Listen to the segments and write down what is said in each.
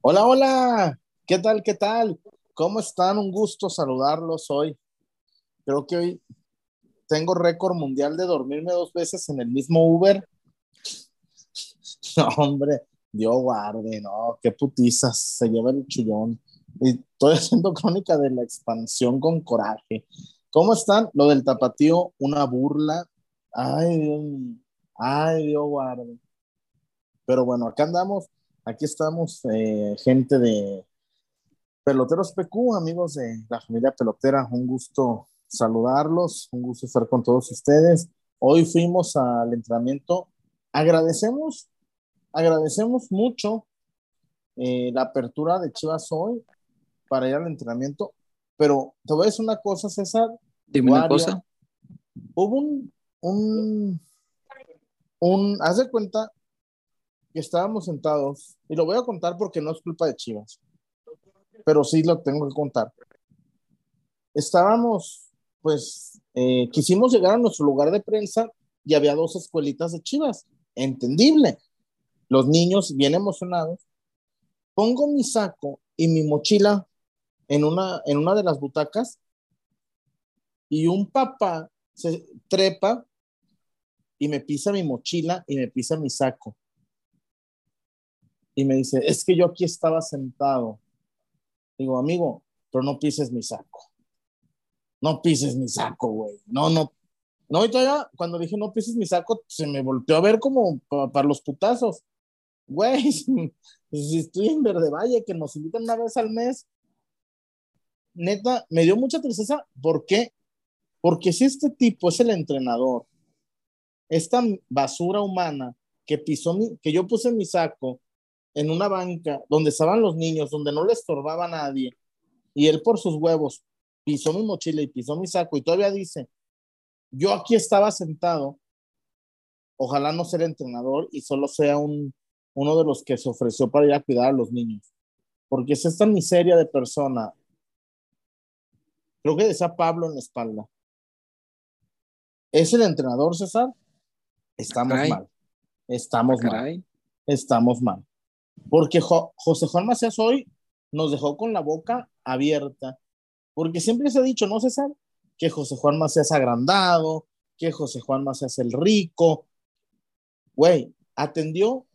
Hola, hola, ¿qué tal, qué tal? ¿Cómo están? Un gusto saludarlos hoy. Creo que hoy tengo récord mundial de dormirme dos veces en el mismo Uber. No, hombre, Dios guarde, no, qué putizas, se lleva el chullón. Y estoy haciendo crónica de la expansión con coraje. ¿Cómo están? Lo del tapatío, una burla. Ay, Dios mío. Ay, Dios guarde. Pero bueno, acá andamos, aquí estamos, eh, gente de Peloteros PQ, amigos de la familia pelotera, un gusto saludarlos, un gusto estar con todos ustedes. Hoy fuimos al entrenamiento. Agradecemos, agradecemos mucho eh, la apertura de Chivas hoy para ir al entrenamiento, pero te voy a decir una cosa, César. Dime una cosa. Hubo un, un, un, haz de cuenta estábamos sentados, y lo voy a contar porque no es culpa de Chivas, pero sí lo tengo que contar. Estábamos, pues, eh, quisimos llegar a nuestro lugar de prensa y había dos escuelitas de Chivas, entendible. Los niños bien emocionados. Pongo mi saco y mi mochila en una, en una de las butacas y un papá se trepa y me pisa mi mochila y me pisa mi saco. Y me dice, es que yo aquí estaba sentado. Digo, amigo, pero no pises mi saco. No pises mi saco, güey. No, no. No, y todavía cuando dije no pises mi saco, se me volteó a ver como para, los putazos. Güey, si estoy en Verde Valle, que nos invitan una vez al mes, neta, me dio mucha tristeza. ¿Por qué? Porque si este tipo es el entrenador, esta basura humana que pisó que yo puse en mi saco en una banca donde estaban los niños, donde no le estorbaba a nadie, y él por sus huevos pisó mi mochila y pisó mi saco, y todavía dice, yo aquí estaba sentado, ojalá no sea entrenador y solo sea un, uno de los que se ofreció para ir a cuidar a los niños, porque es esta miseria de persona, creo que decía Pablo en la espalda, ¿es el entrenador, César? Estamos Caray. mal, estamos mal, estamos mal. Porque Jo- José Juan Macías hoy nos dejó con la boca abierta, porque siempre se ha dicho, ¿no, César? Que José Juan Macías agrandado, que José Juan Macías el rico. Güey, atendió,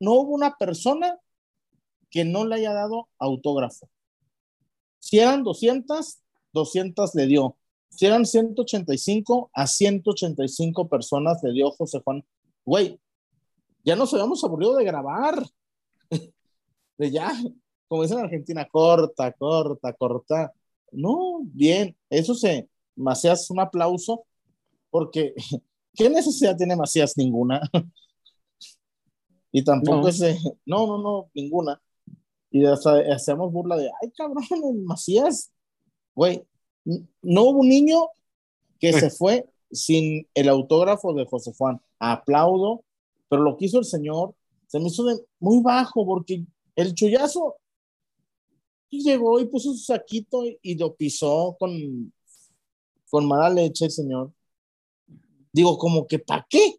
no hubo una persona que no le haya dado autógrafo. Si eran 200, 200 le dio. Si eran 185, a 185 personas le dio José Juan. Güey, ya nos habíamos aburrido de grabar. De ya, como dicen en Argentina, corta, corta, corta. No, bien, eso se, Macías, un aplauso, porque ¿qué necesidad tiene Macías? Ninguna. Y tampoco No. ese, no, no, no, ninguna. Y hasta hacemos burla de, ay, cabrón, Macías, güey, no hubo un niño que se fue sin el autógrafo de José Juan. Aplaudo, pero lo que hizo el señor se me hizo de muy bajo porque el chullazo llegó y puso su saquito y, y lo pisó con, con mala leche el señor. Digo, como que ¿para qué?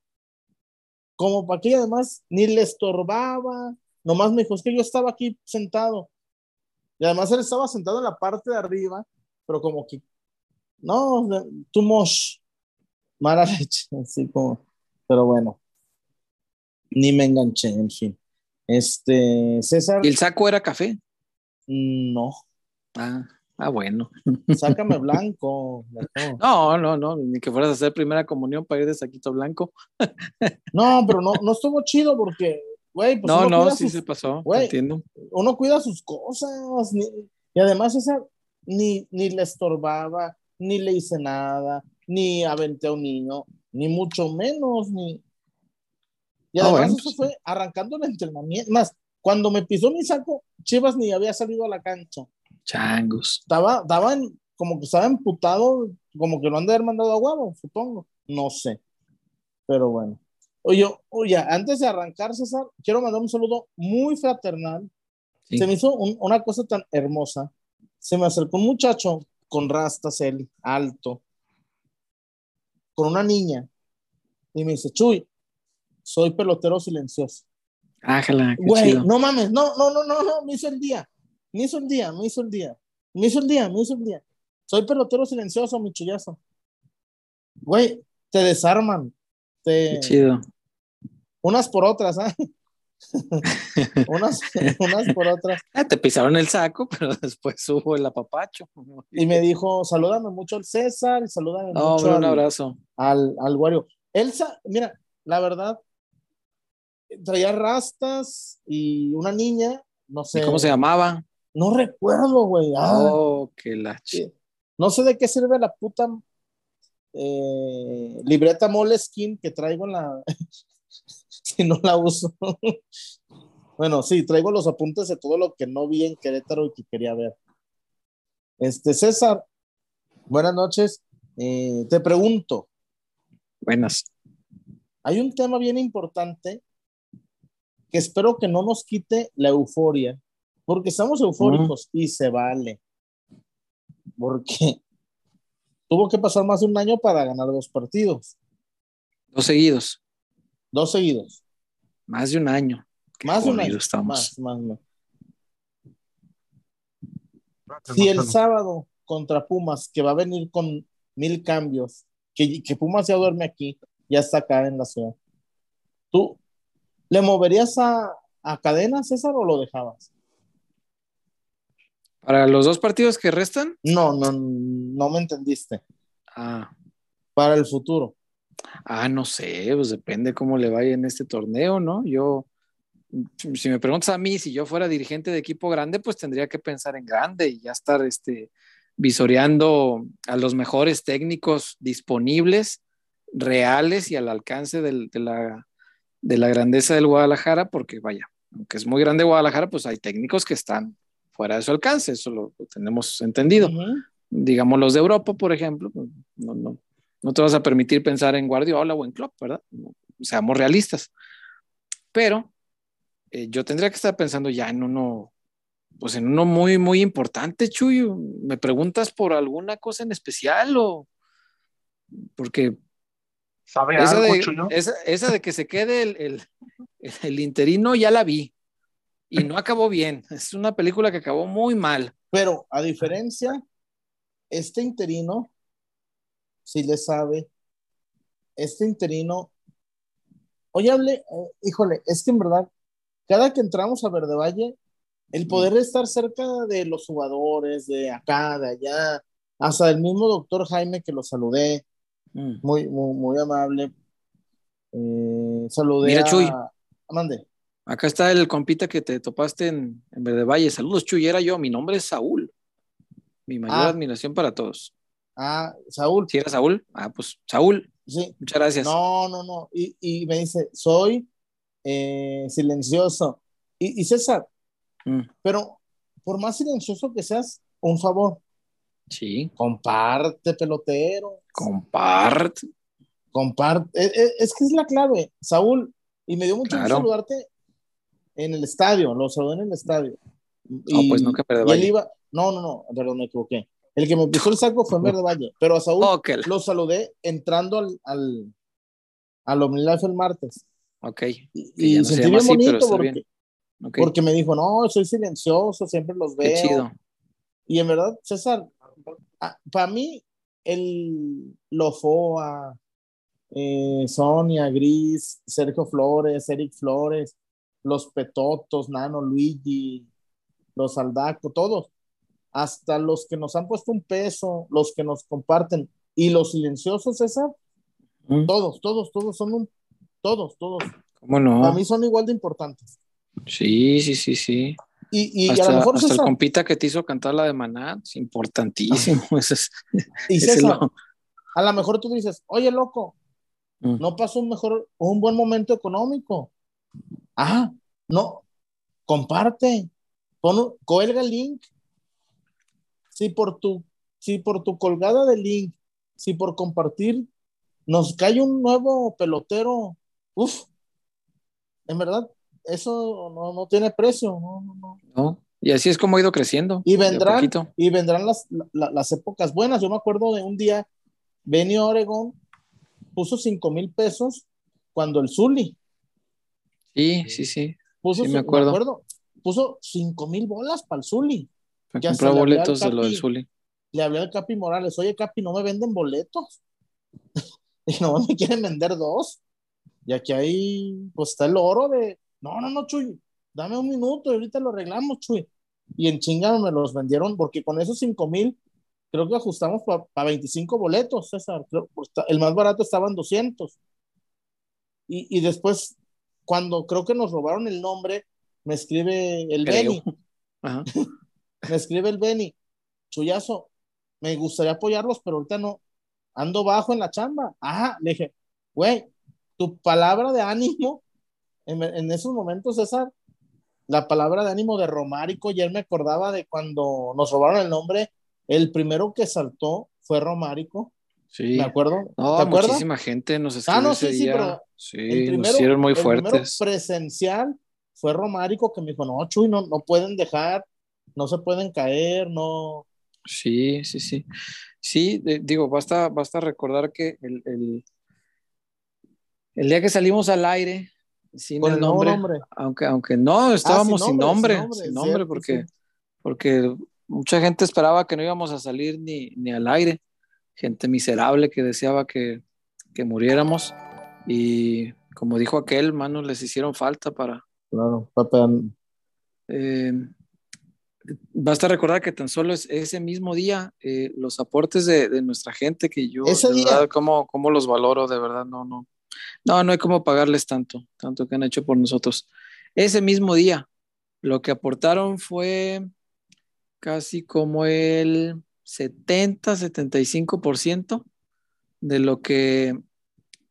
Como para qué y además ni le estorbaba. Nomás me dijo, es que yo estaba aquí sentado. Y además él estaba sentado en la parte de arriba, pero como que, no, too much. Mala leche, así como, pero bueno, ni me enganché, en fin. Este, César, ¿Y el saco era café? no, Ah, ah bueno. sácame blanco. No, no, no, ni que fueras a hacer primera comunión para ir de saquito blanco. No, pero no, no estuvo chido porque, güey, pues no, no, sí sus, se pasó, güey. entiendo. uno cuida sus cosas. ni- y además, César, ni, ni le estorbaba, ni le hice nada, ni aventé a un niño, ni mucho menos, ni. Y Ah, además, bueno, eso pues. fue arrancando el entrenamiento. Más, cuando me pisó mi saco, Chivas ni había salido a la cancha. Changos. estaba, estaba en- como que estaba emputado, como que lo han de haber mandado a huevo, supongo. No sé. Pero bueno. Oye, oye, antes de arrancar, César, quiero mandar un saludo muy fraternal. Sí. Se me hizo un- una cosa tan hermosa. Se me acercó un muchacho con rastas, él, alto, con una niña, y me dice, Chuy, soy pelotero silencioso. Ájala, Güey, chido. no mames, no, no, no, no, no, me hizo el día. Me hizo el día, me hizo el día. Me hizo el día, me hizo el día. Soy pelotero silencioso, mi chullazo. Güey, te desarman. Te... Qué chido. Unas por otras, ¿ah? unas, unas por otras. Ah, te pisaron el saco, pero después hubo el apapacho. Y me dijo, salúdame mucho al César salúdame No, mucho un al, abrazo. al, al Wario. Elsa, mira, la verdad, traía rastas y una niña, no sé. ¿Y cómo se llamaba? No recuerdo, güey. Ah, Oh, que la ch... sí. No sé de qué sirve la puta eh, libreta Moleskine que traigo en la. si no la uso. bueno, sí, traigo los apuntes de todo lo que no vi en Querétaro y que quería ver. Este, César, buenas noches. Eh, te pregunto, Buenas. hay un tema bien importante que espero que no nos quite la euforia, porque estamos eufóricos y se vale. Porque tuvo que pasar más de un año para ganar dos partidos, Dos seguidos. dos seguidos. Más de un año. Qué Más de un año. estamos. Más, más, más. Si el sábado contra Pumas, que va a venir con mil cambios, que, que Pumas ya duerme aquí, ya está acá en la ciudad, ¿tú le moverías a, a cadena, César, o lo dejabas? Para los dos partidos que restan, No, no, no me entendiste. ah, Para el futuro. ah, no sé, pues depende cómo le vaya en este torneo, ¿no? Yo, si me preguntas a mí, si yo fuera dirigente de equipo grande, pues tendría que pensar en grande y ya estar este, visoreando a los mejores técnicos disponibles, reales y al alcance del- de, la, de la grandeza del Guadalajara, porque vaya, aunque es muy grande Guadalajara, pues hay técnicos que están fuera de su alcance, eso lo, lo tenemos entendido Ujú. digamos los de Europa, por ejemplo, pues, no, no, no te vas a permitir pensar en Guardiola o en Klopp, ¿verdad? No, seamos realistas. Pero eh, yo tendría que estar pensando ya en uno, pues en uno muy, muy importante, Chuy. ¿Me preguntas por alguna cosa en especial o...? Porque ¿Sabe esa algo, de, Chuyo? esa, esa de que se quede el, el, el interino ya la vi y no acabó bien. Es una película que acabó muy mal. Pero a diferencia, este interino, si le sabe, este interino, oye, hable, eh, híjole, es que en verdad, cada que entramos a Verde Valle, el poder estar cerca de los jugadores, de acá, de allá, hasta el mismo doctor Jaime que lo saludé, Mm. muy, muy, muy amable. Eh, saludé Mira, a... Chuy. Mande. Acá está el compita que te topaste en, en Verde Valle. Saludos, Chuy, era yo. Mi nombre es Saúl. Mi mayor Ah. admiración para todos. Ah, Saúl, ¿Si era Saúl? Ah, pues Saúl, sí. muchas gracias. No, no, no. Y, y me dice, soy eh, silencioso. Y, y César, Mm, pero por más silencioso que seas, un favor, sí, comparte, pelotero. comparte. Comparte. Es, es- que es la clave, Saúl. Y me dio mucho gusto Claro. saludarte en el estadio, lo saludé en el estadio. No, pues que Verde y él Valle. iba, no, no, no, perdón, me equivoqué. El que me pisó el saco fue en Verde Valle, pero a Saúl Ok, lo saludé entrando al, al, al OmniLife el martes. ok, Y, y no sentí bien así, bonito porque, bien. porque me dijo, no, soy silencioso, siempre los Qué veo. chido. Y en verdad, César, para mí, el Lofoa, eh, Sonia, Gris, Sergio Flores, Eric Flores, los Petotos, Nano, Luigi, los Aldaco, todos, hasta los que nos han puesto un peso, los que nos comparten, y los silenciosos, César, Mm, todos, todos, todos son un, todos, todos, ¿Cómo no? para mí son igual de importantes. Sí, sí, sí, sí. Y, y hasta a lo mejor hasta el César, compita que te hizo cantar la de Maná, es importantísimo. Ese es- y ese César, lo- a lo mejor tú dices, oye, loco, Mm. no pasó un mejor, un buen momento económico. Ah, no, comparte, pon, cuelga el link. Si por tu, si por tu colgada de link, si por compartir, nos cae un nuevo pelotero, uff, en verdad, eso no, no tiene precio, no, no, no. ¿no? Y así es como ha ido creciendo. Y vendrán, y vendrán las, la- las épocas buenas. Yo me acuerdo de un día, Benny Oregon puso cinco mil pesos cuando el Zully. Sí, sí, sí. puso, Sí, me acuerdo. puso cinco mil bolas para el Ya le hablé boletos de lo del. Zuli. Le hablé al Capi Morales, oye Capi, no me venden boletos. y no me quieren vender dos. Y aquí ahí, pues está el oro de, no, no, no, Chuy, dame un minuto y ahorita lo arreglamos, Chuy. Y en chinga me los vendieron, porque con esos cinco mil, creo que ajustamos para 25 boletos, César. Creo, pues, el más barato estaba en 200. Y, y después, cuando creo que nos robaron el nombre, me escribe el Creo. Beni, Ajá. me escribe el Beni, Chuyazo, me gustaría apoyarlos, pero ahorita no, ando bajo en la chamba. Ajá, le dije, güey, tu palabra de ánimo, en, en esos momentos, César, la palabra de ánimo de Romárico, y él me acordaba de cuando nos robaron el nombre, el primero que saltó fue Romárico, Sí. me acuerdo. No, ¿Te acuerdas? muchísima gente nos escribió Ah, no, ese sí, pero Sí, el nos primero, hicieron muy el primero fuertes. presencial fue Romárico que me dijo, no, Chuy, no, no pueden dejar, no se pueden caer, no. Sí, sí, sí. Sí, de- digo, basta, basta recordar que el, el, el día que salimos al aire, sin Con el nombre, nombre. aunque, aunque no, estábamos sin nombre, nombre, sin nombre, cierto, porque, sí. porque mucha gente esperaba que no íbamos a salir ni, ni al aire, gente miserable que deseaba que, que muriéramos, y como dijo aquel, manos les hicieron falta para, Claro, papá. Eh, basta recordar que tan solo es ese mismo día eh, los aportes de, de nuestra gente que yo Ese de día. verdad cómo, cómo los valoro de verdad no no no no hay cómo pagarles tanto tanto que han hecho por nosotros ese mismo día lo que aportaron fue casi como el 70 75% de lo que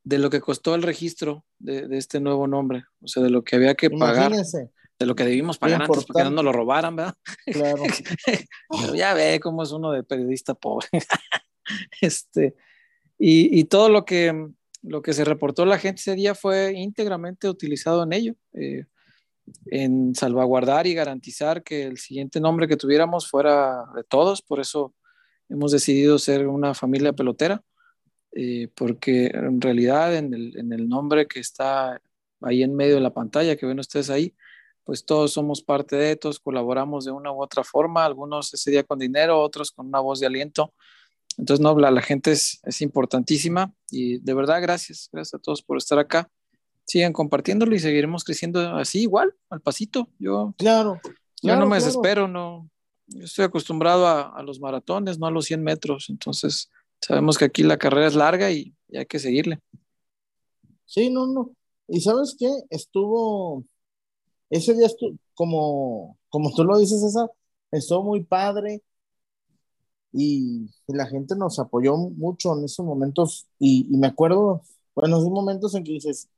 de lo que costó el registro de, de este nuevo nombre o sea de lo que había que pagar Imagínense, de lo que debimos pagar Muy antes para que no importante. nos lo robaran, ¿verdad? claro. Pero ya ve cómo es uno de periodista pobre. este, y, y todo lo que, lo que se reportó la gente ese día fue íntegramente utilizado en ello, eh, en salvaguardar y garantizar que el siguiente nombre que tuviéramos fuera de todos, por eso hemos decidido ser una familia pelotera, eh, porque en realidad en el, en el nombre que está ahí en medio de la pantalla que ven ustedes ahí, pues todos somos parte de, todos colaboramos de una u otra forma, algunos ese día con dinero, otros con una voz de aliento. Entonces, no, la, la gente es, es importantísima y de verdad gracias, gracias a todos por estar acá. Sigan compartiéndolo y seguiremos creciendo así igual, al pasito. Yo, Claro. yo claro, no me claro. desespero, no. Yo estoy acostumbrado a, a los maratones, no a los 100 metros. Entonces, sabemos que aquí la carrera es larga y, y hay que seguirle. Sí, no, no. Y sabes qué? Estuvo, ese día estuvo, como, como tú lo dices, César, estuvo muy padre y, y la gente nos apoyó mucho en esos momentos y, y me acuerdo, bueno, hay momentos en que dices,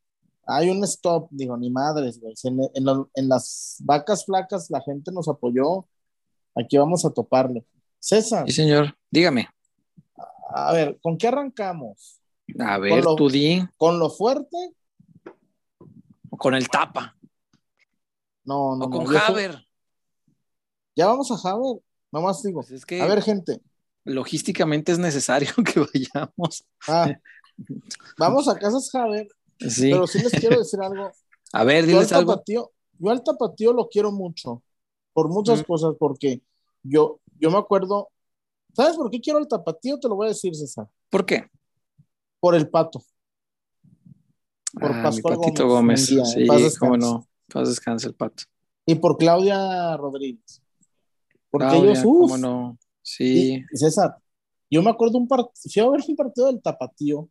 hay un stop, digo, ni madres, güey. En, en lo- en las vacas flacas la gente nos apoyó, aquí vamos a toparle. César, Sí, señor. Dígame. a ver, ¿con qué arrancamos? A ver, lo- tú di. ¿Con lo fuerte? o Con el tapa. No, no, o no. con soy- Haber. Ya vamos a Haber. Nomás digo. Pues es que A ver, gente. logísticamente es necesario que vayamos. Ah, vamos a casas Haber, Sí. pero sí les quiero decir algo. A ver, Yo al, diles algo. yo al tapatío lo quiero mucho, por muchas Mm. cosas, porque yo, yo me acuerdo. ¿Sabes por qué quiero al tapatío? Te lo voy a decir, César. ¿Por qué? Por el pato. Por ah, patito Gómez, Gómez. día, sí, cómo no. Paz descanse el pato. Y por Claudia Rodríguez. Porque Claudia, ellos, uff. cómo no. Sí. Y, César, yo me acuerdo un partido, fui a ver un partido del Tapatío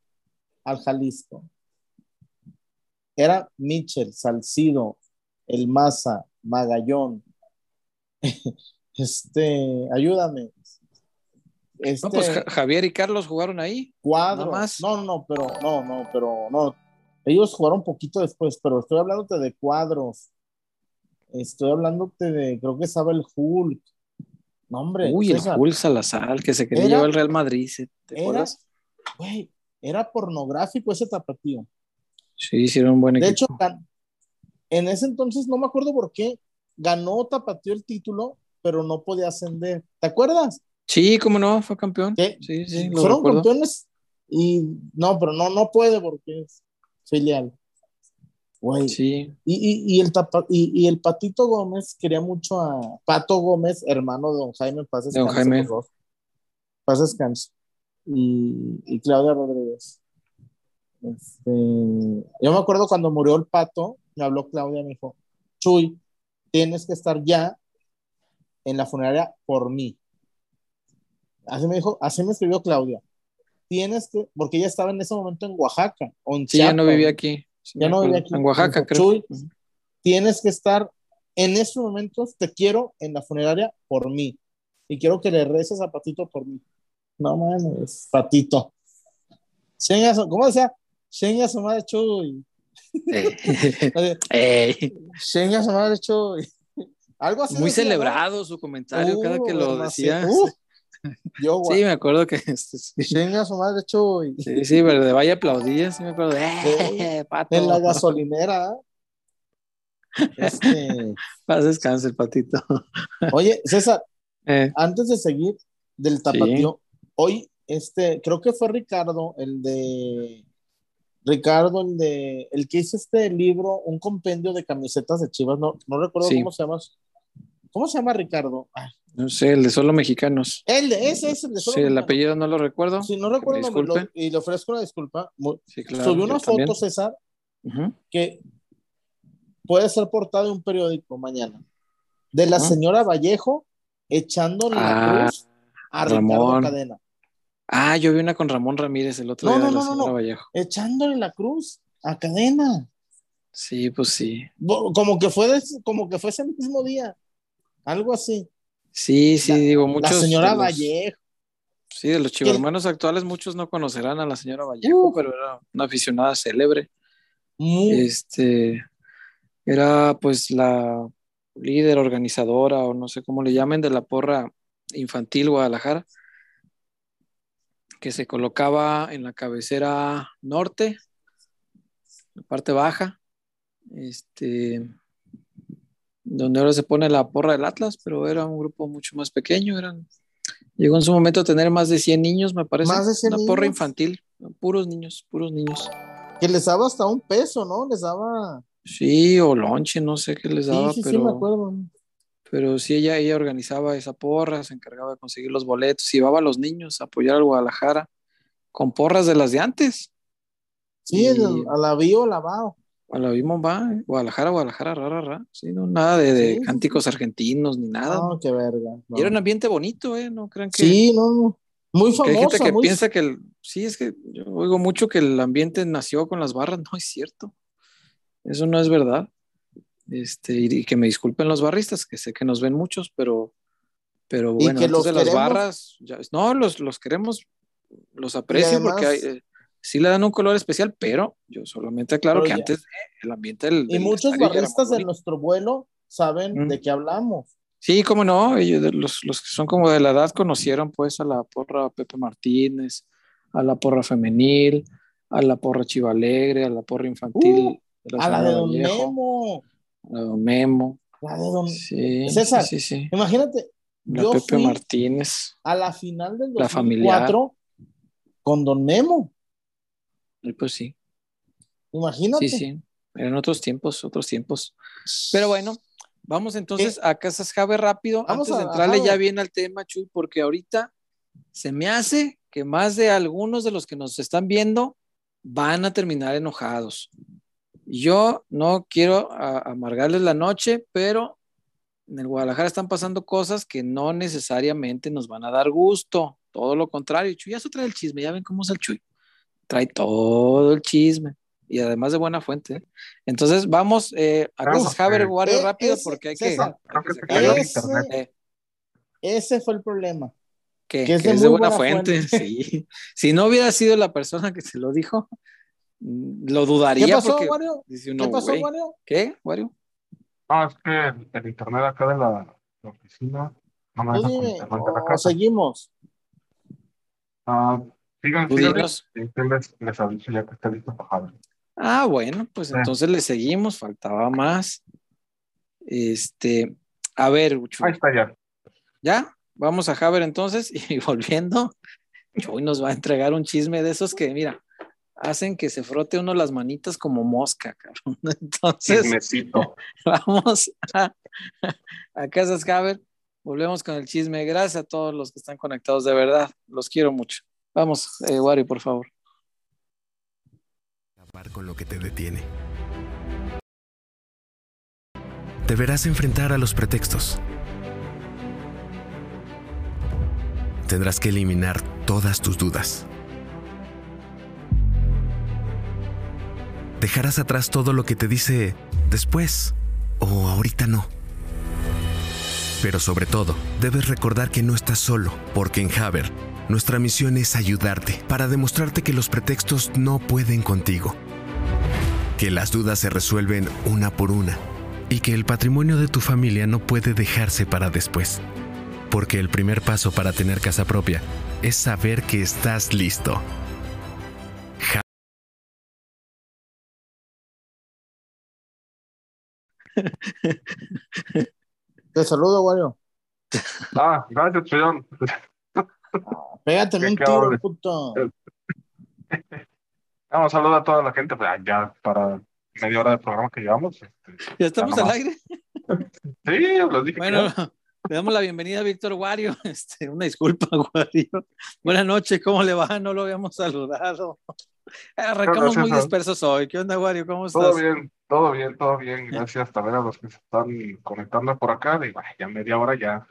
al Jalisco. Era Mitchell, Salcido, El Maza, Magallón. Este, ayúdame. Este, No, pues Ja- Javier y Carlos jugaron ahí. Cuadros. nada más. No, no, no, pero no, no, pero no. Ellos jugaron un poquito después, pero estoy hablándote de cuadros. Estoy hablándote de, creo que estaba el Hulk. No, hombre, Uy, el César, Jul Salazar, el que se quería llevar el Real Madrid. ¿Te era, acuerdas? güey, era pornográfico ese tapatío. Sí, hicieron un buen De equipo. hecho, gan- en ese entonces no me acuerdo por qué ganó Tapatío el título, pero no podía ascender. ¿Te acuerdas? Sí, cómo no, fue campeón. Sí, sí, lo fueron recuerdo. campeones y no, pero no, no puede porque es filial. Güey. Sí. Y, y, y el tapa- y, y el Patito Gómez quería mucho a Pato Gómez, hermano de don Jaime, paz Don Jaime. Paz descanse. Y, y Claudia Rodríguez. Este, yo me acuerdo cuando murió el Pato, me habló Claudia me dijo, Chuy, tienes que estar ya en la funeraria por mí. Así me dijo, así me escribió Claudia. Tienes que, porque ella estaba en ese momento en Oaxaca o en Sí, ya no vivía aquí. Sí, Ya no vivía aquí. En Oaxaca, Dijo, creo. Tienes que estar en estos momentos, te quiero en la funeraria por mí. Y quiero que le reces a Patito por mí. No mames, Patito. ¿Cómo decía? Chinga su madre Chuy. Eh. Chinga su madre Chuy. Algo así. Muy decía, ¿no? celebrado su comentario cada que Uh, lo decía. Uh, yo, Sí, me acuerdo que este, sí, Chinga su madre Chuy. sí, sí, pero de vaya aplaudía, sí me acuerdo. ¡Eh, pato! En la gasolinera. Este, Paz descanse el patito. oye, César, Eh, antes de seguir del tapatío, hoy, este, creo que fue Ricardo, el de Ricardo, el de el que hizo este libro, un compendio de camisetas de Chivas, no, no recuerdo Sí. cómo se llama. ¿Cómo se llama Ricardo? Ay, no sé, el de solo mexicanos. el de ese es el de solo Sí, el apellido no lo recuerdo. Si no me recuerdo nombre, lo- y le ofrezco una disculpa. Sí, claro. Subió una también. foto, César, que puede ser portada de un periódico mañana, de la señora Vallejo echándole la Ah, cruz a Ricardo. Cadena. Ah, yo vi una con Ramón Ramírez el otro No, día no, de la no, señora. Vallejo. echándole la cruz a cadena. Sí, pues sí. Como que fue, como que fue ese mismo día. Algo así. Sí, sí, La- digo, muchos. la señora los- Vallejo. Sí, de los chivermanos actuales, muchos no conocerán a la señora Vallejo, Uh. pero era una aficionada célebre. Este, era pues la líder organizadora, o no sé cómo le llamen, de la porra infantil Guadalajara, que se colocaba en la cabecera norte, la parte baja, este, donde ahora se pone la porra del Atlas, pero era un grupo mucho más pequeño, eran, llegó en su momento a tener más de 100 niños, me parece, ¿Más de 100 una porra infantil, puros niños, puros niños. que les daba hasta un peso, ¿no? Les daba. Sí, o lonche, no sé qué les Sí, daba, sí, sí, pero, me acuerdo. pero sí, ella, ella organizaba esa porra, se encargaba de conseguir los boletos, llevaba a los niños a apoyar al Guadalajara con porras de las de antes. Sí, Y- el- a la bio lavado. A la vimos va, Guadalajara, Guadalajara, ra, ra, ra. Sí, no, nada de, de Sí, cánticos argentinos ni nada. No, qué verga. no. Y era un ambiente bonito, ¿eh? No crean que, Sí, no. Muy que hay gente que muy- piensa que el, sí, es que yo oigo mucho que el ambiente nació con las barras, no es cierto. Eso no es verdad. Este, y, y que me disculpen los barristas, que sé que nos ven muchos, pero, pero Y bueno, que antes los de las queremos. barras, ya- no, los, los queremos, los aprecio además- porque hay, eh, sí le dan un color especial, pero yo solamente aclaro Pero que ya- antes de, el ambiente del, Y del muchos ya era barristas de nuestro vuelo saben Mm. de qué hablamos. Sí, cómo no, ellos, de los, los que son como de la edad conocieron pues a la porra Pepe Martínez, a la porra femenil, a la porra Chivalegre, a la porra infantil, Uh, A la de Don Vallejo, Memo. a la de Don Memo, La de Don. sí, César. sí, sí. Imagínate, la yo Pepe fui Martínez, a la final del La 2004 con Don Memo. Y pues sí, Imagínate. sí, sí, eran otros tiempos, otros tiempos. Pero bueno, vamos entonces a Casas Jave rápido, Vamos antes de a- a entrarle ya bien al tema, Chuy, porque ahorita se me hace que más de algunos de los que nos están viendo van a terminar enojados. Yo no quiero a- amargarles la noche, pero en el Guadalajara están pasando cosas que no necesariamente nos van a dar gusto. Todo lo contrario, Chuy ya se trae el chisme, ya ven cómo es el Chuy. Trae todo el chisme y además de buena fuente. ¿eh? Entonces vamos eh, a Vamos, Casas Haber, eh, Wario, eh, rápido ese- porque hay que, César, hay que ese- internet. eh, Ese fue el problema. que, Que es que de es de buena, buena fuente, fuente. sí. Si no hubiera sido la persona que se lo dijo, mm, lo dudaría ¿Qué pasó, porque Wario? dice uno, ¿Qué pasó, güey, Wario? ¿Qué, Wario? No, es que el, el internet acá de la, la oficina no me Tú deja dime, de la o casa. seguimos. Ah, sigan, Tú sigan. dinos. y que les, les aviso ya que está listo para. Ah, bueno, pues Sí. entonces le seguimos, faltaba más. Este, a ver, Chuy, Ahí está ya. ya, vamos a Haber entonces y volviendo, Chuy nos va a entregar un chisme de esos que, mira, hacen que se frote uno las manitas como mosca, cabrón. Entonces, Chismecito. vamos a, a Casas Haber. Volvemos con el chisme. Gracias a todos los que están conectados, de verdad. Los quiero mucho. Vamos, eh, Wario, por favor. acabar con lo que te detiene. Deberás enfrentar a los pretextos. Tendrás que eliminar todas tus dudas. Dejarás atrás todo lo que te dice después o ahorita no. Pero sobre todo, debes recordar que no estás solo, porque en Haber, nuestra misión es ayudarte para demostrarte que los pretextos no pueden contigo que las dudas se resuelven una por una y que el patrimonio de tu familia no puede dejarse para después. Porque el primer paso para tener casa propia es saber que estás listo. Ja- Te saludo, Wario. Ah, gracias, Pégate un ¿Qué tiro, puto. Vamos, saludo a toda la gente, pues, ya para media hora de programa que llevamos. este, ¿Ya estamos Ya al aire? sí, los dije. Bueno, le damos la bienvenida a Víctor Wario. Este, una disculpa, Wario. Buenas noches, ¿cómo le va? No lo habíamos saludado. Arrancamos Gracias, muy dispersos hoy. ¿Qué onda, Wario? ¿Cómo Todo estás? bien, todo bien, todo bien. Gracias también a los que se están conectando por acá. Ya media hora ya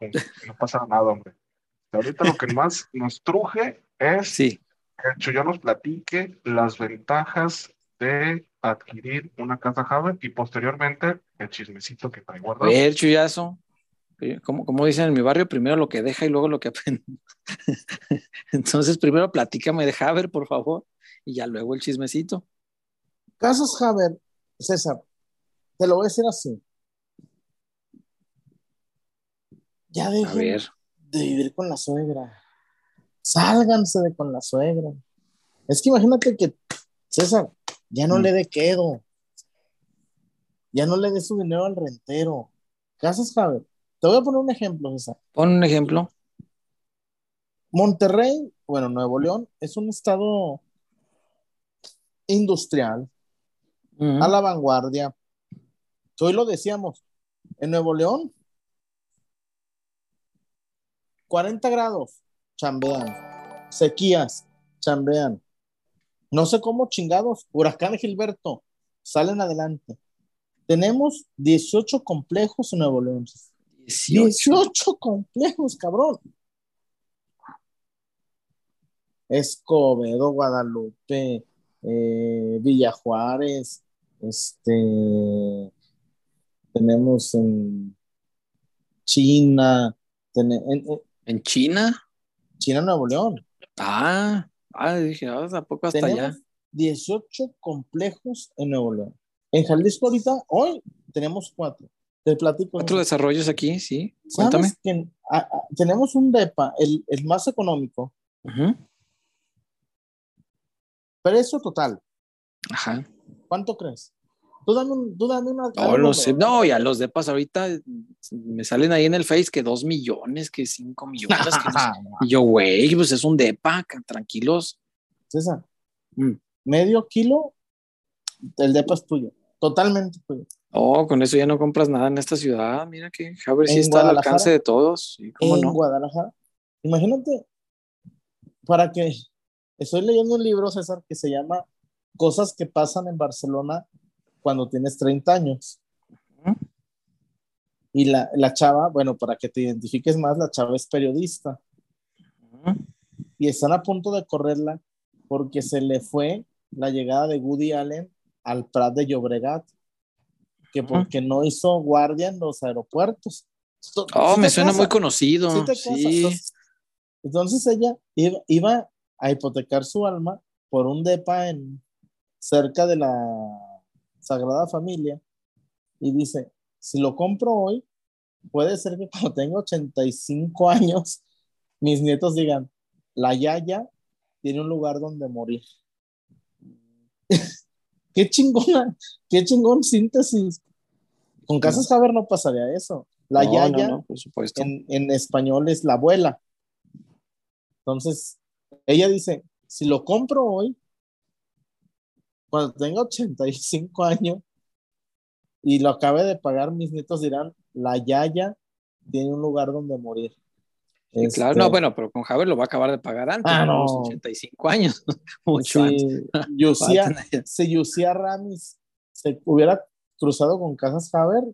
no pasa nada, hombre. Ahorita lo que más nos truje es Sí, que el Chuyón nos platique las ventajas de adquirir una casa Haber y posteriormente el chismecito que trae a guardado. ver, chullazo. Eh, Como, como dicen en mi barrio, primero lo que deja y luego lo que aprende. Entonces, primero platícame de Haber, por favor, y ya luego el chismecito. Casas Haber, César, te lo voy a decir así. Ya A dejen ver, de vivir con la suegra. Sálganse de con la suegra. Es que imagínate que César ya no Mm. le dé quedo. Ya no le dé su dinero al rentero. Casas Haber. Te voy a poner un ejemplo, César. pon un ejemplo. Monterrey, bueno, Nuevo León, es un estado industrial, a la vanguardia. Hoy lo decíamos, en Nuevo León, 40 grados, chambean. Sequías, chambean. No sé cómo chingados, huracán Gilberto, salen adelante. Tenemos 18 complejos en Nuevo León. 18. 18 complejos, cabrón. Escobedo, Guadalupe, eh, Villa Juárez, este, tenemos en China, en ¿En China? China, Nuevo León. Ah, ah, dije, ah, tampoco hasta Tenemos allá. 18 complejos en Nuevo León. En Jalisco ahorita, hoy tenemos cuatro. Te platico. Otro desarrollos aquí, sí. ¿Sabes Cuéntame. que tenemos un DEPA, el, el más económico, precio total. Ajá. ¿Cuánto crees? Tú dame, un, tú dame una. No, sé. ¿no? Ya los depas ahorita me salen ahí en el Face que dos millones, que cinco millones. que no sé. y yo, güey, pues es un depa, tranquilos. César, Mm. medio kilo, el DEPA es tuyo. Totalmente tuyo. Oh, con eso ya no compras nada en esta ciudad. Mira que Haber sí está al alcance de todos. ¿Cómo en no? Guadalajara. Imagínate, para que estoy leyendo un libro, César, que se llama Cosas que pasan en Barcelona cuando tienes 30 años. Y la, la chava, bueno, para que te identifiques más, la chava es periodista y están a punto de correrla porque se le fue la llegada de Woody Allen al Prat de Llobregat, que porque no hizo guardia en los aeropuertos. Oh, ¿sí me suena casa? muy conocido. Sí Sí. Entonces, entonces ella iba, iba a hipotecar su alma por un depa en cerca de la Sagrada Familia y dice, si lo compro hoy, puede ser que cuando tenga 85 años, mis nietos digan, la Yaya tiene un lugar donde morir. qué chingona, qué chingón síntesis. Con Casas Haber no pasaría eso. La No, Yaya no, no, por supuesto. en, en español es la abuela. Entonces, ella dice, si lo compro hoy, cuando tenga 85 años y lo acabe de pagar, mis nietos dirán, la Yaya tiene un lugar donde morir. Sí, claro, Este, no, bueno, pero con Javier lo va a acabar de pagar antes, Ah, no. los 85 años, mucho si antes. Yusia, si Yusia Ramis se hubiera cruzado con Casas Haber,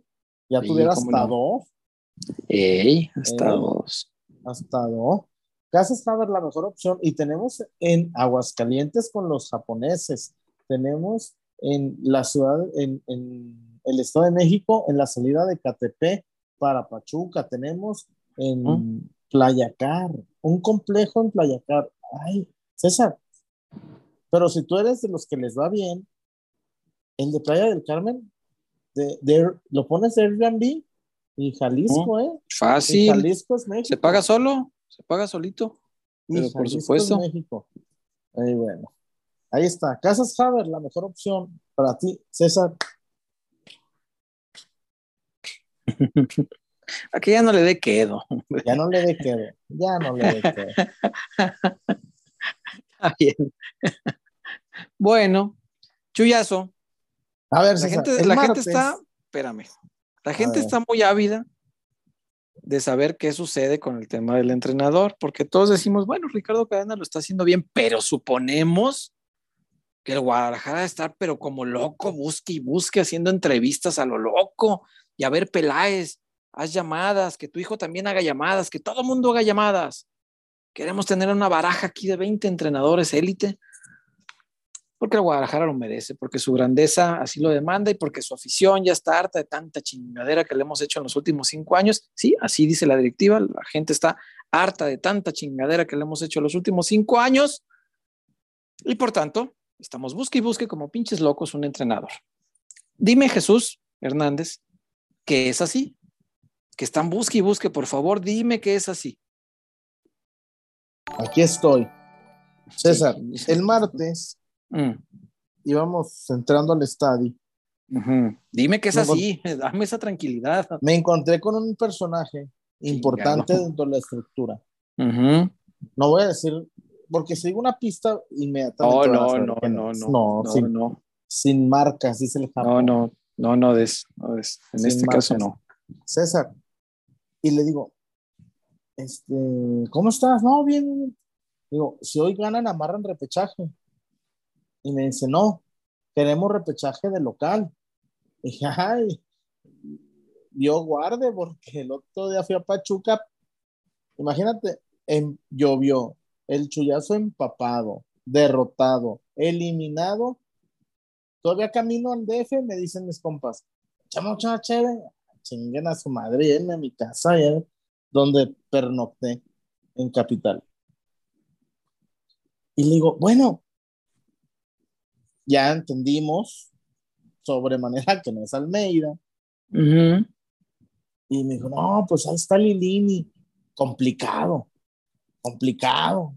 ya Sí, tuviera hasta no. dos, Ey, hasta Eh. dos. hasta dos. Casas Haber la mejor opción y tenemos en Aguascalientes con los japoneses, tenemos en la ciudad, en, en el Estado de México, en la salida de Catepec para Pachuca, tenemos en ¿Mm? Playacar, un complejo en Playacar. Ay, César, pero si tú eres de los que les va bien, el de Playa del Carmen, de, de- lo pones de Airbnb y Jalisco, ¿eh? Y Fácil. Jalisco es México. ¿Se paga solo? ¿Se paga solito? Y pero por supuesto. es México. Ay, bueno. Ahí está. Casas Haber, la mejor opción para ti, César. Aquí ya no le dé quedo. Ya no le dé quedo. Ya no le dé quedo. Está bien. bueno, Chuyazo, A ver, la César, gente, la gente está, espérame, la gente está muy ávida de saber qué sucede con el tema del entrenador, porque todos decimos, bueno, Ricardo Cadena lo está haciendo bien, pero suponemos que el Guadalajara estar, pero como loco, busque y busque haciendo entrevistas a lo loco, y a ver, Peláez, haz llamadas, que tu hijo también haga llamadas, que todo el mundo haga llamadas. Queremos tener una baraja aquí de 20 entrenadores élite, porque el Guadalajara lo merece, porque su grandeza así lo demanda y porque su afición ya está harta de tanta chingadera que le hemos hecho en los últimos cinco años. Sí, así dice la directiva, la gente está harta de tanta chingadera que le hemos hecho en los últimos cinco años y por tanto estamos busque y busque como pinches locos un entrenador. Dime Jesús Hernández que es así, que están busque y busque, por favor, dime que es así. Aquí estoy. César, Sí. el martes Mm, íbamos entrando al estadio. Dime que es así, dame esa tranquilidad. Me encontré con un personaje importante dentro de la estructura. No voy a decir, porque si digo una pista, No, inmediatamente. no, no, no, no, No, no, sin, no, sin marcas, dice el no, Japón. no, no, no des, no des. En Sin este caso marcas. no. César. Y le digo, este, ¿cómo estás? No, bien. Digo, si hoy ganan, amarran repechaje. Y me dice, no, queremos repechaje de local. Y dije, ay, yo guarde, porque el otro día fui a Pachuca. Imagínate, em- llovió, el chullazo empapado, derrotado, eliminado. Todavía camino al DF, me dicen mis compas, chamo, chamo, chévere, chinguen a su madre, llévenme a mi casa, donde pernocté en Capital. Y le digo, bueno, ya entendimos sobremanera que no es Almeida. Y me dijo, no, pues ahí está Lilini. Complicado, complicado.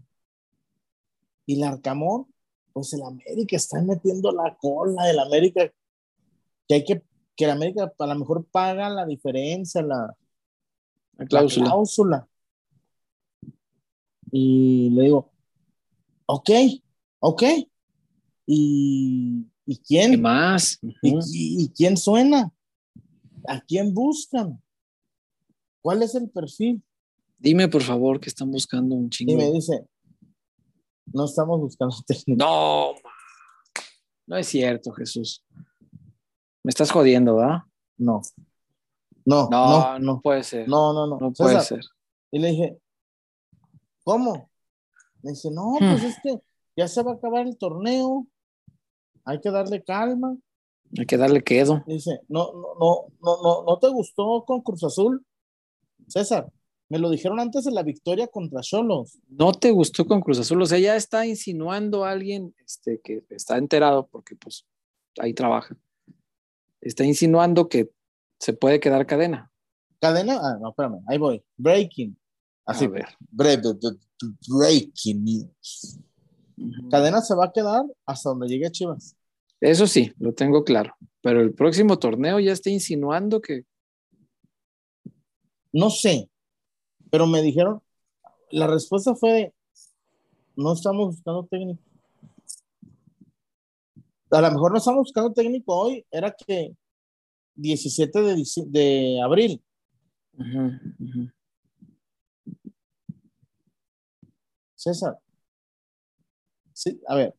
Y el Arcamón, pues el América está metiendo la cola, el América, que hay que, que el América a lo mejor paga la diferencia, la, La cláusula. la cláusula. Y le digo, ok, ok. ¿Y, y ¿Qué quién? más? ¿Y, y- y quién suena? ¿A quién buscan? ¿Cuál es el perfil? Dime, por favor, que están buscando un Y chingo. me dice, no estamos buscando técnico. No, no es cierto, Jesús. Me estás jodiendo, ¿verdad? No. No, No, no, no, no, puede ser. no, no, no. No puede César, ser. Y le dije, ¿cómo? Me dice, no, Hmm. pues es que ya se va a acabar el torneo. Hay que darle calma. Hay que darle quedo. Dice, no, no, no, no, no, ¿no te gustó con Cruz Azul? César, me lo dijeron antes de la victoria contra Cholos. ¿No te gustó con Cruz Azul? O sea, ya está insinuando a alguien este, que está enterado, porque pues ahí trabaja. Está insinuando que se puede quedar cadena. Cadena, ah, no, espérame, ahí voy. Breaking. Así, ver. bre- breaking news. Cadena se va a quedar hasta donde llegue Chivas. Eso sí, lo tengo claro. Pero el próximo torneo ya está insinuando que No sé, pero me dijeron, la respuesta fue, no estamos buscando técnico. a lo mejor no estamos buscando técnico hoy, era que 17 de, de abril. César. Sí, a ver.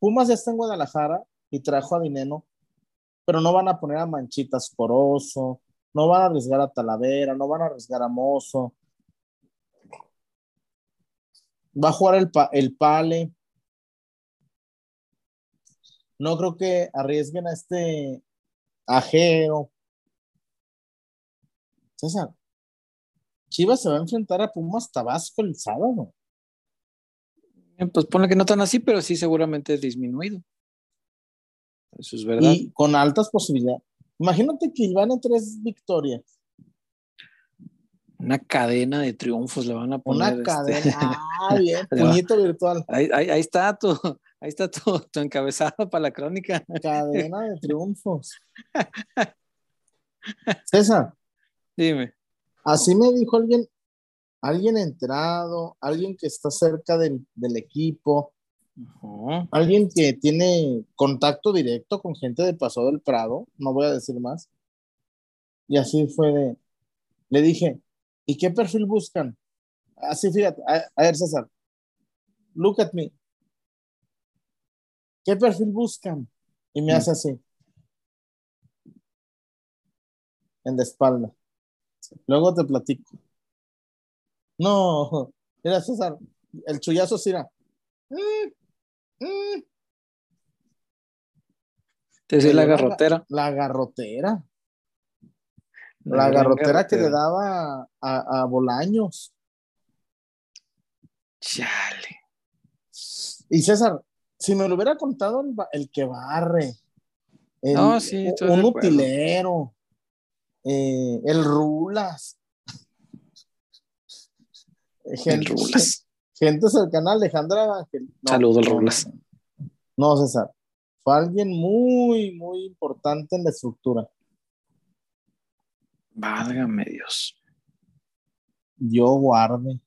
Pumas ya está en Guadalajara y trajo a Dineno, pero no van a poner a Manchitas Poroso, no van a arriesgar a Talavera, no van a arriesgar a Mozo. Va a jugar el, el Pale. No creo que arriesguen a este Ajero. César, Chivas se va a enfrentar a Pumas Tabasco el sábado. Pues pone que no tan así, pero sí seguramente disminuido. Eso es verdad. Y con altas posibilidades. Imagínate que van a tres victorias. Una cadena de triunfos le van a poner. Una este, cadena. Ah, bien, puñito virtual. Ahí, ahí, está tu, ahí está tu, tu, encabezado para la crónica. Cadena de triunfos. César. Dime. Así me dijo alguien, alguien entrado, alguien que está cerca del, del equipo, alguien que tiene contacto directo con gente de Paso del Prado, no voy a decir más. Y así fue de, le dije, ¿y qué perfil buscan? Así fíjate, a, ver César, look at me. ¿Qué perfil buscan? Y me mm. hace así. En la espalda. Luego te platico. No, mira César, el chullazo sí Mm. Te decía la garrotera. La, garrotera. La, garrotera, que le daba a, a Bolaños. Chale. Y César, si me lo hubiera contado el, que barre, no, sí, un utilero, eh, el Rulas. Gente, el Rulas. Gente cercana a Alejandra Ángel. Saludos, Rulas. No, César. Fue alguien muy, muy importante en la estructura. Válgame Dios. Yo guarde.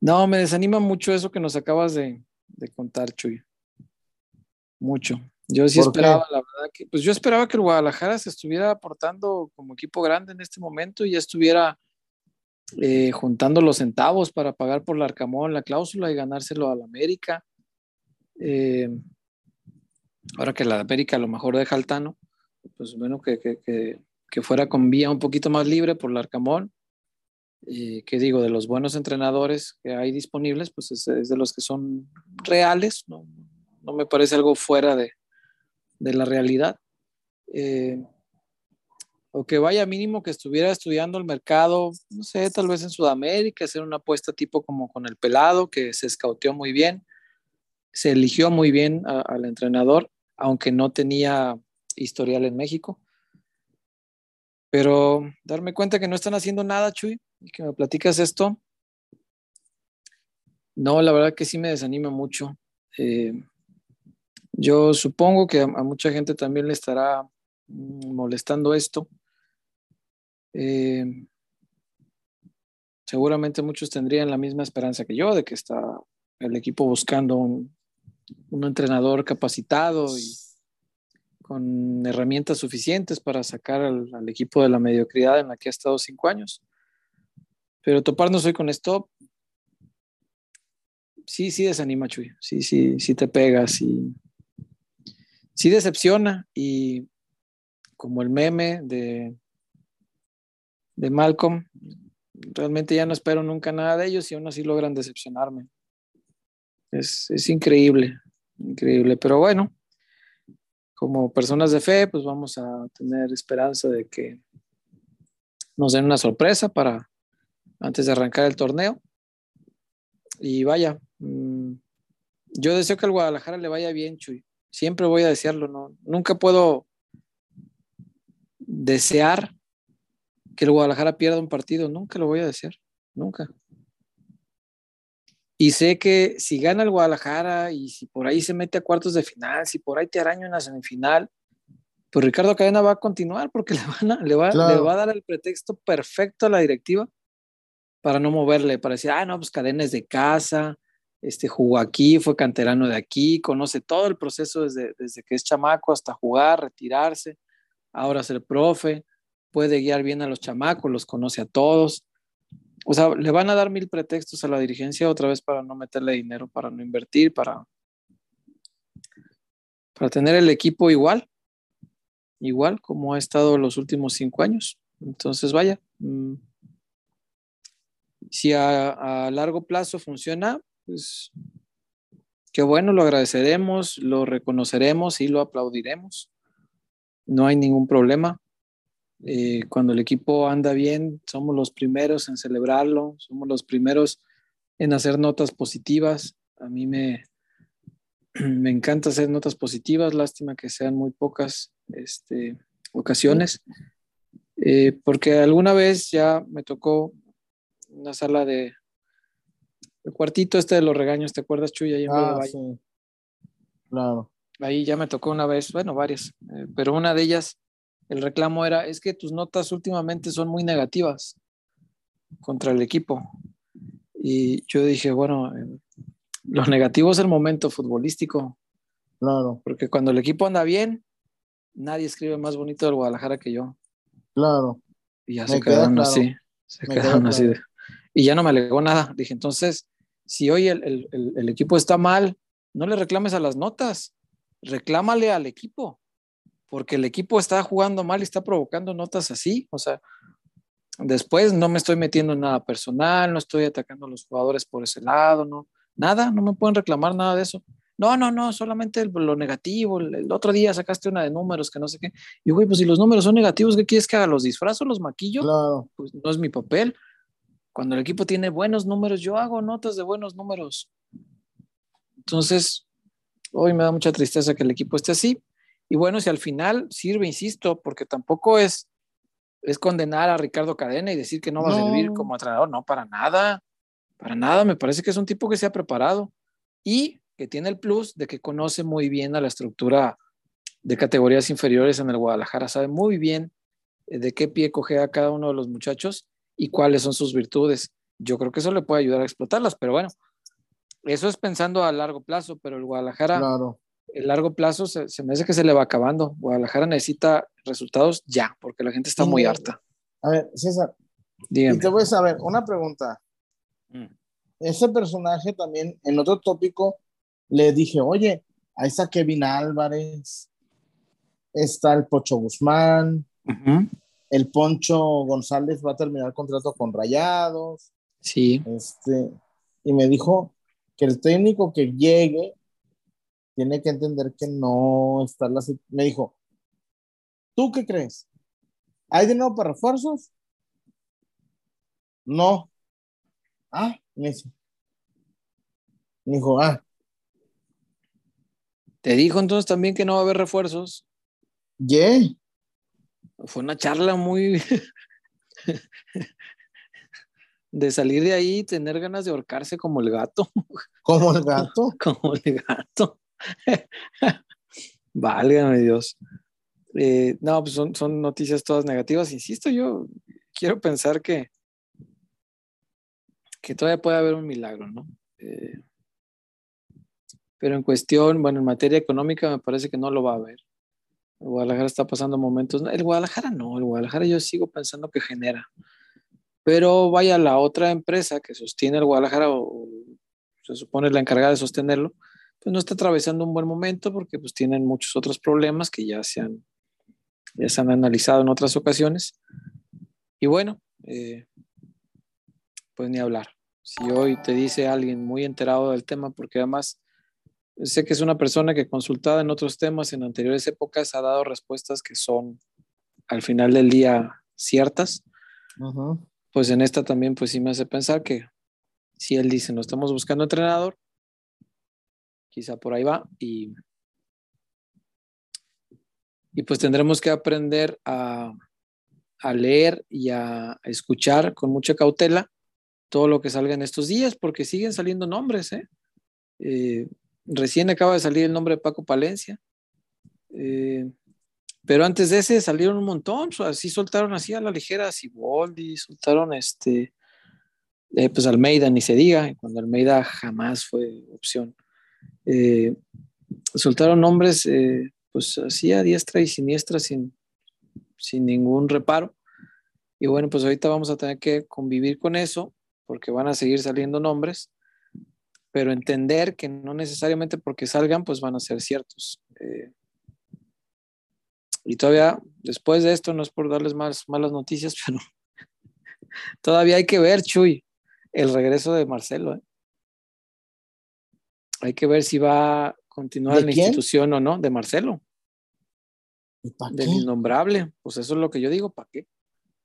No, me desanima mucho eso que nos acabas de, de contar, Chuy. Mucho. Yo sí esperaba, la verdad, que, pues yo esperaba que el Guadalajara se estuviera aportando como equipo grande en este momento y ya estuviera eh, juntando los centavos para pagar por el Arcamón la cláusula y ganárselo al América. Eh, ahora que la América a lo mejor deja al Tano, pues bueno, que, que, que, fuera con vía un poquito más libre por el Arcamón. Y que digo, de los buenos entrenadores que hay disponibles, pues es, es de los que son reales, no, no me parece algo fuera de, de la realidad. Eh, o que vaya mínimo que estuviera estudiando el mercado, no sé, tal vez en Sudamérica, hacer una apuesta tipo como con el pelado, que se escauteó muy bien, se eligió muy bien al entrenador, aunque no tenía historial en México. Pero darme cuenta que no están haciendo nada, Chuy, y que me platicas esto, no, la verdad que sí me desanima mucho. Eh, yo supongo que a, mucha gente también le estará molestando esto. Eh, seguramente muchos tendrían la misma esperanza que yo de que está el equipo buscando un, entrenador capacitado y con herramientas suficientes para sacar al, equipo de la mediocridad en la que ha estado cinco años. Pero toparnos hoy con esto, sí, sí desanima, Chuy. Sí, sí, sí te pegas y sí decepciona y como el meme de, de Malcolm, realmente ya no espero nunca nada de ellos y aún así logran decepcionarme. Es, es increíble, increíble, pero bueno, como personas de fe, pues vamos a tener esperanza de que nos den una sorpresa para antes de arrancar el torneo. Y vaya, mm, yo deseo que al Guadalajara le vaya bien, Chuy. Siempre voy a desearlo, ¿no? Nunca puedo desear que el Guadalajara pierda un partido, nunca lo voy a desear, nunca. Y sé que si gana el Guadalajara y si por ahí se mete a cuartos de final, si por ahí te araña una semifinal, pues Ricardo Cadena va a continuar porque le, van le, va, le va a dar el pretexto perfecto a la directiva para no moverle, para decir, ah, no, pues Cadena es de casa, este, jugó aquí, fue canterano de aquí, conoce todo el proceso desde, desde que es chamaco hasta jugar, retirarse, ahora ser profe, puede guiar bien a los chamacos, los conoce a todos. O sea, le van a dar mil pretextos a la dirigencia otra vez para no meterle dinero, para no invertir, para, para tener el equipo igual, igual como ha estado los últimos cinco años. Entonces, vaya, mm, si a, a largo plazo funciona, pues qué bueno, lo agradeceremos, lo reconoceremos y lo aplaudiremos. No hay ningún problema. Eh, cuando el equipo anda bien, somos los primeros en celebrarlo, somos los primeros en hacer notas positivas. A mí me, me encanta hacer notas positivas, lástima que sean muy pocas este, ocasiones, eh, porque alguna vez ya me tocó una sala de, el cuartito este de los regaños, ¿te acuerdas, Chuy? Ah, sí. Claro. Ahí ya me tocó una vez, bueno, varias, eh, pero una de ellas, el reclamo era, es que tus notas últimamente son muy negativas contra el equipo. Y yo dije, bueno, eh, lo negativo es el momento futbolístico. Claro. Porque cuando el equipo anda bien, nadie escribe más bonito del Guadalajara que yo. Claro. Y ya se quedaron así. Se quedaron así. De, y ya no me alegó nada. Dije, entonces, si hoy el, equipo está mal, no le reclames a las notas, reclámale al equipo, porque el equipo está jugando mal y está provocando notas así. O sea, después no me estoy metiendo en nada personal, no estoy atacando a los jugadores por ese lado, no, nada, no me pueden reclamar nada de eso. No, no, no, solamente lo negativo. El, otro día sacaste una de números que no sé qué. Y güey, pues si los números son negativos, ¿qué quieres que haga? ¿Los disfrazo, los maquillo? Claro. Pues no es mi papel. Cuando el equipo tiene buenos números, yo hago notas de buenos números. Entonces, hoy me da mucha tristeza que el equipo esté así. Y bueno, si al final sirve, insisto, porque tampoco es, es condenar a Ricardo Cadena y decir que no va a servir como entrenador, no, para nada, para nada, me parece que es un tipo que se ha preparado y que tiene el plus de que conoce muy bien a la estructura de categorías inferiores en el Guadalajara, sabe muy bien eh, de qué pie coge a cada uno de los muchachos y cuáles son sus virtudes. Yo creo que eso le puede ayudar a explotarlas, pero bueno, eso es pensando a largo plazo, pero el Guadalajara, claro. el largo plazo se, me hace que se le va acabando. Guadalajara necesita resultados ya, porque la gente está muy harta. A ver, César, y te voy a saber una pregunta. Mm. Ese personaje también, en otro tópico, le dije, oye, ahí está Kevin Álvarez, está el Pocho Guzmán, el Poncho González va a terminar contrato con Rayados. Sí. Este, y me dijo que el técnico que llegue tiene que entender que no está la Me dijo, ¿tú qué crees? ¿Hay dinero para refuerzos? No. Ah, me dijo, ah. ¿Te dijo entonces también que no va a haber refuerzos? Yeah. Fue una charla muy de salir de ahí y tener ganas de ahorcarse como el gato. ¿Como el gato? como el gato. Válgame Dios. Eh, no, pues son, son, noticias todas negativas. Insisto, yo quiero pensar que, que todavía puede haber un milagro, ¿no? Eh, pero en cuestión, bueno, en materia económica me parece que no lo va a haber. El Guadalajara está pasando momentos. El Guadalajara no, el Guadalajara yo sigo pensando que genera. Pero vaya, la otra empresa que sostiene el Guadalajara, o se supone la encargada de sostenerlo, pues no está atravesando un buen momento porque pues tienen muchos otros problemas que ya se han, ya se han analizado en otras ocasiones. Y bueno, eh, pues ni hablar. Si hoy te dice alguien muy enterado del tema, porque además Sé que es una persona que consultada en otros temas en anteriores épocas ha dado respuestas que son al final del día ciertas. Pues en esta también pues sí me hace pensar que si él dice no estamos buscando entrenador, quizá por ahí va y, y pues tendremos que aprender a, leer y a escuchar con mucha cautela todo lo que salga en estos días porque siguen saliendo nombres, ¿eh? eh Recién acaba de salir el nombre de Paco Palencia. Eh, pero antes de ese salieron un montón, así soltaron así a la ligera a Siboldi, soltaron este Eh, pues Almeida ni se diga, cuando Almeida jamás fue opción. Eh, soltaron nombres, eh, pues así a diestra y siniestra sin, sin ningún reparo. Y bueno, pues ahorita vamos a tener que convivir con eso, porque van a seguir saliendo nombres, pero entender que no necesariamente porque salgan, pues van a ser ciertos. Y todavía, después de esto, no es por darles más malas noticias, pero todavía hay que ver, Chuy, el regreso de Marcelo. ¿eh? Hay que ver si va a continuar en la institución o no, de Marcelo. ¿Y para Del qué? innombrable. Pues eso es lo que yo digo, ¿para qué?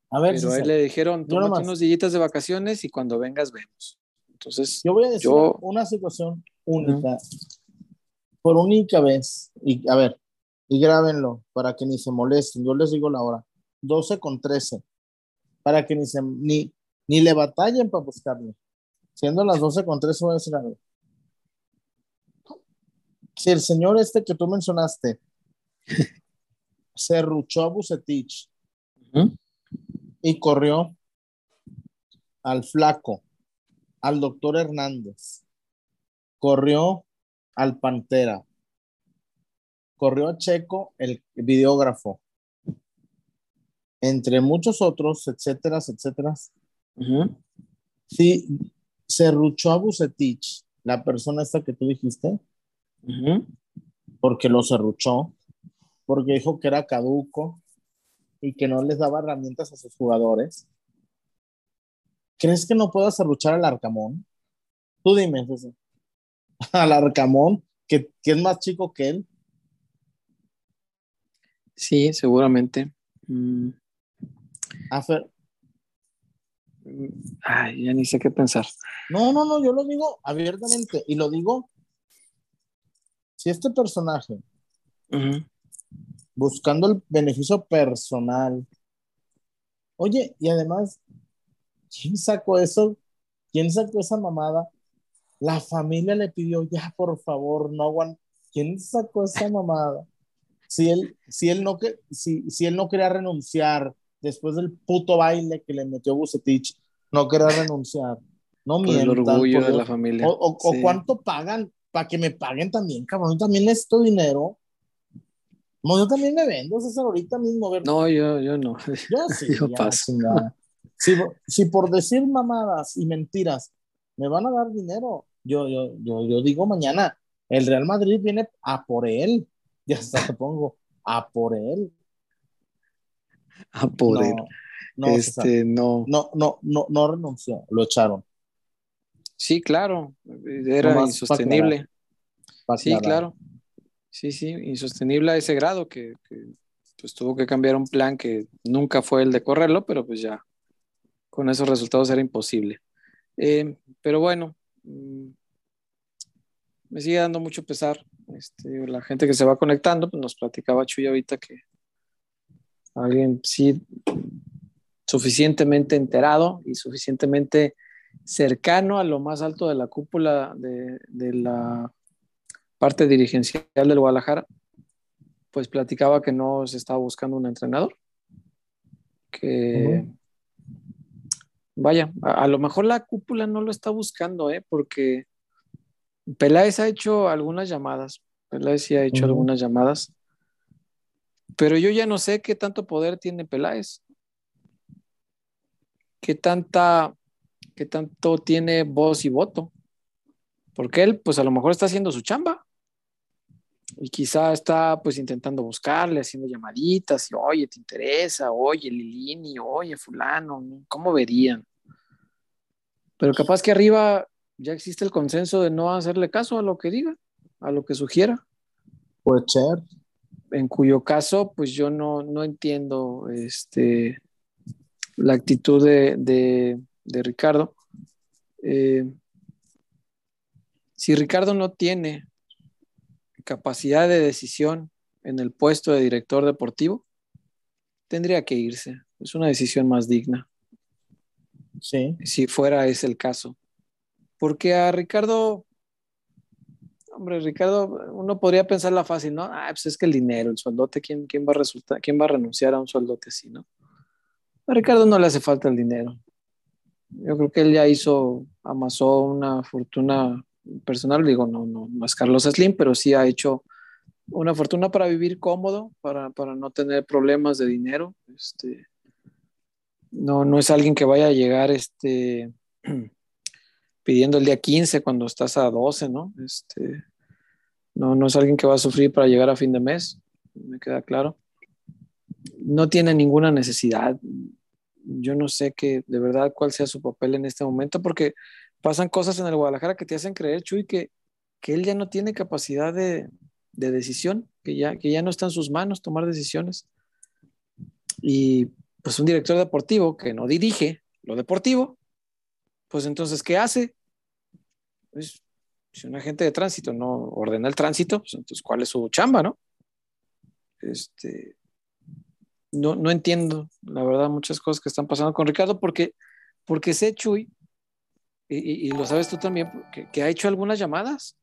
A ver, Pero a él César, le dijeron, nomás. unos días de vacaciones y cuando vengas vemos. Entonces, yo voy a decir yo- una situación única. Por única vez. Y a ver, y grábenlo para que ni se molesten. Yo les digo la hora. 12 con 13. Para que ni, se, ni, ni le batallen para buscarlo. Siendo las 12 con 13, voy a decir algo. Si el señor este que tú mencionaste se ruchó a Bucetich y corrió al flaco, al doctor Hernández, corrió al Pantera, corrió a Checo, el videógrafo, entre muchos otros, etcétera, etcétera. Ujú. Sí, se ruchó a Bucetich, la persona esta que tú dijiste, porque lo serruchó, porque dijo que era caduco y que no les daba herramientas a sus jugadores. ¿Crees que no pueda serruchar al Arcamón? Tú dime, César. Al Arcamón, que, que es más chico que él. Sí, seguramente. Mm, A Fer- mm, Ay, ya ni sé qué pensar. No, no, no, yo lo digo abiertamente y lo digo. Si este personaje, buscando el beneficio personal, oye, y además, ¿quién sacó eso? ¿Quién sacó esa mamada? La familia le pidió, ya, por favor, no aguant. ¿Quién sacó esa mamada? Si él, si él no si, si él no quería renunciar después del puto baile que le metió Bucetich, no quería renunciar. No Por el mientan, orgullo por de la familia. O, o- o Sí. cuánto pagan para que me paguen también, cabrón. Yo también necesito dinero. No, yo también me vendo, César, ahorita mismo. Ver, No, yo, yo no. yo sí, yo ya, paso. Si, si por decir mamadas y mentiras me van a dar dinero, yo, yo, yo, yo digo mañana, el Real Madrid viene a por él. Ya hasta te pongo, a por él. Ah, por no, él. no, este, no. no, no, no, no renunció, lo echaron. Sí, claro. Era Nomás insostenible. Sí, aclarar. claro. Sí, sí, insostenible a ese grado que, que, pues tuvo que cambiar un plan que nunca fue el de correrlo, pero pues ya con esos resultados era imposible. Eh, pero bueno, mm, me sigue dando mucho pesar. Este, la gente que se va conectando, pues nos platicaba Chuy ahorita que alguien sí suficientemente enterado y suficientemente cercano a lo más alto de la cúpula de, de la parte dirigencial del Guadalajara, pues platicaba que no se estaba buscando un entrenador. Que, vaya, a, a lo mejor la cúpula no lo está buscando, ¿eh? porque Peláez ha hecho algunas llamadas. Peláez sí ha hecho algunas llamadas. Pero yo ya no sé qué tanto poder tiene Peláez. Qué tanta, qué tanto tiene voz y voto. Porque él, pues a lo mejor está haciendo su chamba. Y quizá está pues intentando buscarle, haciendo llamaditas, y oye, ¿te interesa? Oye, Lilini, oye, fulano, ¿cómo verían? Pero capaz que arriba ya existe el consenso de no hacerle caso a lo que diga, a lo que sugiera Puede ser. en cuyo caso, pues yo no, no entiendo este, la actitud de, de- de Ricardo. Eh, si Ricardo no tiene capacidad de decisión en el puesto de director deportivo, tendría que irse. Es una decisión más digna, Sí. si fuera ese el caso. Porque a Ricardo, hombre, Ricardo, uno podría pensarla fácil, ¿no? Ah, pues es que el dinero, el sueldote, ¿quién, quién va a resultar, quién va a renunciar a un sueldote así, no? A Ricardo no le hace falta el dinero. Yo creo que él ya hizo, amasó una fortuna personal, digo, no, no, no es Carlos Slim, pero sí ha hecho una fortuna para vivir cómodo, para, para no tener problemas de dinero. Este, no, no es alguien que vaya a llegar este, pidiendo el día 15 cuando estás a 12, ¿no? Este, no, no es alguien que va a sufrir para llegar a fin de mes, me queda claro. No tiene ninguna necesidad. Yo no sé que de verdad cuál sea su papel en este momento, porque pasan cosas en el Guadalajara que te hacen creer, Chuy, que, que él ya no tiene capacidad de, de decisión, que ya, que ya no está en sus manos tomar decisiones. Y pues un director deportivo que no dirige lo deportivo, pues entonces, ¿qué hace? Pues, si un agente de tránsito no ordena el tránsito, pues entonces, ¿cuál es su chamba, no? Este, no, no entiendo, la verdad, muchas cosas que están pasando con Ricardo, porque, porque sé, Chuy, y, y, lo sabes tú también, que, que, ha hecho algunas llamadas.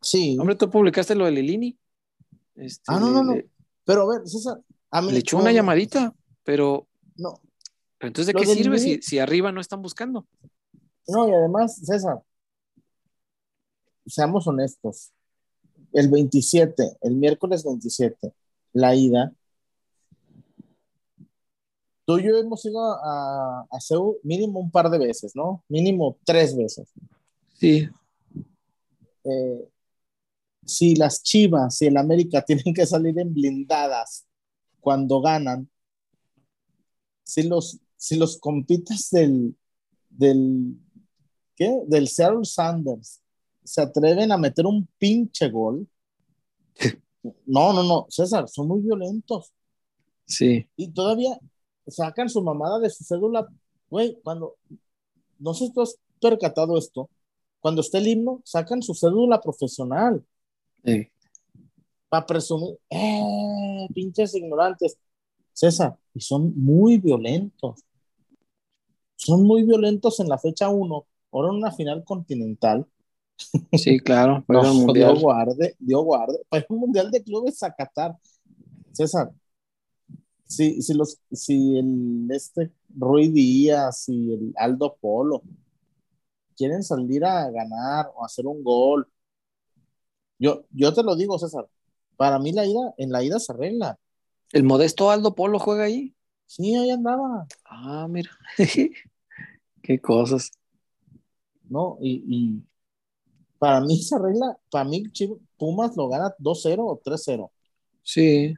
Sí. Hombre, tú publicaste lo de Lilini. Este, ah, no, no, no. Pero a ver, César, a mí, le echó una llamadita, pero. No. Pero entonces, ¿de qué sirve si, si arriba no están buscando? No, y además, César, seamos honestos. El 27, el miércoles 27, la ida. Tú y yo hemos ido a, a Seúl mínimo un par de veces, ¿no? Mínimo tres veces. Sí. Eh, si las Chivas y el América tienen que salir en blindadas cuando ganan, si los, si los compitas del, del, ¿qué? Del Seattle Sanders se atreven a meter un pinche gol. No, no, no, César, son muy violentos. Sí. Y todavía sacan su mamada de su cédula. Güey, cuando, no sé si tú has percatado esto, cuando está el himno, sacan su cédula profesional. Sí. Para presumir, eh, pinches ignorantes. César, y son muy violentos. Son muy violentos en la fecha 1 ahora en una final continental. Sí, claro. No, mundial. Dio guarde, dio guarde. Para un mundial de clubes a Qatar. César, si, si, los, si el este Rui Díaz y el Aldo Polo quieren salir a ganar o hacer un gol, yo, yo te lo digo, César, para mí la ida, en la ida se arregla. ¿El modesto Aldo Polo juega ahí? Sí, ahí andaba. Ah, mira. Qué cosas. ¿No? Y, y, para mí se arregla, para mí Pumas lo gana 2-0 o 3-0. Sí.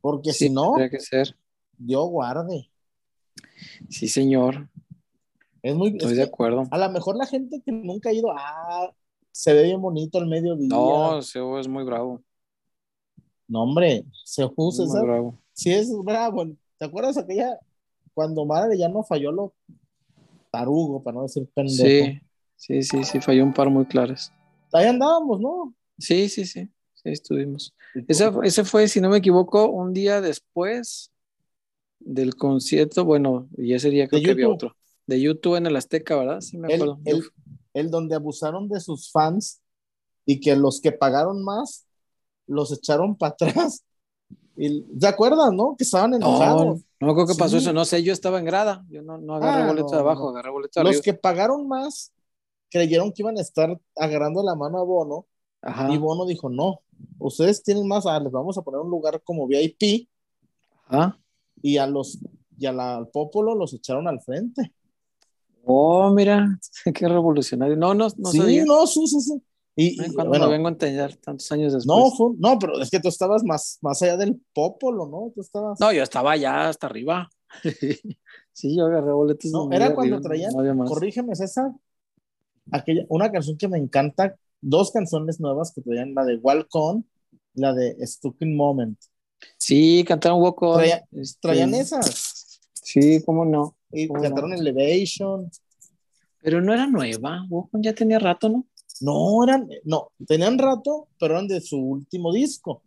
Porque sí, si no, tendría que ser. Dios guarde. Sí, señor. Es muy, Estoy es de acuerdo. A lo mejor la gente que nunca ha ido, ah, se ve bien bonito el mediodía. No, Seo es muy bravo. No, hombre, Seo Muy César, bravo. sí es bravo. ¿Te acuerdas aquella, cuando Madre ya no falló lo tarugo, para no decir pendejo? Sí, sí, sí, sí, falló un par muy claras. Ahí andábamos, ¿no? Sí, sí, sí, sí, estuvimos. Ese, ese fue, si no me equivoco, un día después del concierto, bueno, y ese día creo que había otro. De YouTube en el Azteca, ¿verdad? Sí, me el, acuerdo. el, el donde abusaron de sus fans y que los que pagaron más los echaron para atrás. Y, ¿Te acuerdas, no? Que estaban no, enojados. no me acuerdo qué pasó Sí. eso, no sé, yo estaba en grada, yo no, no agarré Ah, boleto no, de abajo, no. agarré boleto de Los arriba. que pagaron más creyeron que iban a estar agarrando la mano a Bono Ajá, y Bono dijo, no, ustedes tienen más, ah, les vamos a poner un lugar como VIP ajá. y a los y a la- al Popolo los echaron al frente. Oh, mira, qué revolucionario. No, no, no sí, sabía. no, sí, sí, sí. Y, Ay, y, ¿Cuándo bueno, vengo a entender tantos años después? no, fue- no, pero es que tú estabas más, más allá del Popolo, ¿no? Tú estabas... No, yo estaba ya hasta arriba. sí, yo agarré boletos. No, era arriba, cuando traían, no corrígeme César, aquella, una canción que me encanta, dos canciones nuevas que traían, la de Walk On, la de Stuck in Moment. Sí, cantaron Walk On. Traía- este, Traían esas Sí, cómo no. y ¿Cómo cantaron no? Elevation. Pero no era nueva. Walk On ya tenía rato, ¿no? No, eran, no, tenían rato, pero eran de su último disco.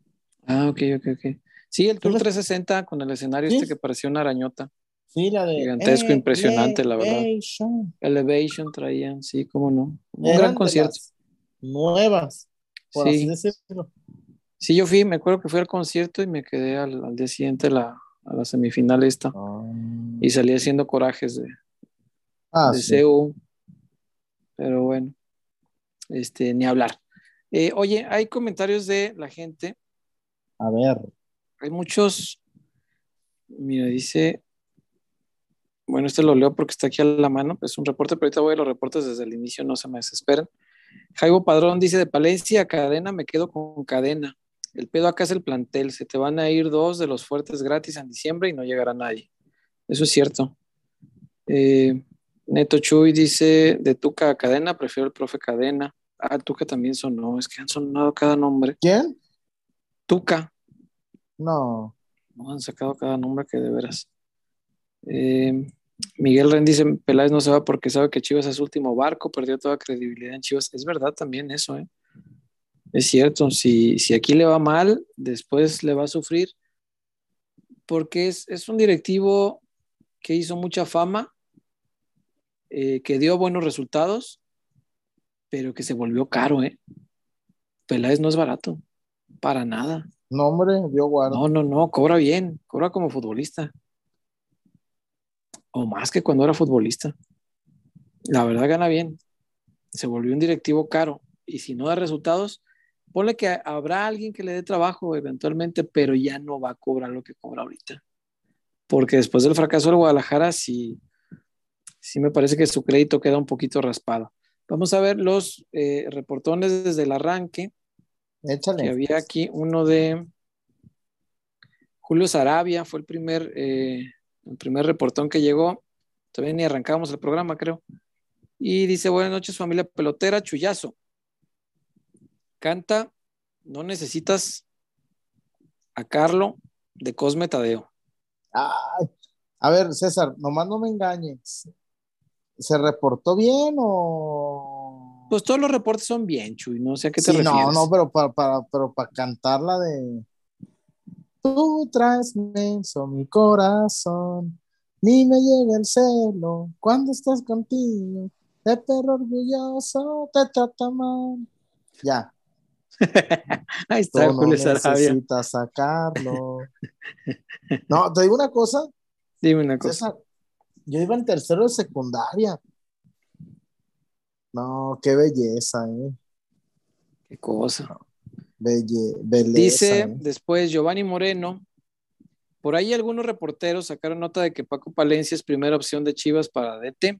Ah, ok, ok, ok. Sí, el Tour Entonces- 360 con el escenario Sí. este que parecía una arañota. Sí, la de Gigantesco, impresionante, la verdad. Elevation. Elevation traían, sí, cómo no. Un Eran gran concierto. Nuevas, por así Sí. decirlo. Sí, yo fui, me acuerdo que fui al concierto y me quedé al, al día siguiente a la, a la semifinal esta. Y salí haciendo corajes de, Ah, de sí. CU. Pero bueno, este, ni hablar. Eh, oye, hay comentarios de la gente. A ver, Hay muchos. Mira, dice. Bueno, este lo leo porque está aquí a la mano. Es un reporte, pero ahorita voy a los reportes desde el inicio, no se me desesperen. Jaibo Padrón dice: de Palencia a cadena me quedo con cadena. El pedo acá es el plantel. Se te van a ir dos de los fuertes gratis en diciembre y no llegará nadie. Eso es cierto. Eh, Neto Chuy dice: de Tuca a cadena, prefiero el profe cadena. Ah, Tuca también sonó. Es que han sonado cada nombre. ¿quién? Tuca. No. No han sacado cada nombre que de veras. Eh, Miguel Ren dice: Peláez no se va porque sabe que Chivas es su último barco, perdió toda credibilidad en Chivas. Es verdad también eso, ¿eh? Es cierto, si, si aquí le va mal, después le va a sufrir, porque es, es un directivo que hizo mucha fama, eh, que dio buenos resultados, pero que se volvió caro, ¿eh? Peláez no es barato, para nada. No, hombre, dio guarda. No, no, no, cobra bien, cobra como futbolista. O más que cuando era futbolista. La verdad gana bien. Se volvió un directivo caro. Y si no da resultados, ponle que habrá alguien que le dé trabajo eventualmente, pero ya no va a cobrar lo que cobra ahorita. Porque después del fracaso del Guadalajara, sí, sí me parece que su crédito queda un poquito raspado. Vamos a ver los eh, reportones desde el arranque Échale. que había aquí uno de Julio Sarabia, fue el primer, eh, el primer reportón que llegó. Todavía ni arrancábamos el programa, creo. Y dice, buenas noches familia pelotera, chullazo. Canta, no necesitas a Carlo de Cosme Tadeo. A ver, César, nomás no me engañes. ¿Se reportó bien o...? Pues todos los reportes son bien, Chuy, no sé a qué te Sí, refieres. no, no, pero para, para, pero para cantarla de... Tú traes menso mi corazón, ni me llega el celo cuando estás contigo. De perro orgulloso te trata mal. Ya, Ahí tú está no Julio Sarabia. necesitas sacarlo. No, te digo una cosa, Dime una cosa. César, yo iba en tercero de secundaria. No, qué belleza, eh. ¿Qué cosa? Belle, belleza. Dice eh. después Giovanni Moreno, por ahí algunos reporteros sacaron nota de que Paco Palencia es primera opción de Chivas para DT.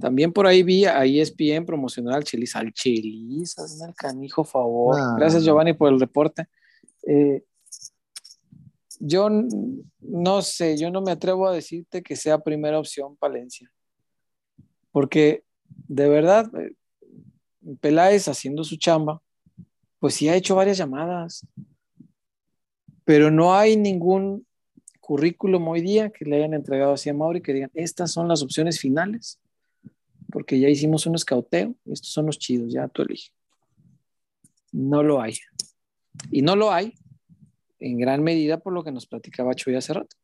También por ahí vi a ESPN promocionar al Chilis. Al Chilis, hazme el canijo favor. Ah. Gracias Giovanni por el reporte. Eh, yo no sé, yo no me atrevo a decirte que sea primera opción Palencia. Porque de verdad, eh, Peláez haciendo su chamba, pues sí ha hecho varias llamadas, pero no hay ningún currículum hoy día que le hayan entregado así a Mauri que digan, estas son las opciones finales, porque ya hicimos un escauteo, estos son los chidos, ya tú elige. No lo hay. Y no lo hay en gran medida por lo que nos platicaba Chuy hace rato.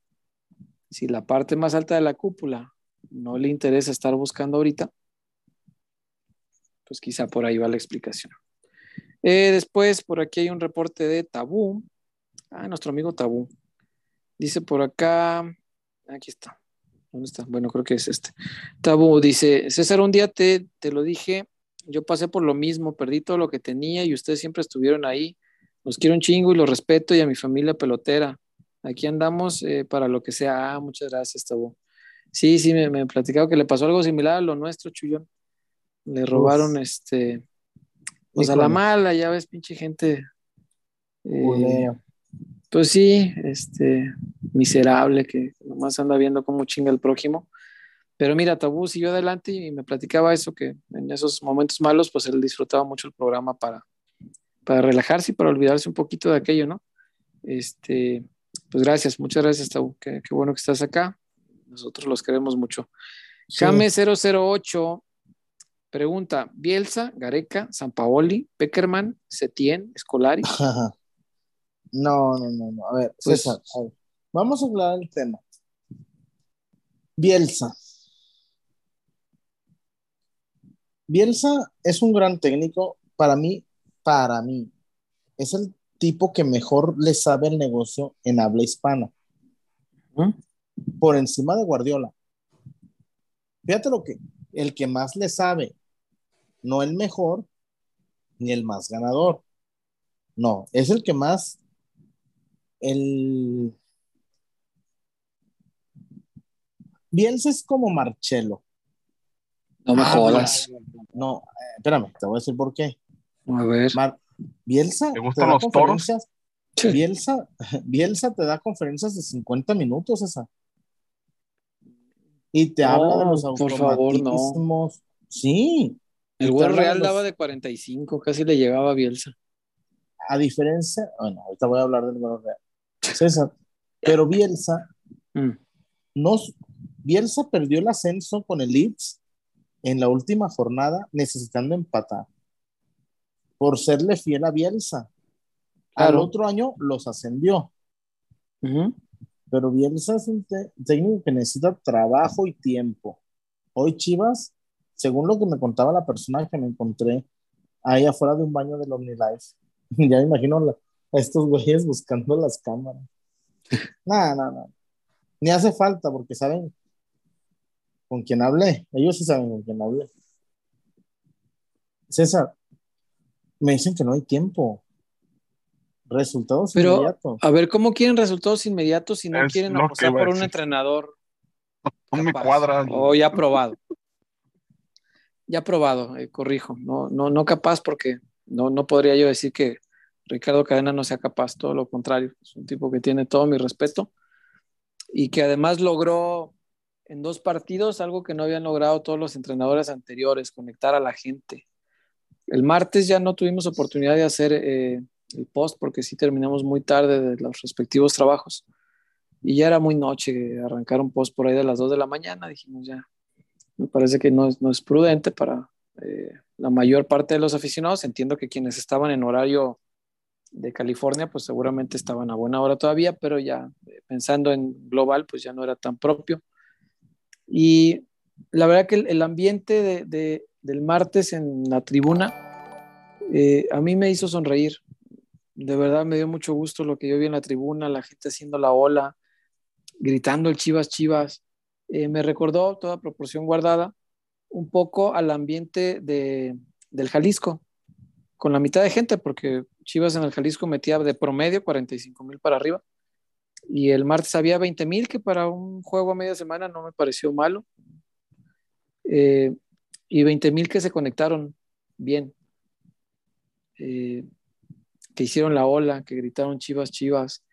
Si la parte más alta de la cúpula no le interesa estar buscando ahorita, pues quizá por ahí va la explicación. Eh, después, por aquí hay un reporte de Tabú. Ah, nuestro amigo Tabú. Dice por acá, aquí está. ¿Dónde está? Bueno, creo que es este. Tabú dice, César, un día te, te lo dije, yo pasé por lo mismo, perdí todo lo que tenía y ustedes siempre estuvieron ahí. Los quiero un chingo y los respeto y a mi familia pelotera. Aquí andamos eh, para lo que sea. Ah, muchas gracias, Tabú. Sí, sí, me, me platicaba que le pasó algo similar a lo nuestro, Chuyón. Le robaron este, pues a la mala, ya ves, pinche gente. eh, pues sí, este, miserable, que nomás anda viendo cómo chinga el prójimo. Pero mira, Tabú siguió adelante y me platicaba eso, que en esos momentos malos, pues él disfrutaba mucho el programa para, para relajarse y para olvidarse un poquito de aquello, ¿no? Este, pues gracias, muchas gracias, Tabú. Qué, qué bueno que estás acá. Nosotros los queremos mucho. Sí. Jame008 pregunta: Bielsa, Gareca, Sampaoli, Peckerman, Setien, Escolari. No, no, no, no. A ver, Pues- César, a ver. vamos a hablar del tema. Bielsa. Bielsa es un gran técnico. Para mí, para mí, es el tipo que mejor le sabe el negocio en habla hispana, ¿Mm? por encima de Guardiola. Fíjate lo que, el que más le sabe, no el mejor ni el más ganador. No, es el que más el Bielsa es como Marcelo. No me Ah, jodas. No, eh, espérame, te voy a decir por qué. A ver. Mar- Bielsa ¿Te gustan da los toros? conferencias- Bielsa, Bielsa te da conferencias de 50 minutos esa. Y te No, habla de los por favor, no. automatismos. Sí, El World Real daba de 45, casi le llegaba a Bielsa. a diferencia, bueno, ahorita voy a hablar del World Real. César, pero Bielsa Mm. no, Bielsa perdió el ascenso con el Leeds en la última jornada necesitando empatar por serle fiel a Bielsa. Al Claro. otro año los ascendió, pero Bielsa es un técnico que necesita trabajo y tiempo. Hoy Chivas, según lo que me contaba la persona que me encontré ahí afuera de un baño del OmniLife, ya me imagino la- a estos güeyes buscando las cámaras. Nada, nada, nada. Ni hace falta porque saben con quién hablé. Ellos sí saben con quién hablé. César, me dicen que no hay tiempo. Resultados Pero- inmediatos. A ver, ¿cómo quieren resultados inmediatos si no Es quieren apostar por un entrenador No me cuadra. O ya probado. Ya probado, eh, corrijo. No, no, no capaz porque no, no podría yo decir que Ricardo Cadena no sea capaz, todo lo contrario. Es un tipo que tiene todo mi respeto y que además logró en dos partidos algo que no habían logrado todos los entrenadores anteriores, conectar a la gente. El martes ya no tuvimos oportunidad de hacer eh, el post porque sí terminamos muy tarde de los respectivos trabajos y ya era muy noche arrancar un post por ahí de las 2 de la mañana. Dijimos ya, me parece que no es, no es prudente para eh, la mayor parte de los aficionados. Entiendo que quienes estaban en horario de California, pues seguramente estaban a buena hora todavía, pero ya eh, pensando en global, pues ya no era tan propio. Y la verdad que el, ambiente de, del martes en la tribuna eh, a mí me hizo sonreír. De verdad me dio mucho gusto lo que yo vi en la tribuna, la gente haciendo la ola, gritando el Chivas Chivas. Eh, me recordó, toda proporción guardada, un poco al ambiente de, del Jalisco, con la mitad de gente, porque Chivas en el Jalisco metía de promedio 45 mil para arriba. Y el martes había 20 mil, que para un juego a media semana no me pareció malo. Eh, y 20 mil que se conectaron bien. Eh, que hicieron la ola, que gritaron Chivas, Chivas,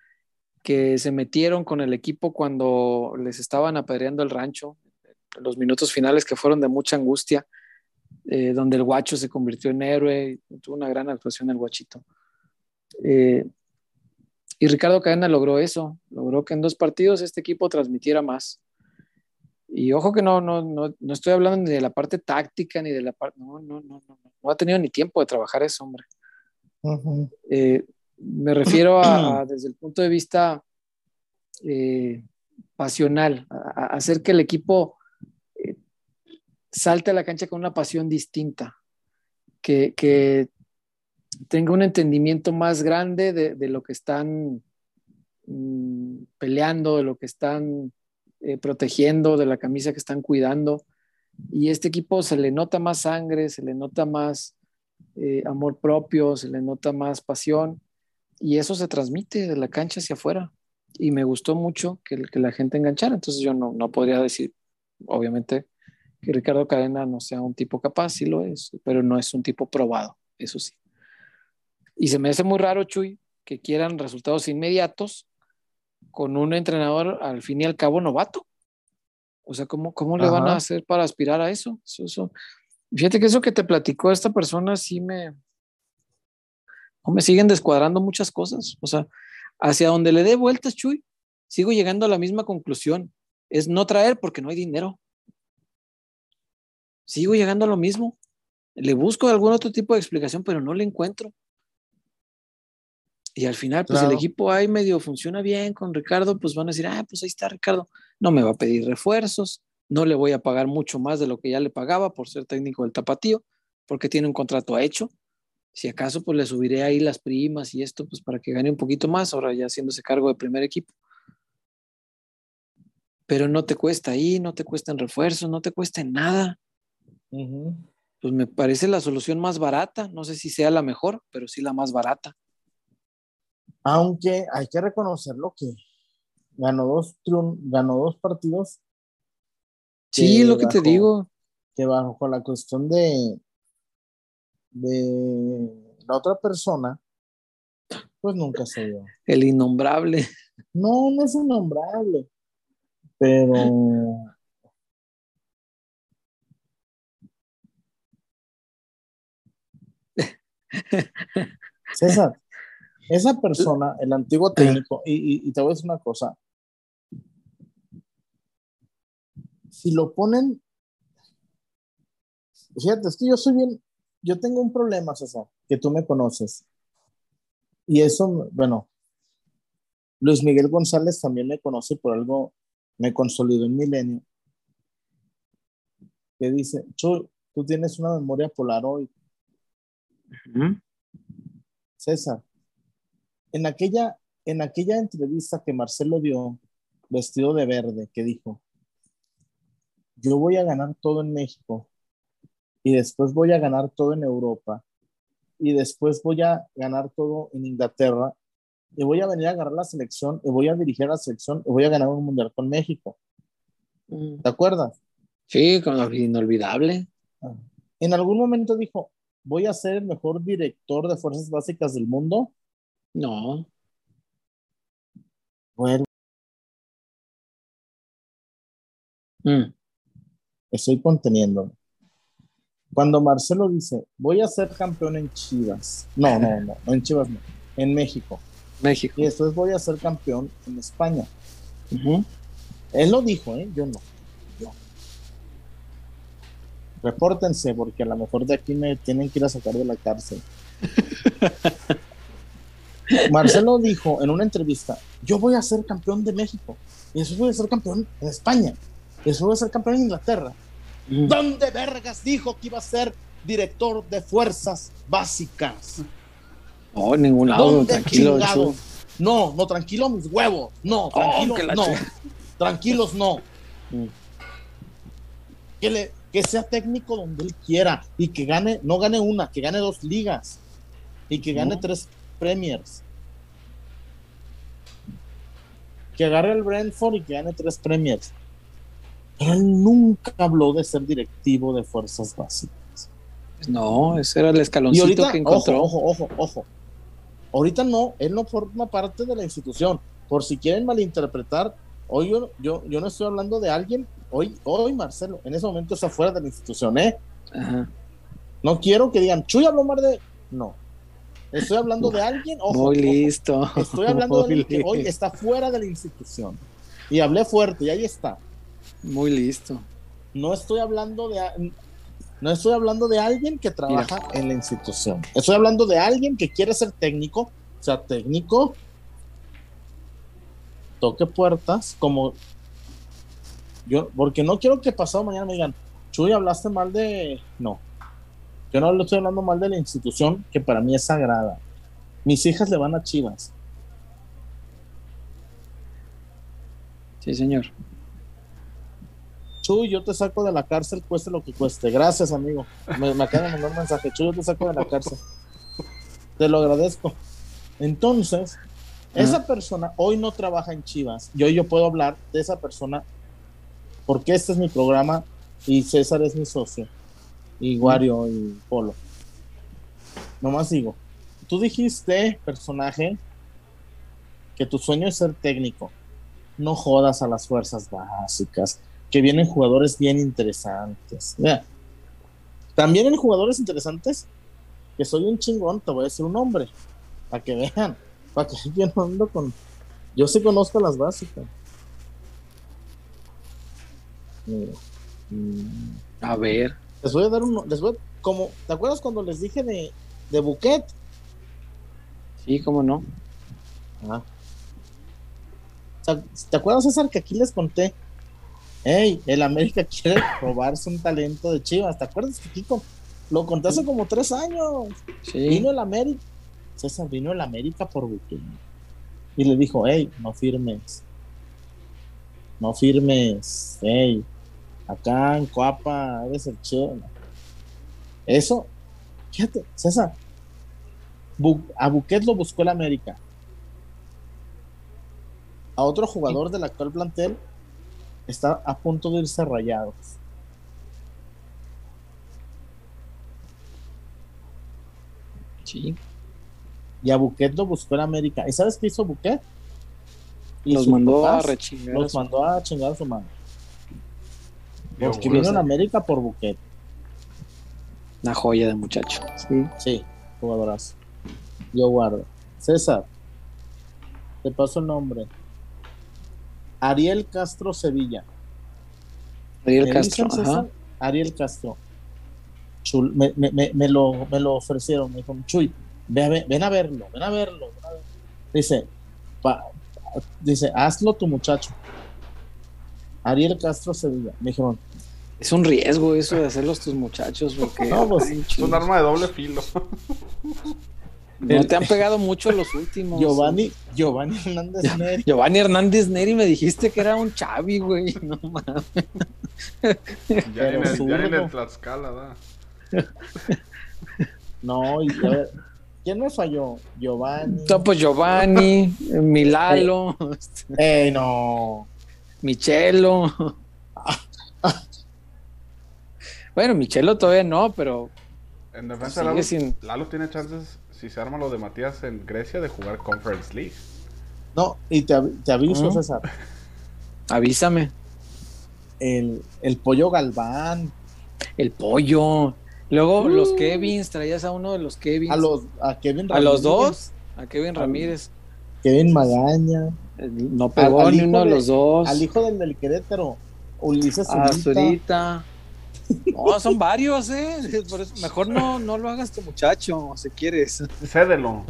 que se metieron con el equipo cuando les estaban apedreando el rancho, los minutos finales que fueron de mucha angustia, eh, donde el guacho se convirtió en héroe, tuvo una gran actuación el guachito. Eh, y Ricardo Cadena logró eso, logró que en dos partidos este equipo transmitiera más. Y ojo que no, no, no, no estoy hablando ni de la parte táctica, ni de la parte... No, no, no, no, no ha tenido ni tiempo de trabajar eso, hombre. Ujú. Eh, me refiero a, a, desde el punto de vista eh, pasional, a, a, hacer que el equipo eh, salte a la cancha con una pasión distinta, que, que tenga un entendimiento más grande de, de lo que están mm, peleando, de lo que están eh, protegiendo, de la camisa que están cuidando. Y este equipo se le nota más sangre, se le nota más eh, amor propio, se le nota más pasión y eso se transmite de la cancha hacia afuera. Y me gustó mucho que, que la gente enganchara. Entonces yo no, no, podría decir, obviamente, que Ricardo Cadena no sea un tipo capaz, sí lo es, pero no es un tipo probado, eso sí. Y se me hace muy raro, Chuy, que quieran resultados inmediatos con un entrenador al fin y al cabo novato. O sea, ¿cómo, cómo le Ajá. van a hacer para aspirar a eso? Eso, eso? Fíjate que eso que te platicó esta persona sí me, no me siguen descuadrando muchas cosas. O sea, hacia donde le dé vueltas, Chuy, sigo llegando a la misma conclusión. Es no traer porque no hay dinero. Sigo llegando a lo mismo. Le busco algún otro tipo de explicación, pero no le encuentro. Y al final, pues claro. el equipo ahí medio funciona bien con Ricardo, pues van a decir, ah, pues ahí está Ricardo. No me va a pedir refuerzos, no le voy a pagar mucho más de lo que ya le pagaba por ser técnico del tapatío, porque tiene un contrato hecho. Si acaso, pues le subiré ahí las primas y esto, pues para que gane un poquito más, ahora ya haciéndose cargo de primer equipo. Pero no te cuesta ahí, no te cuesta en refuerzos, no te cuesta en nada. Pues me parece la solución más barata. No sé si sea la mejor, pero sí la más barata. Aunque hay que reconocerlo que ganó dos, ganó dos partidos Sí, lo que te digo. que bajo la cuestión de, de la otra persona, pues nunca se dio. El innombrable. No, no es innombrable, pero César, esa persona, el antiguo técnico, y, y- y te voy a decir una cosa, si lo ponen, fíjate, es que yo soy bien, yo tengo un problema, César, que tú me conoces, y eso, bueno, Luis Miguel González también me conoce por algo, me consolidó en Milenio, que dice, Chuy, tú tienes una memoria Polaroid, Ujú. César, en aquella, en aquella entrevista que Marcelo dio, vestido de verde, que dijo, yo voy a ganar todo en México y después voy a ganar todo en Europa y después voy a ganar todo en Inglaterra y voy a venir a agarrar la selección y voy a dirigir la selección y voy a ganar un mundial con México. ¿Te acuerdas? Sí, con lo inolvidable. En algún momento dijo, voy a ser el mejor director de fuerzas básicas del mundo. No. Bueno, Mm. estoy conteniéndome. Cuando Marcelo dice, voy a ser campeón en Chivas. No, no, no, no en Chivas no, en México. México. Y después voy a ser campeón en España. Él lo dijo, ¿eh? Yo no. Yo. Repórtense, porque a lo mejor de aquí me tienen que ir a sacar de la cárcel. Marcelo dijo en una entrevista, yo voy a ser campeón de México, y después voy a ser campeón en España, y después voy a ser campeón en Inglaterra. Ujú. ¿Dónde vergas dijo que iba a ser director de fuerzas básicas? No, en ningún lado. ¿Dónde Tranquilo, chingado? No, no, tranquilo mis huevos. No, tranquilos que la no. Tranquilos no. Mm. Que, le, que sea técnico donde él quiera y que gane, no gane una, que gane dos ligas y que gane No. tres premiers. Que agarre el Brentford y que gane tres premiers. Pero él nunca habló de ser directivo de fuerzas básicas. No, ese era el Y escaloncito ahorita, que encontró. ojo, ojo, ojo, ojo. Ahorita no, él no forma parte de la institución. Por si quieren malinterpretar, hoy yo, yo, yo no estoy hablando de alguien, hoy, hoy Marcelo, en ese momento está fuera de la institución, ¿eh? Ajá. No quiero que digan, Chuy habló más de. No. Estoy hablando de alguien, ojo, Muy ojo, listo. Estoy hablando de alguien que hoy está fuera de la institución. Y hablé fuerte, y ahí está. Muy listo. No estoy hablando de. No estoy hablando de alguien que trabaja en la institución. Estoy hablando de alguien que quiere ser técnico, o sea, técnico, toque puertas, como yo, porque no quiero que pasado mañana me digan, Chuy, hablaste mal de. No. Yo no le estoy hablando mal de la institución, que para mí es sagrada. Mis hijas le van a Chivas. Sí, señor. Chuy, yo te saco de la cárcel, cueste lo que cueste. Gracias, amigo. Me, me acaba de mandar un mensaje. Chuy, yo te saco de la cárcel. Te lo agradezco. Entonces, esa persona hoy no trabaja en Chivas. Y hoy yo puedo hablar de esa persona porque este es mi programa y César es mi socio. Y Wario y Polo. Nomás digo, tú dijiste, personaje, que tu sueño es ser técnico. No jodas a las fuerzas básicas que vienen jugadores bien interesantes. Mira, también en jugadores interesantes, que soy un chingón, te voy a decir un nombre, para que vean, para que yo no ando con. Yo sí conozco las básicas. Mira, mm, A ver. Les voy a dar uno, les voy, como, ¿te acuerdas cuando les dije de, de Buquet? Sí, cómo no. Sea, ¿Te acuerdas, César, que aquí les conté? Hey, el América quiere robarse un talento de Chivas. ¿Te acuerdas que con- lo conté hace como tres años? Sí. Vino el América. César vino el América por Buquet. Y le dijo, hey, no firmes. No firmes. Hey, acá en Coapa eres el chido. Eso, fíjate, César, Bu- a Buquet lo buscó el América. A otro jugador del actual plantel está a punto de irse rayados. Sí. Y a Buquet lo buscó el América. ¿Y sabes qué hizo Buquet? Y Los mandó a rechingar. a Los su- mandó a chingar a su madre. Porque güey, vino a América por Buquet. Una joya de muchacho. Sí. Sí, jugadorazo. Yo guardo. César, te paso el nombre. Ariel Castro Sevilla. Ariel ¿Me Castro. Ajá. Ariel Castro. Chul- me, me- me- me lo, me lo ofrecieron. Me dijo, Chuy, ve a ver- ven a verlo, ven a verlo. ven a verlo". Dice, pa- dice, hazlo tu muchacho. Ariel Castro Sevilla. Me dijeron, Es un riesgo eso de hacerlos tus muchachos porque No, pues, Es un arma de doble filo. no te han pegado mucho los últimos. Giovanni, Giovanni Hernández Neri. Giovanni Hernández Neri me dijiste que era un Chavi, güey. No mames. Ya en, el, ya en zurdo. el Tlaxcala, da. No, y a ver, ¿quién me falló? Giovanni. No, pues Giovanni, Milalo, Ey, no. Michelo. Bueno, Michelo todavía no, pero En defensa Lalo, sin. Lalo tiene chances, si se arma lo de Matías en Grecia, de jugar Conference League. No, y te, te aviso, ¿Mm? César. Avísame. El, el pollo Galván, El pollo. Luego los Uh. Kevins, traías a uno de los Kevins. a los a Kevin ¿A los dos, a Kevin Ramírez. Kevin Magaña, No pegó ni uno de de- los dos. al hijo del del Querétaro, Ulises A Zurita. No, son varios, ¿eh? Por eso, mejor no, no lo hagas tu muchacho, si quieres. Cédelo.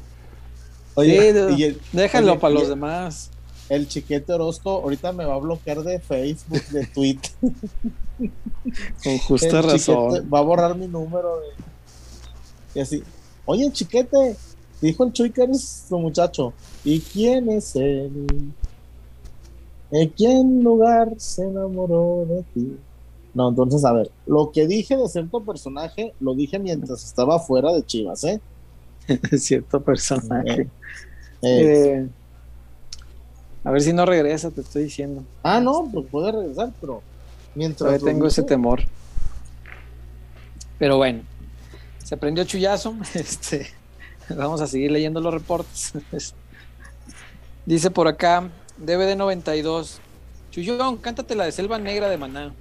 Oye, Sí, y el, Déjalo Oye, para y- los demás. el chiquete Orozco ahorita me va a bloquear de Facebook, de Twitter. Con justa El razón. va a borrar mi número. de- Y así, oye, chiquete, dijo el Chuy que eres su muchacho. ¿Y quién es él? ¿En qué lugar se enamoró de ti? No, entonces, a ver, lo que dije de cierto personaje, lo dije mientras estaba fuera de Chivas, ¿eh? Cierto personaje. Eh, Eh, a ver si no regresa, te estoy diciendo. ah, no, pues puede regresar, pero mientras. Todavía tengo ese temor. Pero bueno, se prendió chullazo. Este, vamos a seguir leyendo los reportes. Dice por acá, DVD 92. Chuyón, cántate la de Selva Negra de Maná.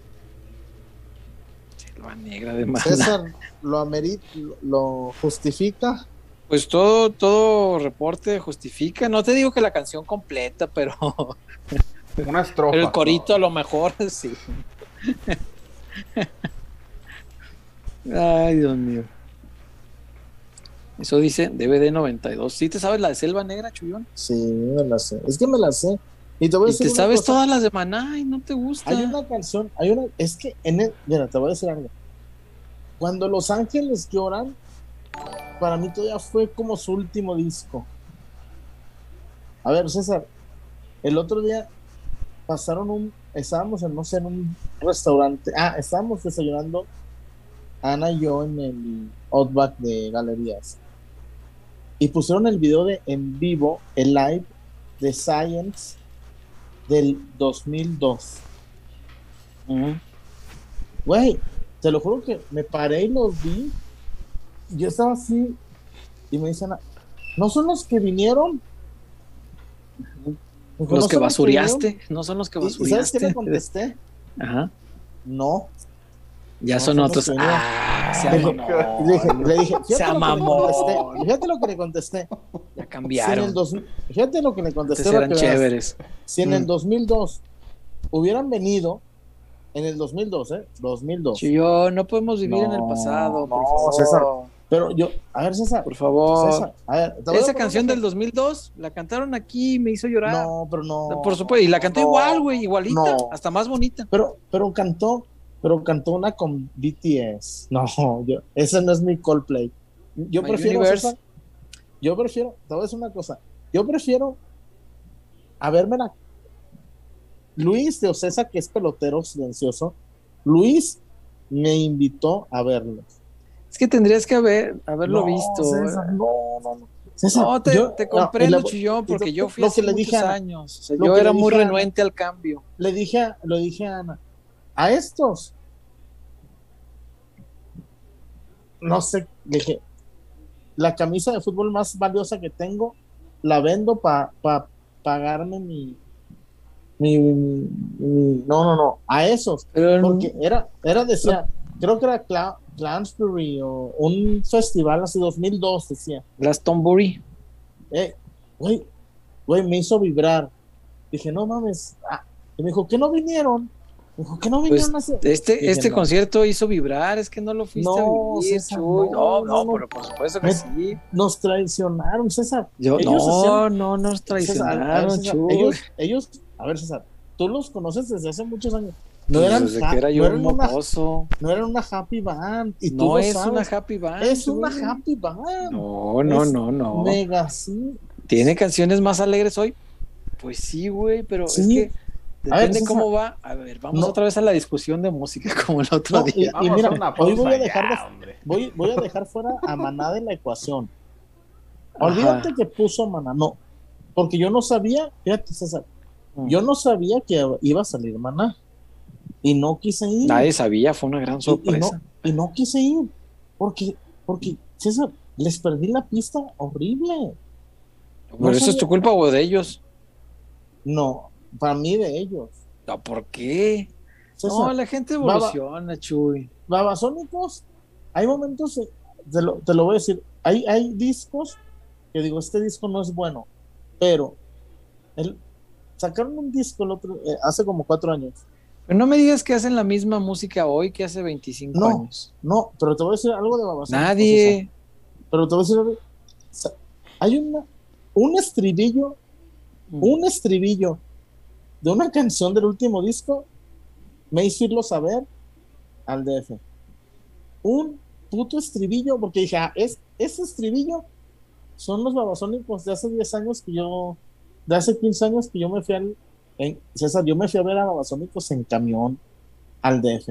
Selva Negra de Maná. César lo amerita, lo- justifica. Pues todo, todo reporte justifica. No te digo que la canción completa, pero, Una estrofa. pero el corito a lo mejor sí. Ay, Dios mío. Eso dice DVD 92. ¿Sí te sabes la de Selva Negra, Chuyón? Sí, me la sé. Es que me la sé. Y te voy a Y decir te una sabes cosa. todas las de Maná y no te gusta. Hay una canción, hay una, es que en el, mira, te voy a decir algo. Cuando Los Ángeles lloran, para mí todavía fue como su último disco. A ver, César, el otro día pasaron un, estábamos en, no sé, en un restaurante, ah, estábamos desayunando Ana y yo en el Outback de Galerías. Y pusieron el video de en vivo, el live de Science del 2002. Ujú. Güey, te lo juro que me paré y los vi. Yo estaba así y me dicen, ¿no son los que vinieron? Me Los "¿No que basuriaste, no son los que vinieron?". ¿Y- ¿Y sabes qué basuriaste. le contesté? Ajá. No. Ya No, son son los otros. Ah, se Le dije- amamó. Le dije, le dije, fíjate lo que le contesté. Ya Si en el cambiaron. dos- fíjate lo que le contesté. Eran que veas. chéveres. Si en el Mm. 2002 hubieran venido, en el 2002, ¿eh? 2002. Yo no podemos vivir en el No, pasado, por no, favor. César. Pero yo, a ver, César. Por favor. César, a ver, te a Esa poner canción del 2002 la cantaron aquí me hizo llorar. No, pero no. Por supuesto, y la cantó no, igual, güey, igualita, no. hasta más bonita. Pero, pero cantó, pero cantó una con BTS. No, yo, ese no es mi Coldplay. Yo My prefiero. César, yo prefiero, te voy a decir una cosa, yo prefiero a verme la Luis de Ocesa, que es pelotero silencioso, Luis me invitó a verlos. Es que tendrías que haber, haberlo No, visto. César, no, no, no. César, No, te, yo- te no, y le- Chuyón, porque yo fui lo hace que le dije muchos años. O sea, lo yo era muy dije renuente al cambio. le dije, lo dije a Ana, a estos, no sé, dije, la camisa de fútbol más valiosa que tengo, la vendo para pagarme mi, mi, mi- mi- no, no, no, a esos, Pero porque era, era, decía, creo que era Cla- Clansbury o un festival así 2002, decía, Glastonbury. eh, güey, güey, me hizo vibrar. Dije, no mames. ah. Y me dijo, ¿qué no vinieron? Dijo, ¿qué no Pues, vinieron a hacer? Este, Dije, este no. concierto hizo vibrar, es que no lo fuiste No, a vivir, César, Chuy. no, No, no, no, pero por supuesto que Me- sí. Nos traicionaron, César. Yo, ellos no, hacían- no nos traicionaron, César, Chuy. ellos, ellos, a ver, César, tú los conoces desde hace muchos años. No Pues eran, desde que era no yo eran un una, mocoso. no eran una happy band. Y No es sabes. una happy band. Es una happy band. No, no, Es no, no. Mega, sí. ¿Tiene canciones más alegres hoy? Pues sí, güey, pero es que A ver, cómo va. A ver, vamos No. otra vez a la discusión de música como el otro No, día. y mira, hoy voy a dejar ya, de, hombre. voy, voy a dejar fuera a Maná de la ecuación. Ajá. Olvídate que puso Maná, no, porque yo no sabía, fíjate César, Mm. yo no sabía que iba a salir Maná y no quise ir. Nadie sabía, fue una gran y, y sorpresa. no, y no quise ir porque, porque César, les perdí la pista horrible. ¿Pero no eso es tu culpa o de ellos? No, para mí de ellos. No, ¿por qué? César, No, la gente Baba- evoluciona, Chuy. Babasónicos, hay momentos, eh, te lo, te lo voy a decir, hay, hay discos que digo, este disco no es bueno, pero el, sacaron un disco el otro, eh, hace como cuatro años. Pero no me digas que hacen la misma música hoy que hace 25 No. años. No, pero te voy a decir algo de Babasónicos. César. Nadie. Pero te voy a decir algo. Hay una, un estribillo, Mm. un estribillo de una canción del último disco me hizo irlo saber al DF. Un puto estribillo, porque dije, ah, es, ese estribillo son los babasónicos de hace 10 años que yo, de hace 15 años que yo me fui al, César, yo me fui a ver a babasónicos en camión al DF.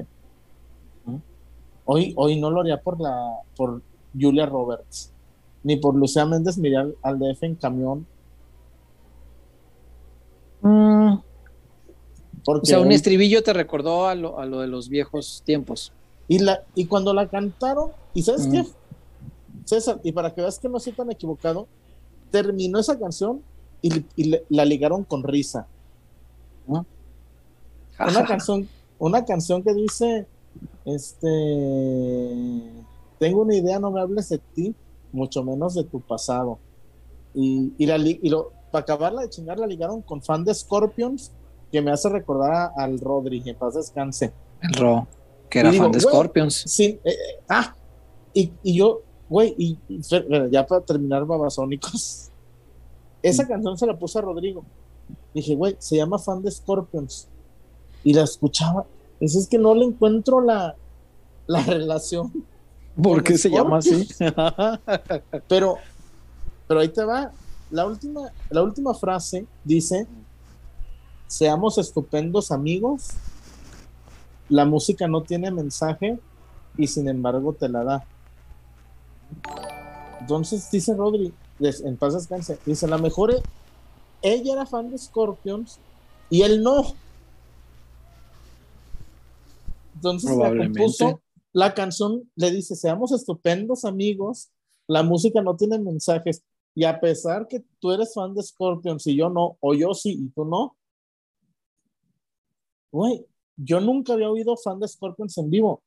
Hoy, hoy no lo haría por la, por Julia Roberts, ni por Lucía Méndez, miré al, al DF en camión, Mm, porque O sea, un estribillo te recordó a lo, a lo de los viejos tiempos. Y, la, y cuando la cantaron, ¿y sabes Mm. qué? César, y para que veas que no estoy tan equivocado, terminó esa canción y, y le- la ligaron con risa. Una canción, una canción que dice, este, tengo una idea, no me hables de ti, mucho menos de tu pasado. Y, y, la, y lo, para acabarla de chingar, la ligaron con fan de Scorpions, que me hace recordar a- al Rodri, en paz descanse. El Ro, que era digo, fan de Scorpions. Sí, eh, eh, ah, y, y yo, güey, y, y ya para terminar, babasónicos, esa canción se la puse a Rodrigo. Dije, güey, se llama fan de Scorpions. Y la escuchaba. Eso es que no le encuentro la, la relación. ¿Por qué se llama así? Pero, pero ahí te va. La última, la última frase dice: Seamos estupendos amigos. La música no tiene mensaje y sin embargo te la da. Entonces dice Rodri, en paz descanse, dice: La mejor, e- ella era fan de Scorpions y él no. Entonces la compuso, la canción le dice, seamos estupendos amigos, la música no tiene mensajes, y a pesar que tú eres fan de Scorpions y yo no, o yo sí y tú no, güey, yo nunca había oído fan de Scorpions en vivo.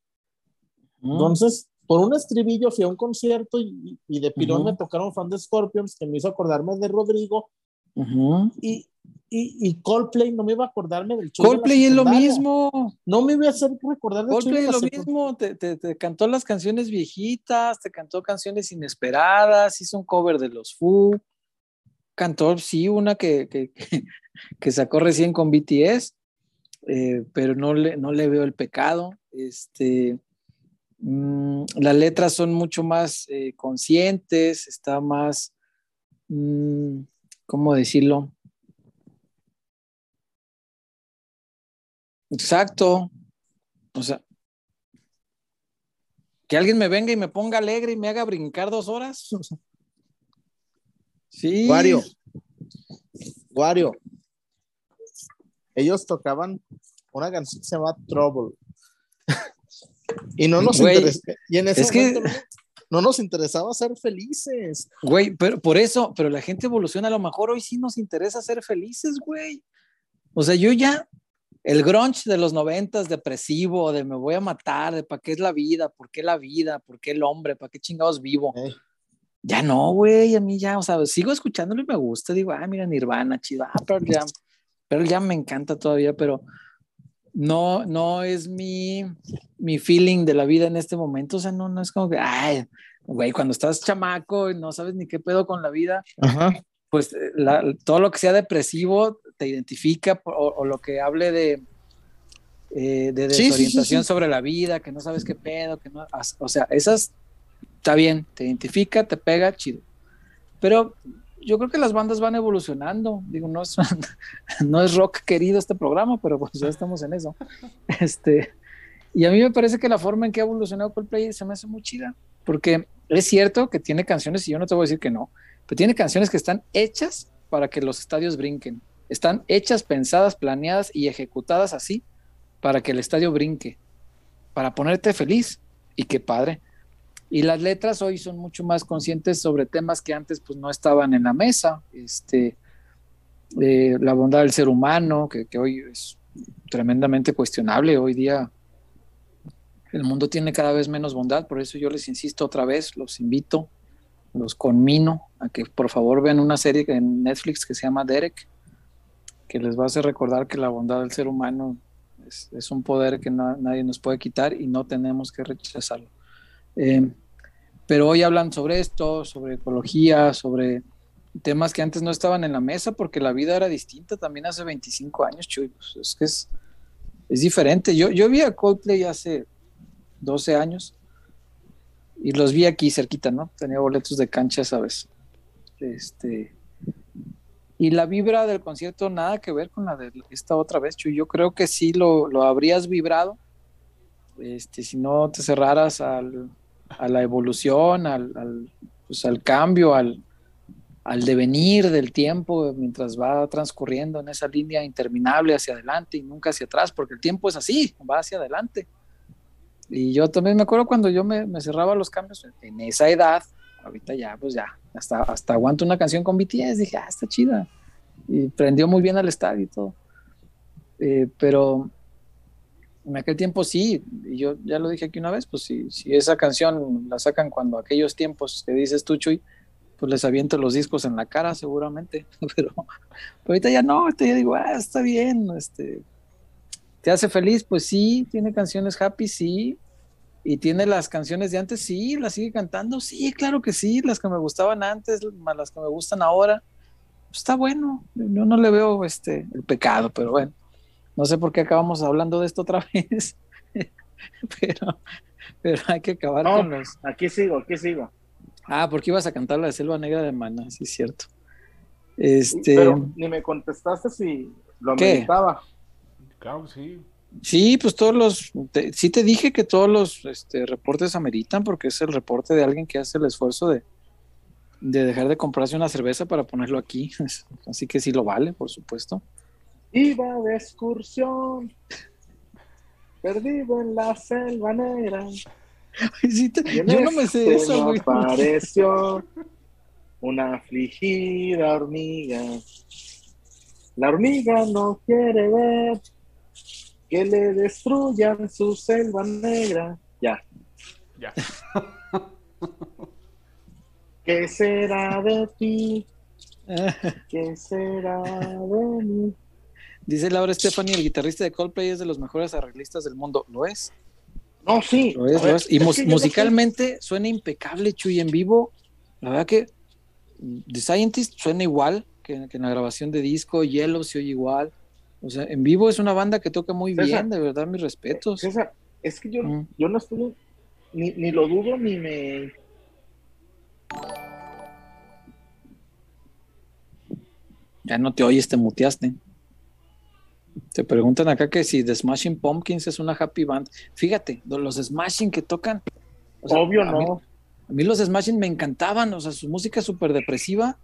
Mm. Entonces, por un estribillo fui a un concierto y, y de pilón Ujú. me tocaron fan de Scorpions que me hizo acordarme de Rodrigo Ujú. y, y, y Coldplay no me iba a acordarme del de la Coldplay es lo mismo. No me iba a hacer recordar del Coldplay es lo mismo. Te, te- te cantó las canciones viejitas, te cantó canciones inesperadas, hizo un cover de los Foo. Cantó, sí, una que, que, que sacó recién con BTS, eh, pero no le, no le veo el pecado. Este, mm, las letras son mucho más eh, conscientes, está más, mm, ¿cómo decirlo? Exacto. O sea, Que alguien me venga y me ponga alegre y me haga brincar dos horas. Sí. Wario. Wario. Ellos tocaban una canción que se llama Trouble. y no nos Güey, interesa- Y en ese es que- momento no, no nos interesaba ser felices. Güey, pero por eso, pero la gente evoluciona. A lo mejor hoy sí nos interesa ser felices, güey. O sea, yo ya, el grunge de los noventas, depresivo, de me voy a matar, de para qué es la vida, por qué la vida, por qué el hombre, para qué chingados vivo. Ya no, güey, a mí ya, o sea, sigo escuchándolo y me gusta. Digo, ah, mira, Nirvana, chido, ah, Pearl Jam. Pearl Jam me encanta todavía, pero no, no es mi, mi feeling de la vida en este momento. O sea, no, no es como que, ay, güey, cuando estás chamaco y no sabes ni qué pedo con la vida, Ajá. pues eh, la- todo lo que sea depresivo te identifica o, o lo que hable de, eh, de Sí, sí, sí, desorientación sí. sobre la vida, que no sabes qué pedo, que no, o sea, esas está bien, te identifica, te pega, chido. Pero yo creo que las bandas van evolucionando. Digo, no es, rock querido este programa, pero pues ya estamos en eso. Este, y a mí me parece que la forma en que ha evolucionado Coldplay se me hace muy chida, porque es cierto que tiene canciones, y yo no te voy a decir que no, pero tiene canciones que están hechas para que los estadios brinquen. Están hechas, pensadas, planeadas y ejecutadas así para que el estadio brinque, para ponerte feliz. Y qué padre. Y las letras hoy son mucho más conscientes sobre temas que antes pues no estaban en la mesa. Este, eh, la bondad del ser humano, que, hoy es tremendamente cuestionable. Hoy día el mundo tiene cada vez menos bondad, por eso yo les insisto otra vez, los invito, los conmino a que por favor vean una serie en Netflix que se llama Derek, que les va a hacer recordar que la bondad del ser humano es, un poder que na- nadie nos puede quitar y no tenemos que rechazarlo. Eh, pero hoy hablan sobre esto, sobre ecología, sobre temas que antes no estaban en la mesa porque la vida era distinta también hace 25 años, Chuy. pues, es que es, es diferente. Yo, yo vi a Coldplay hace 12 años y los vi aquí cerquita, ¿no? Tenía boletos de cancha, ¿sabes? Este, y la vibra del concierto nada que ver con la de esta otra vez, Chuy. Yo creo que sí lo, lo habrías vibrado este, si no te cerraras al, a la evolución, al, pues, al cambio, al, al devenir del tiempo mientras va transcurriendo en esa línea interminable hacia adelante y nunca hacia atrás, porque el tiempo es así, va hacia adelante. Y yo también me acuerdo cuando yo me, me cerraba los cambios en esa edad, ahorita ya, pues ya, hasta, hasta aguanto una canción con BTS, dije, ah, está chida. Y prendió muy bien al estadio y todo. Eh, pero en aquel tiempo sí, y yo ya lo dije aquí una vez, pues si, si esa canción la sacan cuando aquellos tiempos que dices tú, Chuy, pues les aviento los discos en la cara seguramente, pero, ahorita ya no, ahorita ya digo, ah, está bien, este, ¿te hace feliz? Pues sí, tiene canciones happy, sí, y tiene las canciones de antes, sí, las sigue cantando, sí, claro que sí, las que me gustaban antes, las que me gustan ahora, pues está bueno, yo no le veo este, el pecado, pero bueno, no sé por qué acabamos hablando de esto otra vez, pero, pero hay que acabar No, con los... aquí sigo, aquí sigo. Ah, porque ibas a cantar la de Selva Negra de Mana, sí es cierto. Este, Pero ni me contestaste si lo ¿Qué? ameritaba. Claro que sí. sí, pues todos los, te- sí te dije que todos los este, reportes ameritan porque es el reporte de alguien que hace el esfuerzo de, de dejar de comprarse una cerveza para ponerlo aquí, así que sí lo vale, por supuesto. Iba de excursión, perdido en la selva negra. Ay, sí te- yo no me sé eso, güey. apareció una afligida hormiga. La hormiga no quiere ver que le destruyan su selva negra. Ya. Ya. ¿Qué será de ti? ¿Qué será de mí? Dice Laura Stephanie, el guitarrista de Coldplay es de los mejores arreglistas del mundo. ¿Lo es? No, sí. Lo es, ver, lo es. Y es mus- que yo no sé- musicalmente suena impecable, Chuy, en vivo. La verdad que The Scientist suena igual que, que en la grabación de disco, Yellow se oye igual. O sea, en vivo es una banda que toca muy César, bien, de verdad, mis respetos. César, es que yo, Mm. yo no estoy, ni, ni lo dudo, ni me... Ya no te oyes, te muteaste. Te preguntan acá que si The Smashing Pumpkins es una happy band. Fíjate, los Smashing que tocan Obvio a mí- no. A mí los Smashing me encantaban, o sea, su música súper depresiva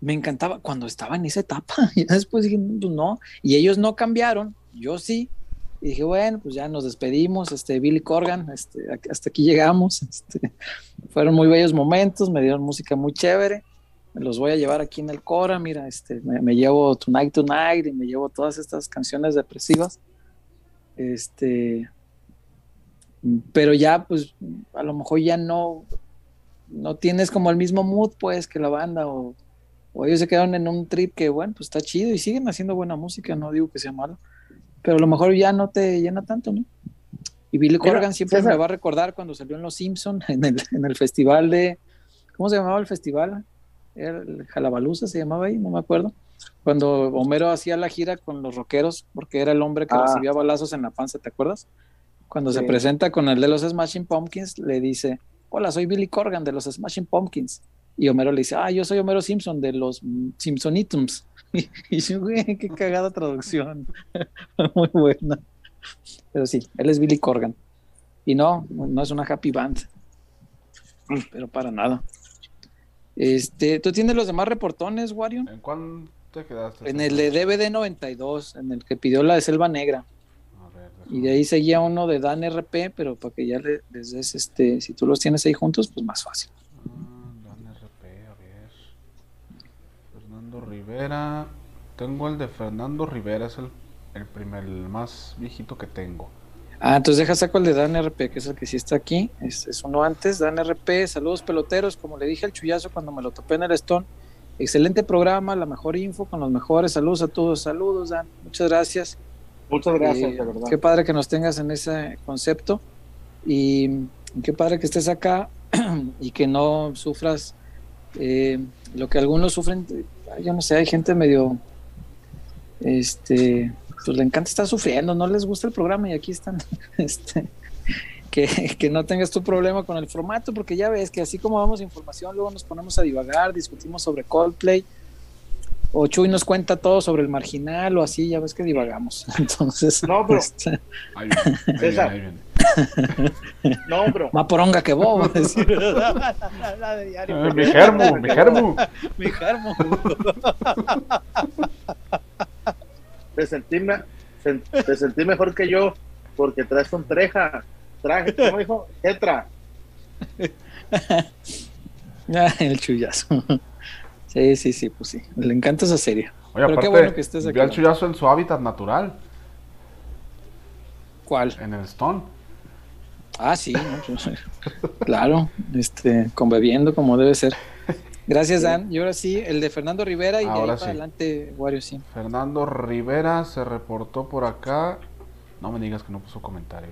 me encantaba cuando estaba en esa etapa. Y después dije, pues no. Y ellos no cambiaron, yo sí. Y dije, bueno, pues ya nos despedimos, este, Billy Corgan, este, hasta aquí llegamos. Este, fueron muy bellos momentos, me dieron música muy chévere. Los voy a llevar aquí en el Cora, mira, este, me, me llevo Tonight Tonight y me llevo todas estas canciones depresivas. Este, pero ya, pues, a lo mejor ya no, no tienes como el mismo mood, pues, que la banda, o, o ellos se quedaron en un trip que, bueno, pues está chido y siguen haciendo buena música, no digo que sea malo, pero a lo mejor ya no te llena tanto, ¿no? Y Billy Mira, Corgan siempre César. me va a recordar cuando salió en Los Simpson en el, en el festival de, ¿cómo se llamaba el festival? El Jalabaluza se llamaba ahí, no me acuerdo. Cuando Homero hacía la gira con los rockeros, porque era el hombre que Ah. recibía balazos en la panza, ¿te acuerdas? Cuando se Sí. presenta con el de los Smashing Pumpkins, le dice, hola, soy Billy Corgan de los Smashing Pumpkins. Y Homero le dice, ah, yo soy Homero Simpson de los Simpsonitums. Y, y yo, güey, qué cagada traducción. Muy buena. Pero sí, él es Billy Corgan. Y no, no es una happy band. Pero para nada. Este, ¿tú tienes los demás reportones, Wario? ¿En cuál te quedaste? En el de DVD 92, en el que pidió la de Selva Negra. A ver, Y de ahí seguía uno de Dan RP, pero para que ya le- les des, este, si tú los tienes ahí juntos, pues más fácil. Ah, Dan RP, a ver. Fernando Rivera. Tengo el de Fernando Rivera, es el, el primer, el más viejito que tengo. Ah, entonces deja saco el de Dan RP, que es el que sí está aquí. Es, es uno antes, Dan RP. Saludos peloteros, como le dije al chullazo cuando me lo topé en el Stone. Excelente programa, la mejor info con los mejores. Saludos a todos. Saludos, Dan. Muchas gracias. Muchas gracias, Eh, de verdad. Qué padre que nos tengas en ese concepto y qué padre que estés acá y que no sufras eh, lo que algunos sufren. Yo no sé, hay gente medio, este, pues le encanta estar sufriendo, no les gusta el programa y aquí están, este, que, que no tengas tu problema con el formato, porque ya ves que así como damos información, luego nos ponemos a divagar, discutimos sobre Coldplay. O Chuy nos cuenta todo sobre el marginal o así, ya ves que divagamos. Entonces, No, pero- este, César. ahí viene. No, bro. más poronga que vos. Ah, mi germo, mi germo. Mi germo. Te sentí, te sentí mejor que yo porque traes un treja. Traje, ¿cómo dijo? Tetra. Ah, el chullazo. Sí, sí, sí, pues sí. Le encanta esa serie. Oye, Pero qué bueno que estés aquí. al chullazo en su hábitat natural, ¿Cuál? en el Stone. Ah, sí, no, claro, este, conviviendo como debe ser. Gracias, Dan. Y ahora sí, el de Fernando Rivera y de ahí para adelante, Wario, sí. Fernando Rivera se reportó por acá. No me digas que no puso comentario.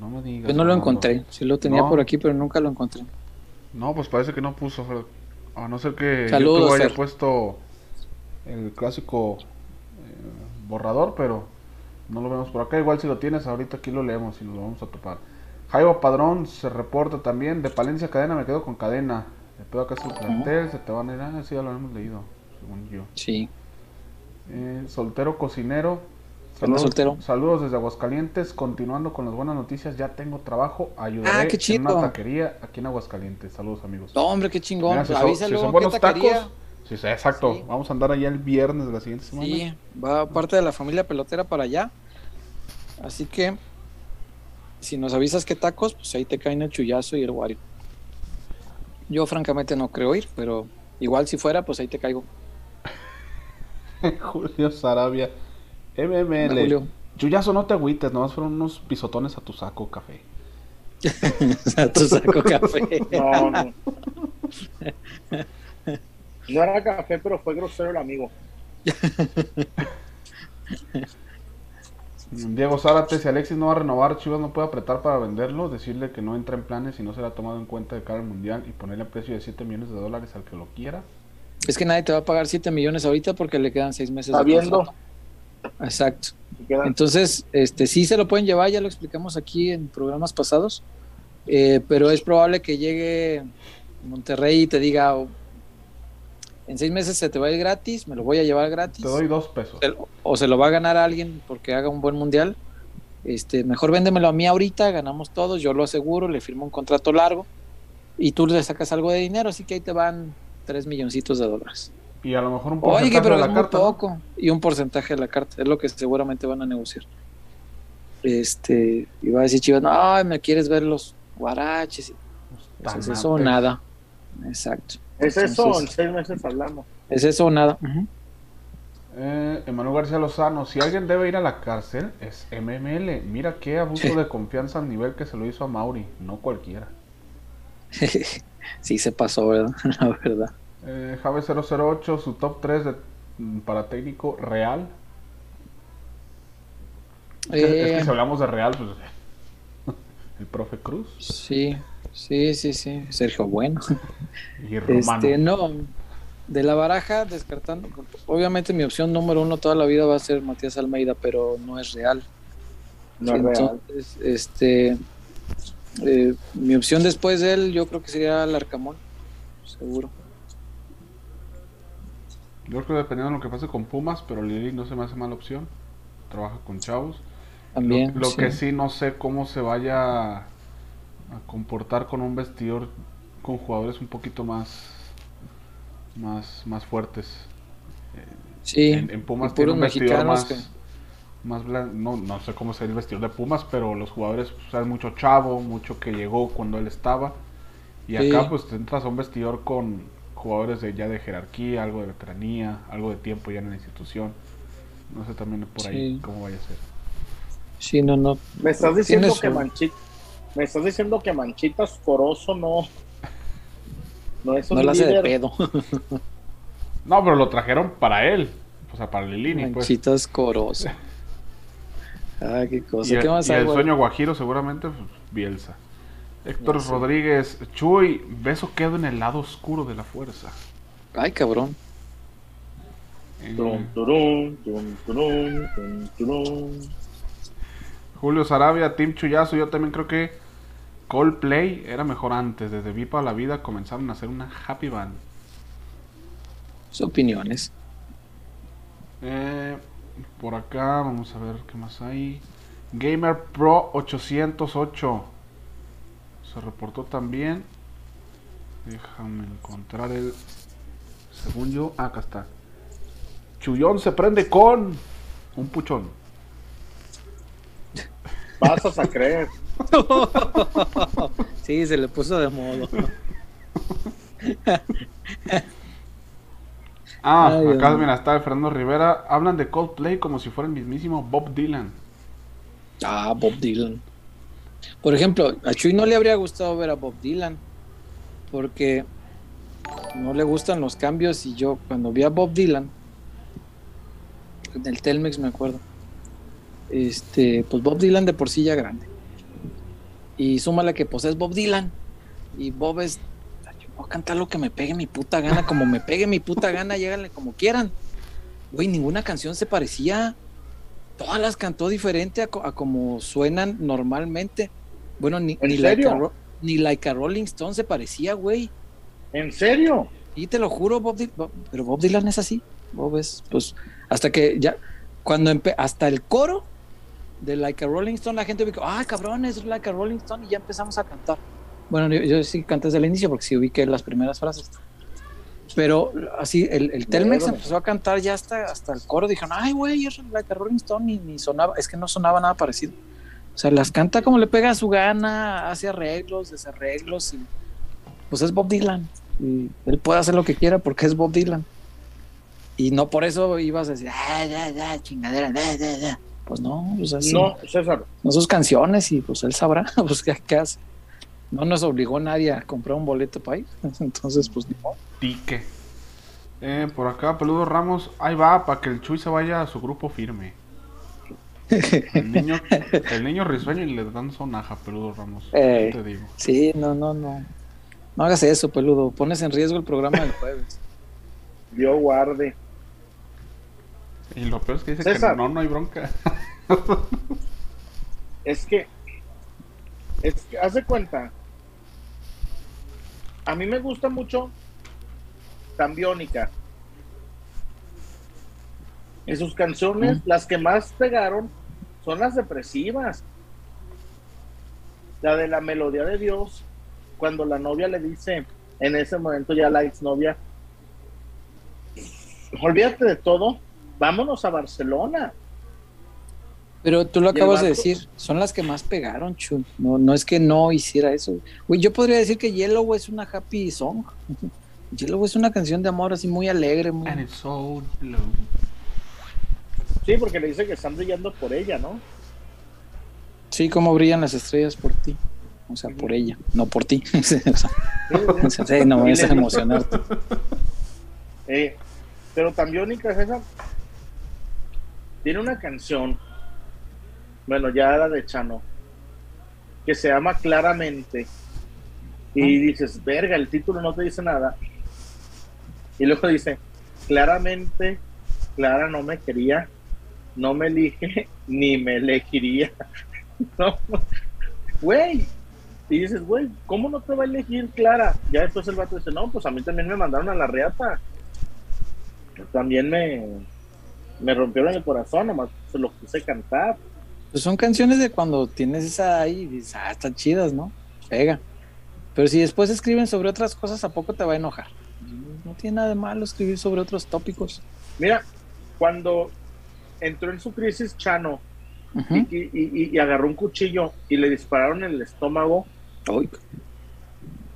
No me digas. Yo no lo encontré, sí lo tenía No. por aquí, pero nunca lo encontré. No, pues parece que no puso. A no ser que Saludos, YouTube haya Fer. puesto el clásico eh, borrador, pero no lo vemos por acá. Igual si lo tienes, ahorita aquí lo leemos y nos lo vamos a topar. Jaiba Padrón se reporta también. De Palencia Cadena me quedo con cadena. De pedo acá es el plantel, se te van a ir. Ah, sí, ya lo hemos leído, según yo. Sí. Eh, soltero cocinero. Anda soltero. saludos desde Aguascalientes. Continuando con las buenas noticias, ya tengo trabajo. Ayudaré Ah, qué en una taquería aquí en Aguascalientes. Saludos, amigos. No, hombre, qué chingón. Mira, si son- Avísalo, si son ¿qué buenos tacos. Sí, sí, exacto. Sí. Vamos a andar allá el viernes de la siguiente semana. Sí, va parte de la familia pelotera para allá. Así que, si nos avisas qué tacos, pues ahí te caen el chullazo y el wario. Yo francamente no creo ir, pero igual si fuera, pues ahí te caigo. Julio Sarabia. MML. Julio. Chuyazo, no te agüites, nomás fueron unos pisotones a tu saco café. A tu saco café. No, no. No era café, pero fue grosero el amigo. Diego Zárate, si Alexis no va a renovar, Chivas no puede apretar para venderlo, decirle que no entra en planes y no será tomado en cuenta de cara al mundial y ponerle a precio de 7 millones de dólares al que lo quiera. Es que nadie te va a pagar 7 millones ahorita porque le quedan 6 meses. Está de viendo. contrato. Exacto. Entonces, este, sí se lo pueden llevar, ya lo explicamos aquí en programas pasados, eh, pero es probable que llegue Monterrey y te diga, "Oh, en seis meses se te va a ir gratis, me lo voy a llevar gratis, Te doy dos pesos. O se lo va a ganar a alguien porque haga un buen mundial, este, mejor véndemelo a mí ahorita, ganamos todos, yo lo aseguro, le firmo un contrato largo y tú le sacas algo de dinero, así que ahí te van tres milloncitos de dólares. Y a lo mejor un Oye, porcentaje pero de es la muy carta. ¿no? poco. Y un porcentaje de la carta, es lo que seguramente van a negociar. Este, iba a decir Chivas, no, me quieres ver los guaraches. y- Pues es eso nada. Exacto. Es eso, en Entonces, seis meses hablamos. Es eso o nada. Eh, Emanuel García Lozano, si alguien debe ir a la cárcel, es MML. Mira qué abuso Sí. de confianza al nivel que se lo hizo a Mauri, no cualquiera. sí se pasó, ¿verdad? La verdad. Eh, Jave 008, su top 3 de, mm, para técnico real. Es que, es que Eh, si hablamos de real, pues el profe Cruz Sí, sí, sí, sí. Sergio Bueno. y Romano. Este, no. De la baraja, descartando. Obviamente mi opción número uno toda la vida va a ser Matías Almeida, pero no es real. No es real. Entonces, este, eh, mi opción después de él, yo creo que sería Larcamón, seguro. Yo creo que dependiendo de lo que pase con Pumas, pero Lili no se me hace mala opción. Trabaja con chavos. También. lo lo sí. que sí no sé cómo se vaya a comportar con un vestidor con jugadores un poquito más más más fuertes. Sí, en, en Pumas tiene un vestidor más que- más blan- no, no sé cómo sea el vestidor de Pumas, pero los jugadores pues, hay mucho chavo, mucho que llegó cuando él estaba. Y Sí. acá pues te entras a un vestidor con jugadores de ya de jerarquía, algo de veteranía, algo de tiempo ya en la institución. No sé también por ahí Sí. cómo vaya a ser. Sí, no, no. Me estás diciendo que un- Manchita, me estás diciendo que Manchitas Corozo no, no es un No hace de líder. pedo. No, pero lo trajeron para él, o sea, para Lilini, pues. Manchitas coroso. Ah, qué Y cosa. el, ¿Qué más y hay, el sueño guajiro seguramente, pues, Bielsa. Héctor. Rodríguez, Chuy, beso quedo en el lado oscuro de la fuerza. Ay, cabrón. Eh. Julio Sarabia, Team Chuyazo, yo también creo que Coldplay era mejor antes. Desde Vipa a la vida comenzaron a hacer una happy band. Sus opiniones. Eh, por acá, vamos a ver qué más hay. Gamer Pro 808 se reportó también. Déjame encontrar el. Según yo, ah, acá está. Chuyón se prende con un puchón. Pasas a creer. Sí, se le puso de modo. Ah, Ay, acá mira, está Fernando Rivera. Hablan de Coldplay como si fuera el mismísimo Bob Dylan. Ah, Bob Dylan. Por ejemplo, a Chuy no le habría gustado ver a Bob Dylan porque no le gustan los cambios y yo cuando vi a Bob Dylan en el Telmex me acuerdo. Este, pues Bob Dylan de por sí ya grande. Y súmale que pues es Bob Dylan y Bob es yo voy a cantar lo que me pegue mi puta gana, como me pegue mi puta gana, lléganle como quieran. Güey, ninguna canción se parecía todas las cantó diferente a, co- a como suenan normalmente. Bueno, ni, ¿En ni, like a, Ro- ni Like a Rolling Stone se parecía, güey. ¿En serio? Y te lo juro, Bob Dylan, pero Bob Dylan es así. Bob es, pues, hasta que ya, cuando hasta el coro de Like a Rolling Stone, la gente dijo, ah, cabrón, es Like a Rolling Stone, y ya empezamos a cantar. Bueno, yo, yo sí canté desde el inicio porque sí ubiqué las primeras frases. Pero así, el, el Telmex empezó a cantar ya hasta, hasta el coro. Dijeron, ay, güey, es Like a Rolling Stone, y ni sonaba, es que no sonaba nada parecido. O sea, las canta como le pega a su gana, hace arreglos, desarreglos, y pues es Bob Dylan. Y él puede hacer lo que quiera porque es Bob Dylan. Y no por eso ibas a decir, ah, ya, ya, chingadera, ya, ya, ya. Pues no, pues así. No, César. Son sus canciones y pues él sabrá, pues qué, qué hace. No nos obligó nadie a comprar un boleto para ir. Entonces, pues ni modo. Tique. Eh, por acá, Peludo Ramos, ahí va, para que el Chuy se vaya a su grupo firme. El niño, el niño risueño y le dan sonaja, Peludo Ramos. Eh. ¿Qué te digo? Sí, no, no, no. No hagas eso, peludo. Pones en riesgo el programa del jueves. Dios guarde. Y lo peor es que dice César. que no, no hay bronca. Es que, es que, haz de cuenta. A mí me gusta mucho Cambiónica. Y sus canciones, las que más pegaron, son las depresivas. La de la melodía de Dios, cuando la novia le dice, en ese momento ya la exnovia, olvídate de todo, vámonos a Barcelona. Pero tú lo ¿Y el acabas de decir, son las que más pegaron, Chul. No, no es que no hiciera eso. Güey, yo podría decir que Yellow es una happy song. Yellow es una canción de amor así muy alegre, muy... And it's so low. Sí, porque le dice que están brillando por ella, ¿no? Sí, como brillan las estrellas por ti. O sea, por ella, no por ti. O sea, o sea, sí, no me a emocionarte. Eh, pero también César tiene una canción, bueno, ya era de Chano, que se llama Claramente. Y dices, verga, el título no te dice nada. Y luego dice, claramente, Clara no me quería, no me elige, ni me elegiría. No, güey. Y dices, güey, ¿cómo no te va a elegir Clara? Ya después el vato dice, no, pues a mí también me mandaron a la reata. También me, me rompieron el corazón, nomás se lo quise cantar. Pues son canciones de cuando tienes esa ahí y dices, ah, están chidas, ¿no? Pega. Pero si después escriben sobre otras cosas, ¿a poco te va a enojar? No tiene nada de malo escribir sobre otros tópicos. Mira, cuando entró en su crisis Chano y, y- y- y agarró un cuchillo y le dispararon en el estómago,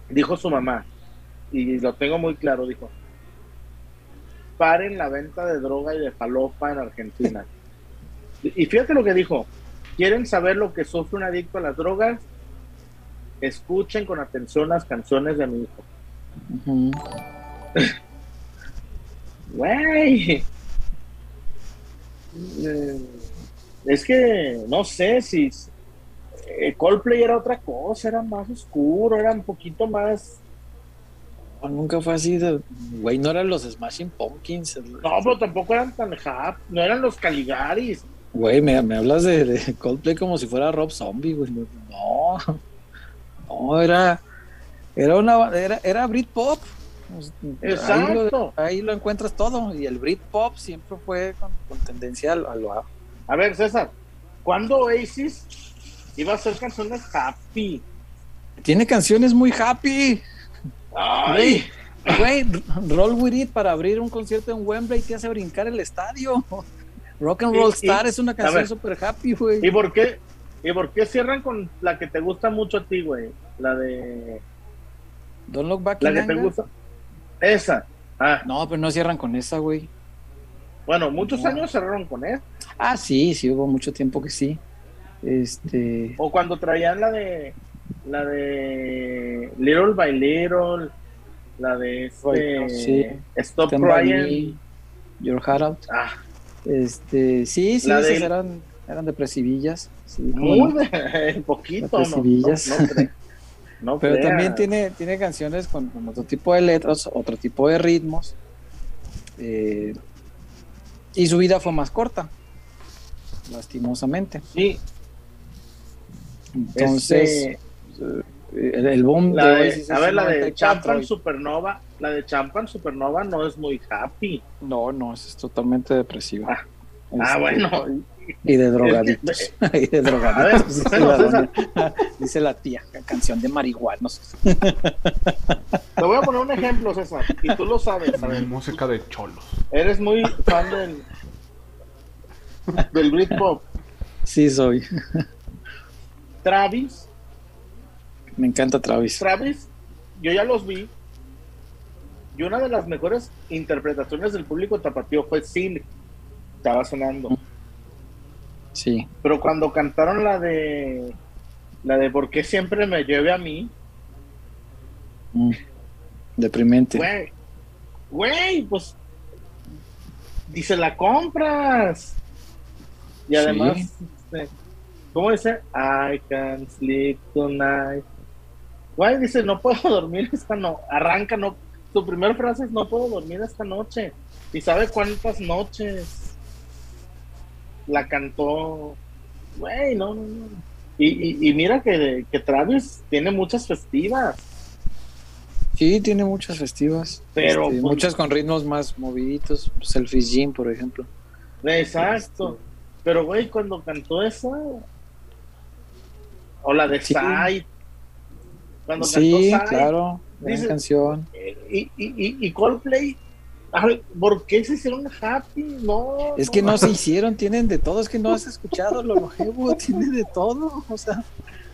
dijo su mamá, y lo tengo muy claro, dijo, paren la venta de droga y de falopa en Argentina. y fíjate lo que dijo, ¿quieren saber lo que sufre un adicto a las drogas? Escuchen con atención las canciones de mi hijo. Güey. Eh, Es que no sé si eh, Coldplay era otra cosa, era más oscuro, era un poquito más. No, nunca fue así de, güey, no eran los Smashing Pumpkins. No, pero tampoco eran tan hap, no eran los Caligaris. Güey, me, me hablas de, de Coldplay como si fuera Rob Zombie, güey. No, no, era, era una, era, era Britpop. Ahí Exacto. lo, ahí lo encuentras todo. Y el Britpop siempre fue con, con tendencia a lo, a lo- A ver, César, ¿cuándo Oasis iba a hacer canciones happy? Tiene canciones muy happy. Ay, Güey, Roll With It para abrir un concierto en Wembley te hace brincar el estadio. Rock and Roll y- Star es una canción super happy, güey. ¿y por qué? ¿Y por qué cierran con la que te gusta mucho a ti, güey? La de. Don't Look Back La que te gusta. Esa. Ah, No, pero no cierran con esa, güey. bueno, muchos No. años cerraron con eso. Ah, sí, sí, hubo mucho tiempo que sí. Este. O cuando traían la de la de Little by Little, la de este, sí. Stop Stand Crying. Your Heart Out. Ah, Este, sí, sí, La esas de- eran, eran depresivillas. Sí, muy de- poquito, no, no, Depresivillas. no, Pero creas. también tiene, tiene canciones con, con otro tipo de letras, otro tipo de ritmos. eh, y su vida fue más corta, lastimosamente. Sí, Entonces, este, el, el boom la de a ver, la de 94 Champan Supernova, la de Champan Supernova no es muy happy. No, no, es totalmente depresiva. Ah. Ah, bueno. Y de drogaditos. y de drogaditos. dice, bueno, la César. doña. Dice la tía, canción de marihuanos. Te voy a poner un ejemplo, César, y tú lo sabes, a ver. Música de cholos. Eres muy fan del del Britpop. Sí, soy. Travis, Me encanta Travis. Travis, yo ya los vi. Y una de las mejores interpretaciones del público tapatío fue Silk. Estaba sonando. Sí. Pero cuando cantaron la de. La de ¿Por qué siempre me lleve a mí? Mm. Deprimente. Güey. Güey, pues. Dice, la compras. Y además. Sí. este, ¿Cómo dice? I can sleep tonight. Güey, dice, no puedo dormir esta no. Arranca, no. Su primera frase es, no puedo dormir esta noche. ¿Y sabe cuántas noches la cantó? Güey, no, no, no. Y, y, y mira que, que Travis tiene muchas festivas. Sí, tiene muchas festivas. Pero, Este, pues- muchas con ritmos más moviditos. Selfies Gym, por ejemplo. Exacto. Pero, güey, cuando cantó esa. O la de Sí. Side. Cuando Sí, cantó claro, gran canción. Y, y, y, y Coldplay. ay, ¿Por qué se hicieron happy? No. Es que no se hicieron, tienen de todo, es que no has escuchado lo longevo, tiene de todo, o sea,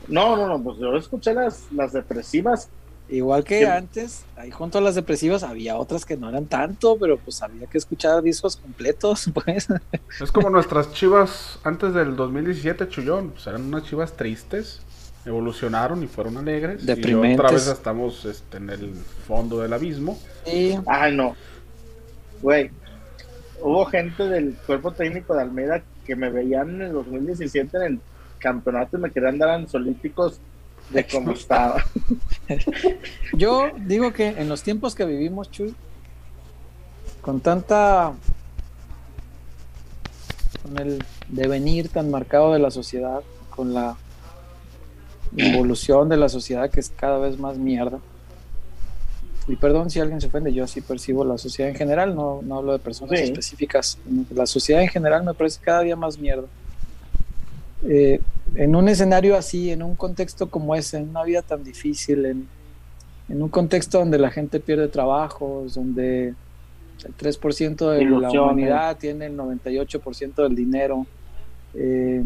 No, no, no. Pues yo escuché las, las depresivas. igual que Sí. antes, ahí junto a las depresivas había otras que no eran tanto, pero pues había que escuchar discos completos, pues. Es como nuestras chivas antes del 2017, Chullón. Pues eran unas chivas tristes. Evolucionaron y fueron alegres. Y Deprimentes. otra vez estamos este, en el fondo del abismo. Sí, Ay, no. Güey. Hubo gente del cuerpo técnico de Almeida que me veían en el 2017 en el campeonato y me querían dar ansiolíticos de cómo estaba. Yo digo que en los tiempos que vivimos, Chuy, con tanta. con el devenir tan marcado de la sociedad, con la evolución de la sociedad que es cada vez más mierda. Y perdón si alguien se ofende, yo así percibo la sociedad en general, no, no hablo de personas Sí. específicas. La sociedad en general me parece cada día más mierda. Eh, en un escenario así, en un contexto como ese, en una vida tan difícil, en, en un contexto donde la gente pierde trabajos, donde el 3% de la Ilusiones. humanidad tiene el 98% del dinero, eh,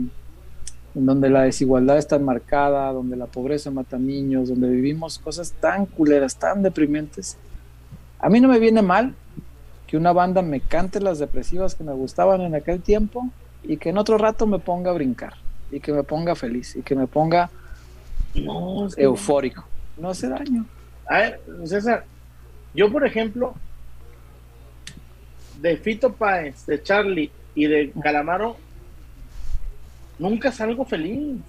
en donde la desigualdad es tan marcada, donde la pobreza mata niños, donde vivimos cosas tan culeras, tan deprimentes. A mí no me viene mal que una banda me cante las depresivas que me gustaban en aquel tiempo y que en otro rato me ponga a brincar y que me ponga feliz y que me ponga No, eufórico. No hace daño. A ver, César, yo por ejemplo, de Fito Páez, de Charlie y de Calamaro, nunca salgo feliz.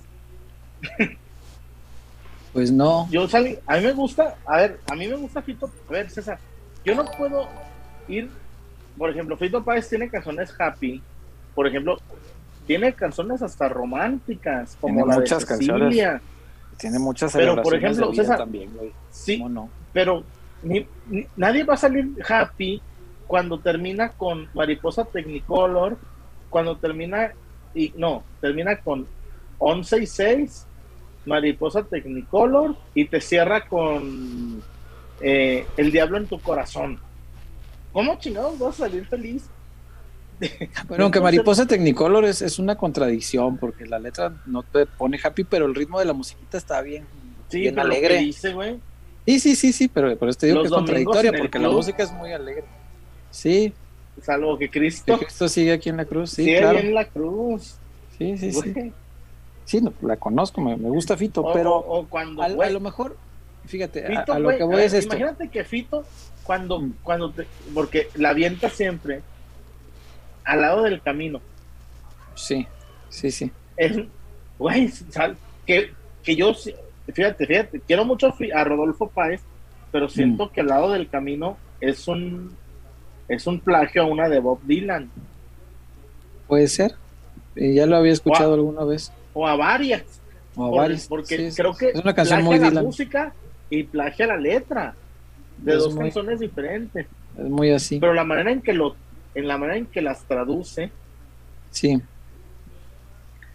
Pues no. Yo salgo, a mí me gusta, a ver, a mí me gusta Fito, a ver, César, yo no puedo ir, por ejemplo, Fito Páez tiene canciones happy, por ejemplo, tiene canciones hasta románticas, como Tiene la muchas de Cecilia. Tiene muchas Pero, por ejemplo, de vida César, también, güey. Sí, pero ni- ni- nadie va a salir happy cuando termina con Mariposa Technicolor, cuando termina, y no, termina con 11 y 6, Mariposa Technicolor, y te cierra con eh, El Diablo en tu Corazón. ¿Cómo chingados vas a salir feliz? Bueno, aunque Mariposa Technicolor es, es una contradicción porque la letra no te pone happy, pero el ritmo de la musiquita está bien, Sí, bien alegre. dice, güey, Sí, sí, sí, sí, pero por eso te digo Los que es contradictoria porque la música es muy alegre. Sí, salvo que que Cristo Cristo sigue aquí en la cruz, sí, sigue claro. en la cruz. Sí, sí, sí. güey. Sí, no, la conozco, me, me gusta Fito, O- pero o, o cuando, a, lo mejor, fíjate, a- Fito, a, lo güey, que voy ver, es esto. Imagínate que Fito, cuando, Mm. cuando te, porque la avienta siempre al lado del camino. Sí, sí, sí. Es, güey, sal- que, que yo, fíjate, fíjate, quiero mucho a Rodolfo Páez, pero Mm. siento que al lado del camino es un, es un plagio a una de Bob Dylan, Puede ser. Ya lo había escuchado alguna vez. o a varias, O a por- varios. porque Sí, creo que es una canción plagia muy la Dylan. música y plagia la letra, de Es dos muy- canciones diferentes. Es muy así. pero la manera en que lo en la manera en que las traduce Sí.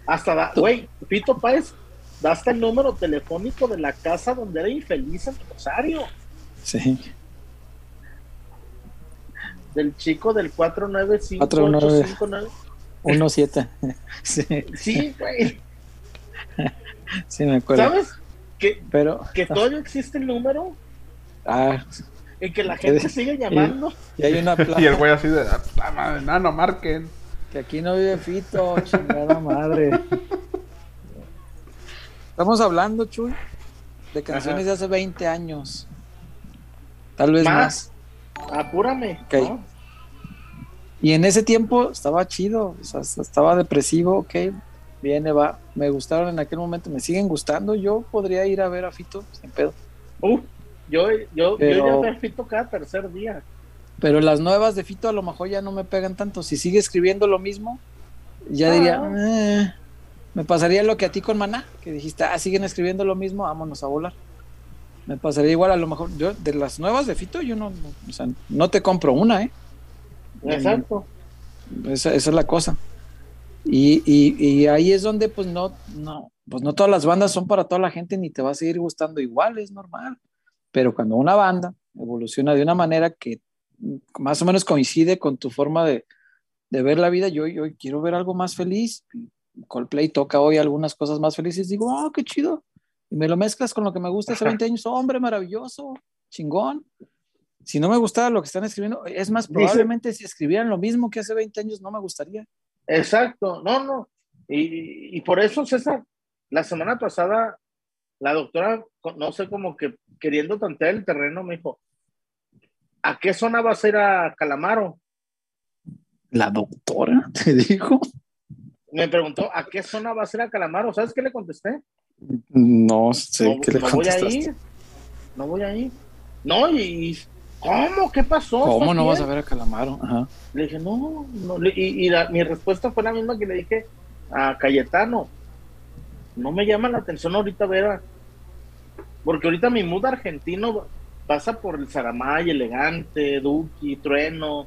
hasta da güey Pito Páez da hasta el número telefónico de la casa donde era infeliz en Rosario Sí. Del chico del 495 49. 1-7. Sí, sí güey sí, me acuerdo. sabes que, Pero. que todavía existe el número Ah, y que la gente sigue llamando y hay una placa Y el güey así de, "Ah, puta madre, no, no marquen. que aquí no vive Fito, chingada madre. Estamos hablando, Chuy, de canciones Ajá. de hace 20 años. Tal vez más. más apúrame Ok. ¿no? Y en ese tiempo estaba chido, o sea, estaba depresivo, ok, viene, va. Me gustaron en aquel momento, me siguen gustando. Yo podría ir a ver a Fito sin pedo. Uf, yo yo Pero- yo a ver Fito cada tercer día Pero las nuevas de Fito a lo mejor ya no me pegan tanto. Si sigue escribiendo lo mismo, ya Ah. diría, "Eh". me pasaría lo que a ti con Maná, que dijiste, ah, siguen escribiendo lo mismo, vámonos a volar. Me pasaría igual, a lo mejor, yo, de las nuevas de Fito, yo no, no, o sea, no te compro una, ¿eh? exacto Esa, esa es la cosa. Y, y, y, ahí es donde pues no, no, pues no todas las bandas son para toda la gente ni te va a seguir gustando igual, es normal. Pero cuando una banda evoluciona de una manera que más o menos coincide con tu forma de, de ver la vida, yo, yo quiero ver algo más feliz. Coldplay toca hoy algunas cosas más felices, digo, oh, qué chido. Y me lo mezclas con lo que me gusta hace 20 años, hombre, maravilloso, chingón. Si no me gustara lo que están escribiendo, es más, probablemente si escribieran lo mismo que hace 20 años, no me gustaría. Exacto, no, no. Y, y por eso, César, la semana pasada, la doctora, no sé, como que queriendo tantear el terreno, me dijo, ¿a qué zona vas a ir a Calamaro? La doctora te dijo. Me preguntó, ¿a qué zona vas a ir a Calamaro? ¿Sabes qué le contesté? No sé no, qué le no voy a ir. No voy a ir. No, y ¿cómo? ¿Qué pasó? ¿Cómo no vas a ver a Calamaro? Ajá. Le dije, no, no y, y la, mi respuesta fue la misma que le dije a Cayetano. No me llama la atención ahorita ver a, porque ahorita mi mood argentino pasa por el Saramay, Elegante, Duki, Trueno.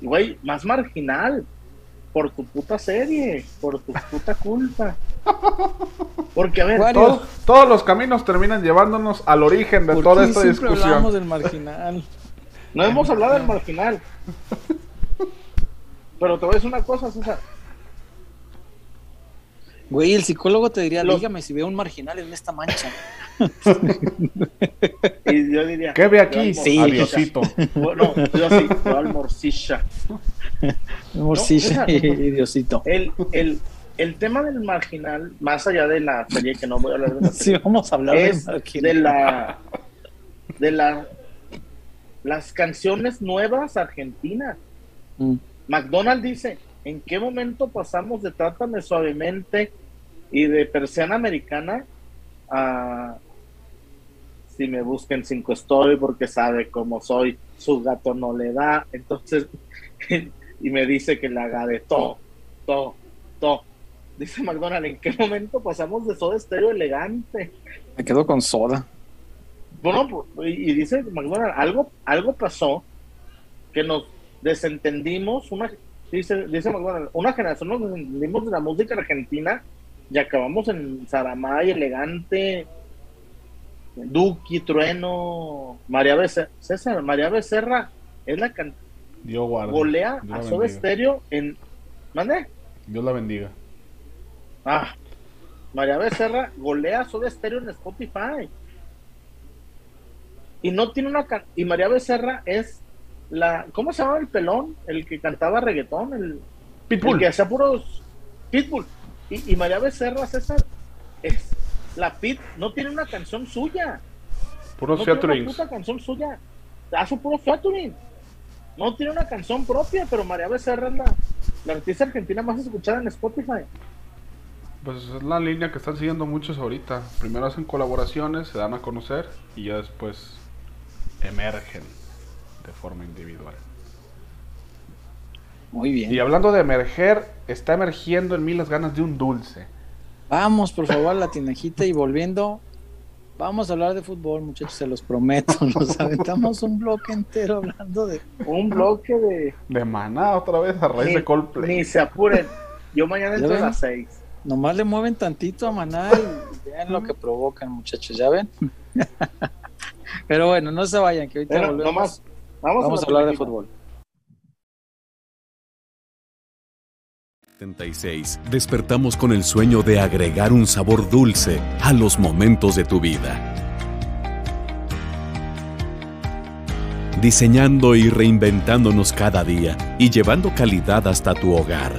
Güey, más marginal. Por tu puta serie, por tu puta culpa. Porque, a ver, todos, todos, los caminos terminan llevándonos al origen de toda esta discusión. hablamos del marginal. No hemos hablado del marginal. Pero te voy a decir una cosa, César. Güey, el psicólogo te diría, Los... dígame si veo un marginal en esta mancha. y yo diría, ¿qué ve aquí? Sí. Adiosito. Bueno, yo sí, yo al morcilla. Morcilla no, y Diosito. El, el, el tema del marginal, más allá de la serie que no voy a hablar de la serie, sí, vamos a hablar es de, de la de la las canciones nuevas argentinas. Mm. McDonald dice, ¿en qué momento pasamos de Trátame suavemente y de Persiana Americana a si me busquen cinco estoy porque sabe cómo soy, su gato no le da, entonces, y me dice que le haga de todo, todo, todo. Dice McDonald, ¿en qué momento pasamos de soda estéreo elegante? Me quedo con soda. Bueno, y dice McDonald, algo, algo pasó que nos desentendimos, una, dice, dice McDonald, una generación nos desentendimos de la música argentina y acabamos en Saramay, elegante, Duki, Trueno, María Becerra, César, María Becerra es la can Dios guarde, golea Dios a Soda. Stereo en ¿mande? Dios la bendiga. Ah, María Becerra golea Soda Stereo en Spotify. Y no tiene una can y María Becerra es la ¿cómo se llama el pelón? El que cantaba reggaetón, el, Pitbull. el que hacía puros Pitbull. Y, y María Becerra, César, es la Pit no tiene una canción suya. Puros no tiene una puta canción suya. Hace puro featuring. No tiene una canción propia, pero María Becerra es la, la artista argentina más escuchada en Spotify. Pues es la línea que están siguiendo muchos ahorita. Primero hacen colaboraciones, se dan a conocer y ya después emergen de forma individual. Muy bien. Y hablando de emerger, está emergiendo en mí las ganas de un dulce. Vamos, por favor, a la tinajita y volviendo. Vamos a hablar de fútbol, muchachos, se los prometo. Nos aventamos un bloque entero hablando de. Un bloque de. De maná otra vez a raíz Ni, de Coldplay. ni se apuren. Yo mañana ¿Ya entro a las 6. Nomás le mueven tantito a Maná y vean lo que provocan, muchachos, ¿ya ven? Pero bueno, no se vayan, que ahorita Bueno, volvemos. nomás, vamos, Vamos a la hablar de fútbol. 76. Despertamos con el sueño de agregar un sabor dulce a los momentos de tu vida. Diseñando y reinventándonos cada día y llevando calidad hasta tu hogar.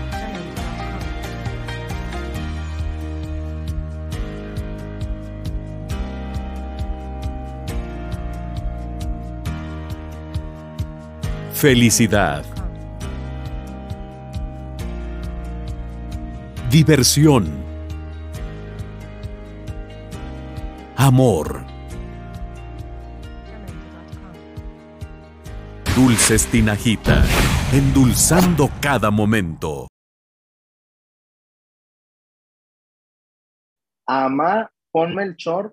Felicidad. Diversión. Amor. Dulces Tinajita, endulzando cada momento. Ama, ponme el short.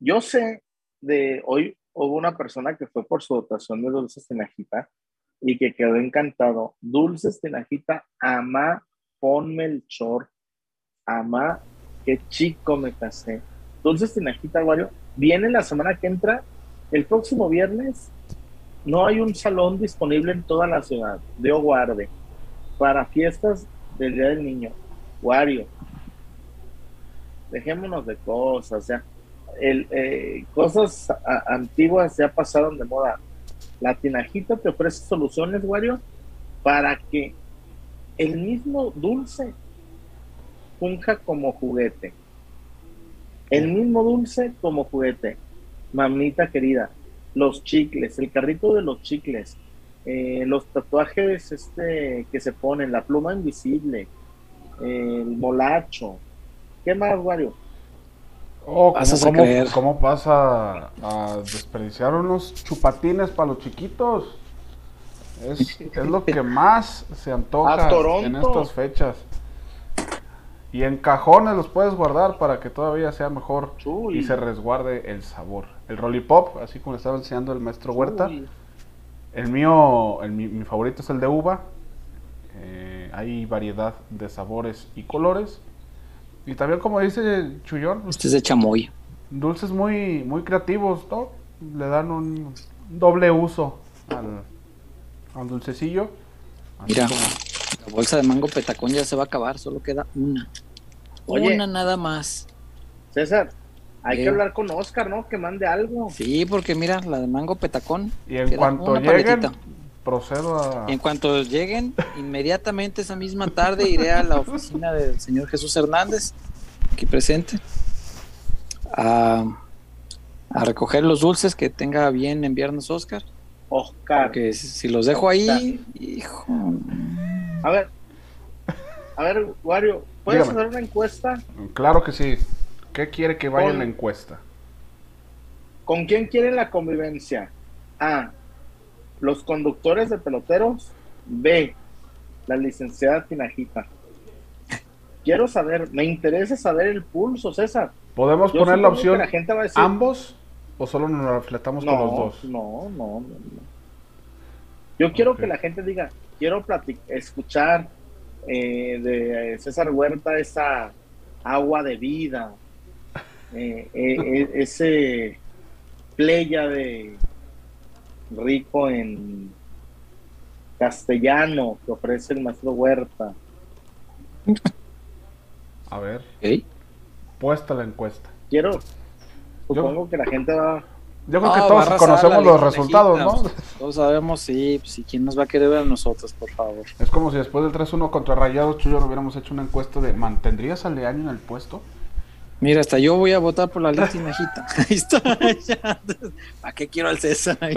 Yo sé de hoy hubo una persona que fue por su dotación de Dulces Tinajita y que quedó encantado. Dulces Tinajita, ama, ponme el short. Ama, qué chico me casé. Dulces Tinajita, Wario, viene la semana que entra, el próximo viernes. No hay un salón disponible en toda la ciudad de Oguarde para fiestas del Día del Niño. Wario, dejémonos de cosas, ya. El, eh, cosas a- antiguas ya pasaron de moda. La tinajita te ofrece soluciones, Wario, para que el mismo dulce funja como juguete. El mismo dulce como juguete. Mamita querida, los chicles, el carrito de los chicles, eh, los tatuajes este, que se ponen, la pluma invisible, el molacho. ¿Qué más, Wario? Oh, Vas ¿cómo, a cómo- creer. cómo pasa a desperdiciar unos chupatines para los chiquitos? Es, es lo que más se antoja A Toronto. en estas fechas. Y en cajones los puedes guardar para que todavía sea mejor Chuy. y se resguarde el sabor. El Rollipop, así como le estaba enseñando el maestro Huerta. Uy, El mío, el, mi, mi favorito es el de uva. Eh, hay variedad de sabores y colores. Y también, como dice Chuyón, pues, Este es de chamoy. dulces muy, muy creativos, ¿no? Le dan un doble uso al, al dulcecillo. Así Mira, como- la bolsa de mango petacón ya se va a acabar, solo queda una. Oye. Una nada más. César, hay Eh. que hablar con Oscar, ¿no? Que mande algo. Sí, porque mira, la de mango petacón. y en cuanto lleguen, paletita. Procedo a... En cuanto lleguen, inmediatamente esa misma tarde iré a la oficina del señor Jesús Hernández, aquí presente, a, a recoger los dulces que tenga bien enviarnos Oscar. Oscar. Porque si, los dejo ahí, hijo. A ver, a ver, Wario, ¿puedes Dígame. hacer una encuesta? Claro que sí. ¿Qué quiere que vaya en la encuesta? ¿Con quién quieren la convivencia? A. Los conductores de peloteros. B. La licenciada Tinajita. Quiero saber, me interesa saber el pulso, César. ¿Podemos Yo poner la opción la gente va a decir, ambos o solo nos refletamos con los dos? no, no, no, no. Yo quiero que la gente diga, quiero escuchar eh, de César Huerta esa agua de vida, eh, eh, ese playa de rico en castellano que ofrece el maestro Huerta. A ver, puesta la encuesta. Quiero, supongo que la gente va, Yo creo Ah, que va a todos conocemos la los resultados, ¿no? mexicana. Todos sabemos, sí, pues, ¿y quién nos va a querer ver a nosotros, por favor? Es como si después del 3-1 contra Rayados, Chuyo, hubiéramos hecho una encuesta de ¿mantendrías a Leaño en el puesto? Mira, hasta yo voy a votar por la lista Tinajita. Ahí está. ya. ¿Para qué quiero al César? ahí?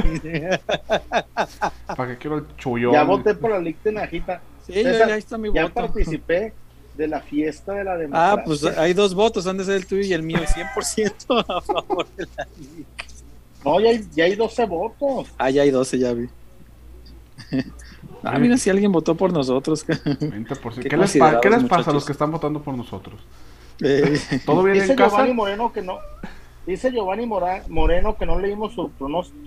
¿Para qué quiero el Chuyón? ya voté por la Liga Tinajita. Sí, ya, César, ya está mi Ya voto. participé de la fiesta de la democracia. Ah, pues hay dos votos, han de ser el tuyo y el mío, 100% a favor de la liga. No, ya hay, ya hay 12 votos. Ah, ya hay 12, ya vi. Ah, mira, si alguien votó por nosotros. 20%. Qué ¿Qué, les, qué les pasa a los que están votando por nosotros? Eh, ¿Todo bien Dice en casa? Giovanni Moreno que no. Dice Giovanni Mora- Moreno que no leímos su,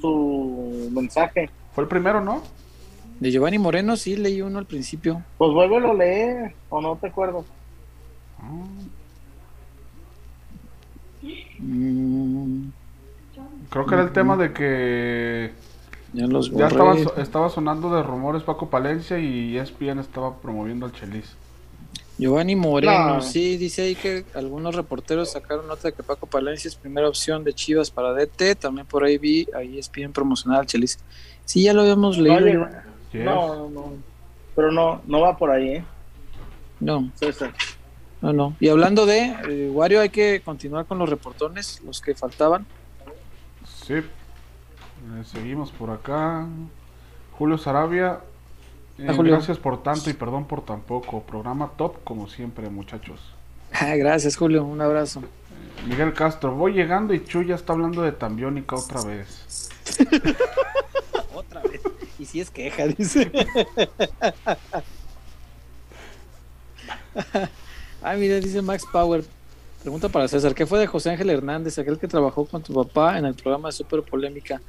su mensaje. Fue el primero, ¿no? de Giovanni Moreno sí leí uno al principio. Pues vuélvelo a leer, o no te acuerdo. Ah, Mm, Creo que era el tema de que ya los ya borré. estaba, estaba sonando de rumores Paco Palencia y ESPN estaba promoviendo al Chelis. Giovanni Moreno, No. sí, dice ahí que algunos reporteros sacaron nota de que Paco Palencia es primera opción de Chivas para DT. También por ahí vi, ahí es bien promocional al Chelis. Sí, ya lo habíamos leído. No, no, no. Pero no, no va por ahí, ¿eh? No, César. no, no. Y hablando de eh, Wario, hay que continuar con los reportones, los que faltaban. Sí. Eh, seguimos por acá. Julio Sarabia. Eh. Gracias por tanto y perdón por tan poco. Programa top como siempre, muchachos. Gracias, Julio. Un abrazo. Miguel Castro, voy llegando y Chu ya está hablando de Tambiónica otra vez. Otra vez. Y si es queja, dice. ah, mira, dice Max Power. Pregunta para César, ¿qué fue de José Ángel Hernández, aquel que trabajó con tu papá en el programa de Super Polémica?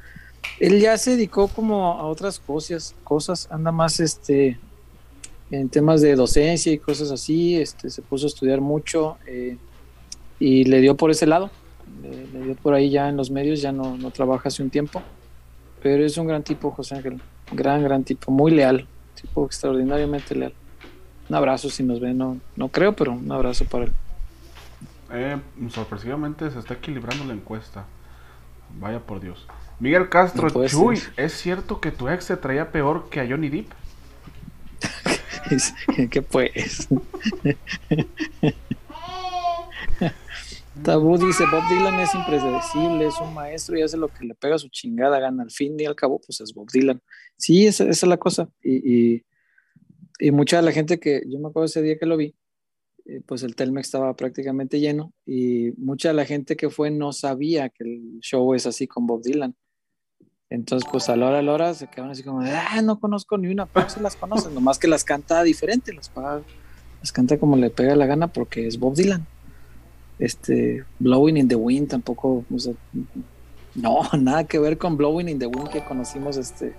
Él ya se dedicó como a otras cosas, cosas, anda más este en temas de docencia y cosas así, este se puso a estudiar mucho eh, y le dio por ese lado, le, dio por ahí ya en los medios, ya no, no trabaja hace un tiempo, pero es un gran tipo José Ángel, gran, gran tipo, muy leal, tipo extraordinariamente leal. Un abrazo si nos ve, no, no creo, pero un abrazo para él. Eh, sorpresivamente se está equilibrando la encuesta. Vaya por Dios. Miguel Castro, No Chuy, ser. ¿es cierto que tu ex se traía peor que a Johnny Depp? ¿Qué pues? Tabú dice, Bob Dylan es impredecible, es un maestro y hace lo que le pega su chingada gana. Al fin y al cabo, pues es Bob Dylan. Sí, esa, esa es la cosa. Y, y, y mucha de la gente que, yo me acuerdo ese día que lo vi, eh, pues el Telmex estaba prácticamente lleno y mucha de la gente que fue no sabía que el show es así con Bob Dylan. Entonces, pues a la hora a la hora se quedaron así como, ah, no conozco ni una, pero se las conocen, nomás que las canta diferente, las, las canta como le pega la gana porque es Bob Dylan. Este, Blowing in the Wind tampoco, o no, nada que ver con Blowing in the Wind que conocimos este,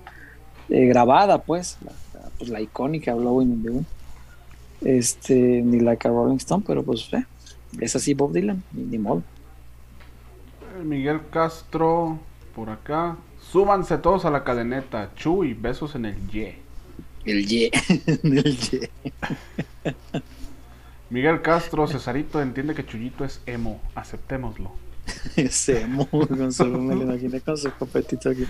eh, grabada, pues la, la- pues, la icónica Blowing in the Wind. Este, ni like a Rolling Stone, pero pues eh, es así Bob Dylan, ni, ni modo. Eh, Miguel Castro, por acá. Súbanse todos a la cadeneta. Chuy, besos en el ye. El ye, el ye. Miguel Castro, Cesarito entiende que Chuyito es emo. Aceptémoslo. Ese muy con su, me lo imaginé con su copetito aquí.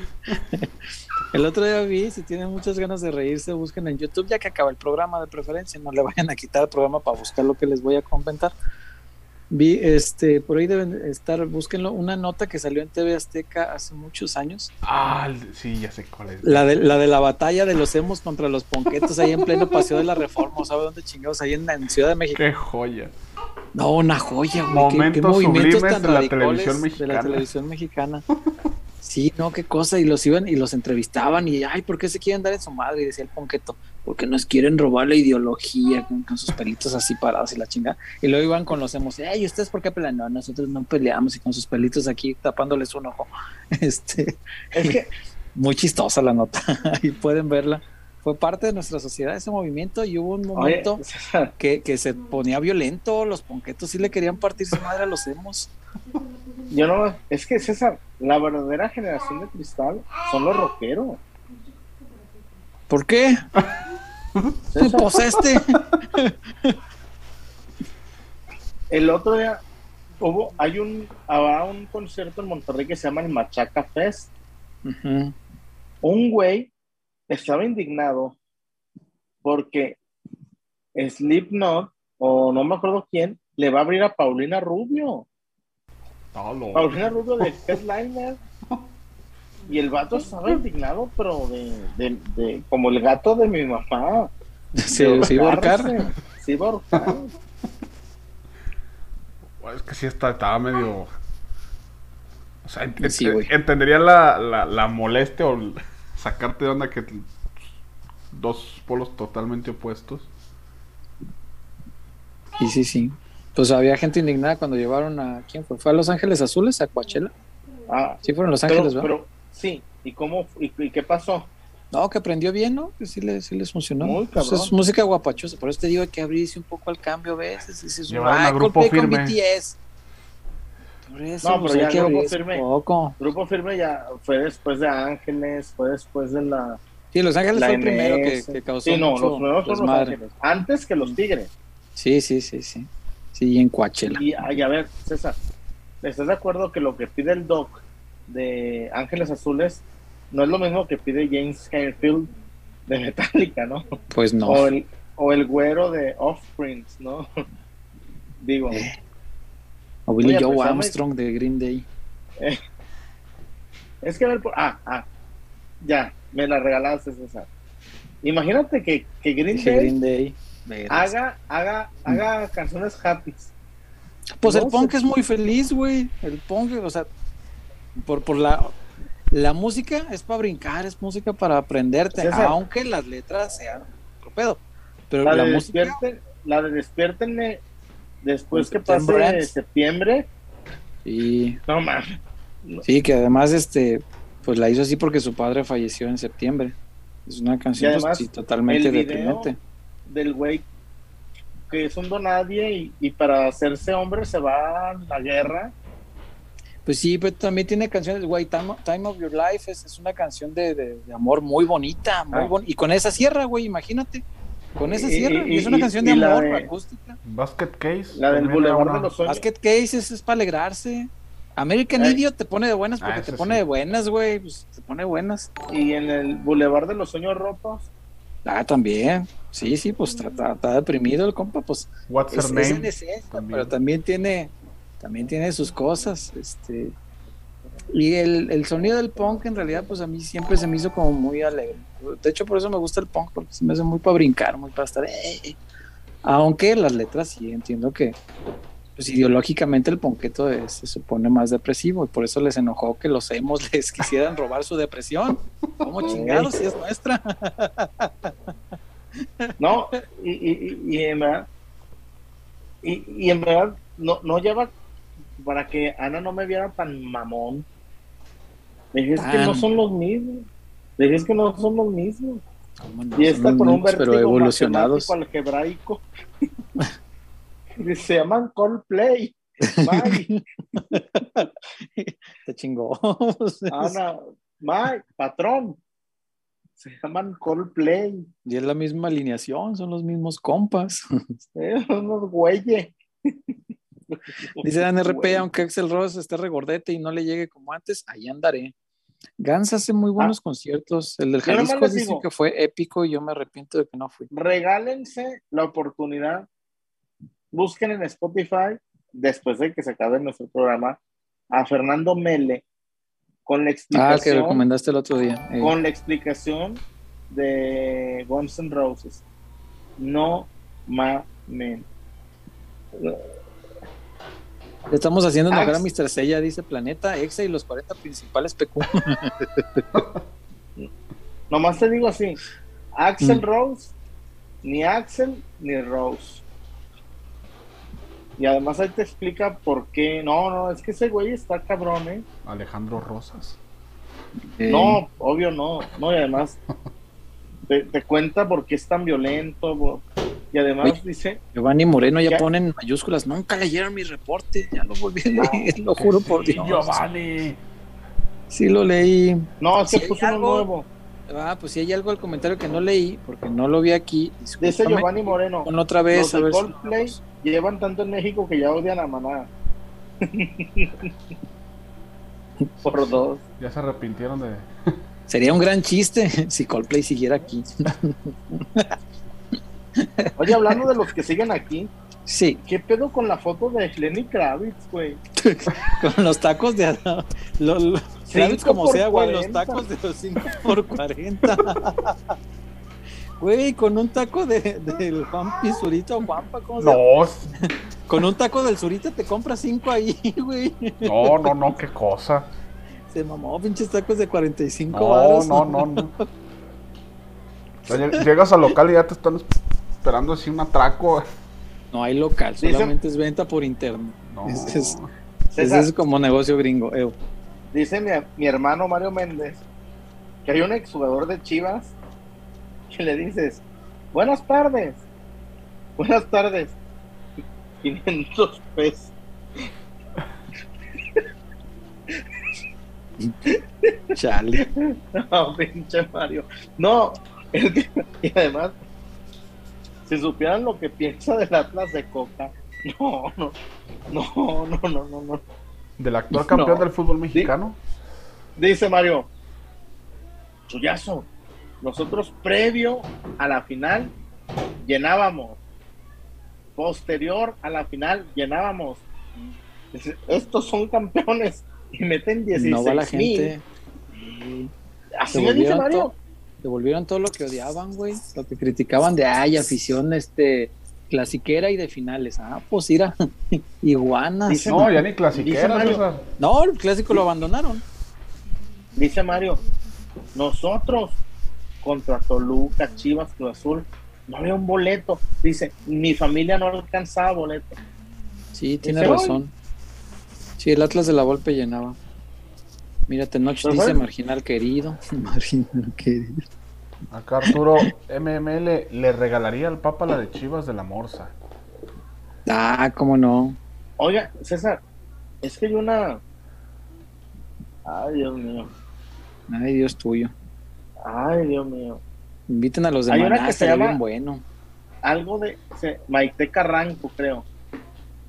El otro día vi, si tienen muchas ganas de reírse, busquen en YouTube, ya que acaba el programa de preferencia, no le vayan a quitar el programa para buscar lo que les voy a comentar. Vi, este, por ahí deben estar, búsquenlo, una nota que salió en TV Azteca hace muchos años, Ah, sí, ya sé cuál es. la de la, de la batalla de los hemos contra los ponquetos ahí en pleno paseo de la Reforma, ¿sabe dónde chingados? Ahí en, en Ciudad de México. Qué joya. No, una joya, güey. qué- qué, Momentos movimientos tan de la de la televisión mexicana. Sí, no, qué cosa. Y los iban y los entrevistaban y, ay, ¿por qué se quieren dar en su madre? Y decía el ponqueto, porque nos quieren robar la ideología con, con sus pelitos así parados y la chingada. Y luego iban con los hemos, ay, ¿ustedes por qué pelean? No, nosotros no peleamos y con sus pelitos aquí tapándoles un ojo. Este, Es que muy chistosa la nota. Ahí pueden verla. Fue parte de nuestra sociedad ese movimiento y hubo un momento que se ponía violento, los ponquetos sí le querían partir su madre a los hemos. yo no, es que César, la verdadera generación de cristal son los rockeros. ¿Por qué? Pues este. el otro día hubo, hay un, habrá un concierto en Monterrey que se llama el Machaca Fest. Un güey estaba indignado porque Slipknot, o no me acuerdo quién, le va a abrir a Paulina Rubio. Paulina Rubio de Headliner. Y el vato estaba indignado, pero de, de, de- como el gato de mi mamá. Se, se iba a ahorcar. ahorcarse. Se iba a ahorcar. Es que sí está, estaba medio. O sea, ent- Sí, ent- güey. entendería la, la, la molestia o sacarte de onda que dos polos totalmente opuestos. Sí, sí, sí. Pues había gente indignada cuando llevaron a. ¿Quién fue? ¿Fue a Los Ángeles Azules? ¿A Coachella? Ah, Sí, fueron Los pero, Ángeles, ¿verdad? pero, sí, ¿y cómo y, y qué pasó? No, que aprendió bien, ¿no? Que sí, le, sí les funcionó. Muy Pues cabrón. es música guapachosa. Por eso te digo hay que abrirse un poco al cambio a veces. Dices, Llevaron "Ay, a Grupo Coldplay con Firme". BTS. Por eso, No, pues pero hay ya que Grupo Firme- poco. Grupo Firme ya fue después de Ángeles, fue después de la. Sí, Los Ángeles fue el primero que, que causó Sí, no, mucho los primeros son los. Ángeles. Antes que los Tigres. Sí, sí, sí, sí. Sí, en Coachella. Y, ay, a ver, César, ¿estás de acuerdo que lo que pide el doc de Ángeles Azules no es lo mismo que pide James Hetfield de Metallica, ¿no? Pues no. O el, o el güero de Offspring, ¿no? Digo, Eh, O Billy Oye, Joe pues, Armstrong de Green Day. es que a ver, ah, ah, ya, me la regalaste, César. Imagínate que, que Green Day Green Day. Verás. haga, haga, haga canciones happy. Pues No, el punk se- es muy feliz, güey. El punk, o sea, por, por la, la música es para brincar, es música para aprenderte, César. aunque las letras sean otro pedo. Pero La la, de, música, la de despiértenme después que pase Ends. septiembre. sí, No mames. sí, que además, este, pues la hizo así porque su padre falleció en septiembre. Es una canción, Y pues, además, sí, totalmente deprimente. Del güey que es un donadie y, y para hacerse hombre se va a la guerra. Pues sí, pero también tiene canciones, güey, Time, Time of Your Life es, es una canción de, de- de amor muy bonita, muy Ah. bonita. Y con esa sierra, güey, imagínate. Con esa sierra. y- Y, es una y- canción de amor de- acústica. Basket Case. La del Boulevard de los Sueños. Basket Case es, es para alegrarse. American. Idiot te pone de buenas porque Ah, te pone sí. de buenas, güey. Pues te pone buenas. Y en el Boulevard de los Sueños Rotos. Ah, también. Sí, sí, pues está, está- está deprimido el compa, pues. What's Es, Her es Name. en esencia, también. pero también tiene, también tiene sus cosas. Este. Y el, el sonido del punk en realidad, pues a mí siempre se me hizo como muy alegre. De hecho, por eso me gusta el punk, porque se me hace muy para brincar, muy para estar. "Eh, eh". Aunque las letras sí entiendo que pues ideológicamente el ponqueto es- se supone más depresivo y por eso les enojó que los emos les quisieran robar su depresión. ¿Cómo chingados si es nuestra? No, y, y, y, y en verdad. Y, y en verdad, no, no lleva para que Ana no me viera tan mamón. Le dije, es que no son los mismos. Le dije, es que no son los mismos. Y Son está los con un vértigo pero evolucionados. Y se llaman Coldplay. Te chingó. Ana, May, patrón. Se llaman Coldplay. Y es la misma alineación, son los mismos compas. Eh, unos güeyes. Dice Dan RP, Güey. aunque Axel Rose esté regordete y no le llegue como antes, ahí andaré. Gans hace muy buenos conciertos. El del Ah. Jalisco dicen digo. que fue épico y yo me arrepiento de que no fui. regálense la oportunidad, busquen en Spotify, después de que se acabe nuestro programa, a Fernando Mele con la Ah, que explicación, recomendaste el otro día. Eh, con la explicación de Guns N' Roses. No mamen. Le estamos haciendo enojar a Ax- Mr. Sella, dice Planeta, Exa y los 40 principales PQ. Nomás te digo así, Axel Mm. Rose, ni Axel ni Rose. Y además ahí te explica por qué. No, no, es que ese güey está cabrón, ¿eh? Alejandro Rosas. Eh, No, obvio no. No, y además te, te cuenta por qué es tan violento. bo- Y además Oye. dice, Giovanni Moreno ya, Ya. pone en mayúsculas, nunca leyeron mi reporte, ya lo volví a leer, lo juro por Sí, Dios. Giovanni. Sí lo leí. no, es que Si puso uno algo- nuevo. Ah, pues si hay algo al comentario que no leí, porque no lo vi aquí. Dice. Giovanni Moreno. Ponlo otra vez, Los a de ver si- Coldplay llevan tanto en México que ya odian a Maná. por dos. Ya se arrepintieron de. Sería un gran chiste si Coldplay siguiera aquí. Oye, hablando de los que siguen aquí, Sí, ¿qué pedo con la foto de Lenny Kravitz, güey? con los tacos de lo- lo- Kravitz como sea, güey, los 40. tacos de los 5 por 40. Güey, con un taco de, del Juanpi Zurita o Juanpa, ¿cómo se llama? No, Con un taco del Zurita te compras 5 ahí, güey. no, no, no, qué cosa. Se mamó, pinches tacos de 45 No, varos. no, no, no. Llegas al local y ya te están esperando así un atraco. No hay local, solamente es venta por interno. No. Ese es, César, es como negocio gringo. eh. Dice mi, mi hermano Mario Méndez que hay un exjugador de Chivas que le dices, buenas tardes, buenas tardes, 500 pesos. Chale. No, pinche Mario. No, es que, y además, si supieran lo que piensa del Atlas de Coca, no, no, no, no, no, no, no. Del actual campeón No. del fútbol mexicano. Dice Mario, Chuyazo, nosotros previo a la final llenábamos, posterior a la final llenábamos. Estos son campeones y meten 16 No va la mil. gente. Así me dice Mario. To- Devolvieron todo lo que odiaban, güey. Lo que criticaban de, ay, afición, este, clasiquera y de finales. Ah, pues ir a iguanas. Dice- No, ya ni Mario. César. No, el clásico lo abandonaron. Dice Mario, nosotros contra Toluca, Chivas, Cruz Azul, no había un boleto. Dice, mi familia no alcanzaba boleto. Sí, tiene razón. Sí, el Atlas de la Volpe llenaba. Mírate, Noche dice marginal querido. Marginal querido. Acá Arturo MML le regalaría al Papa la de Chivas de la Morsa. Ah, cómo no. Oiga, César, es que hay una... Ay, Dios mío. Ay, Dios tuyo. Ay, Dios mío. Inviten a los de Hay una que se llama- bueno. Algo de se, Maite Carranco, creo.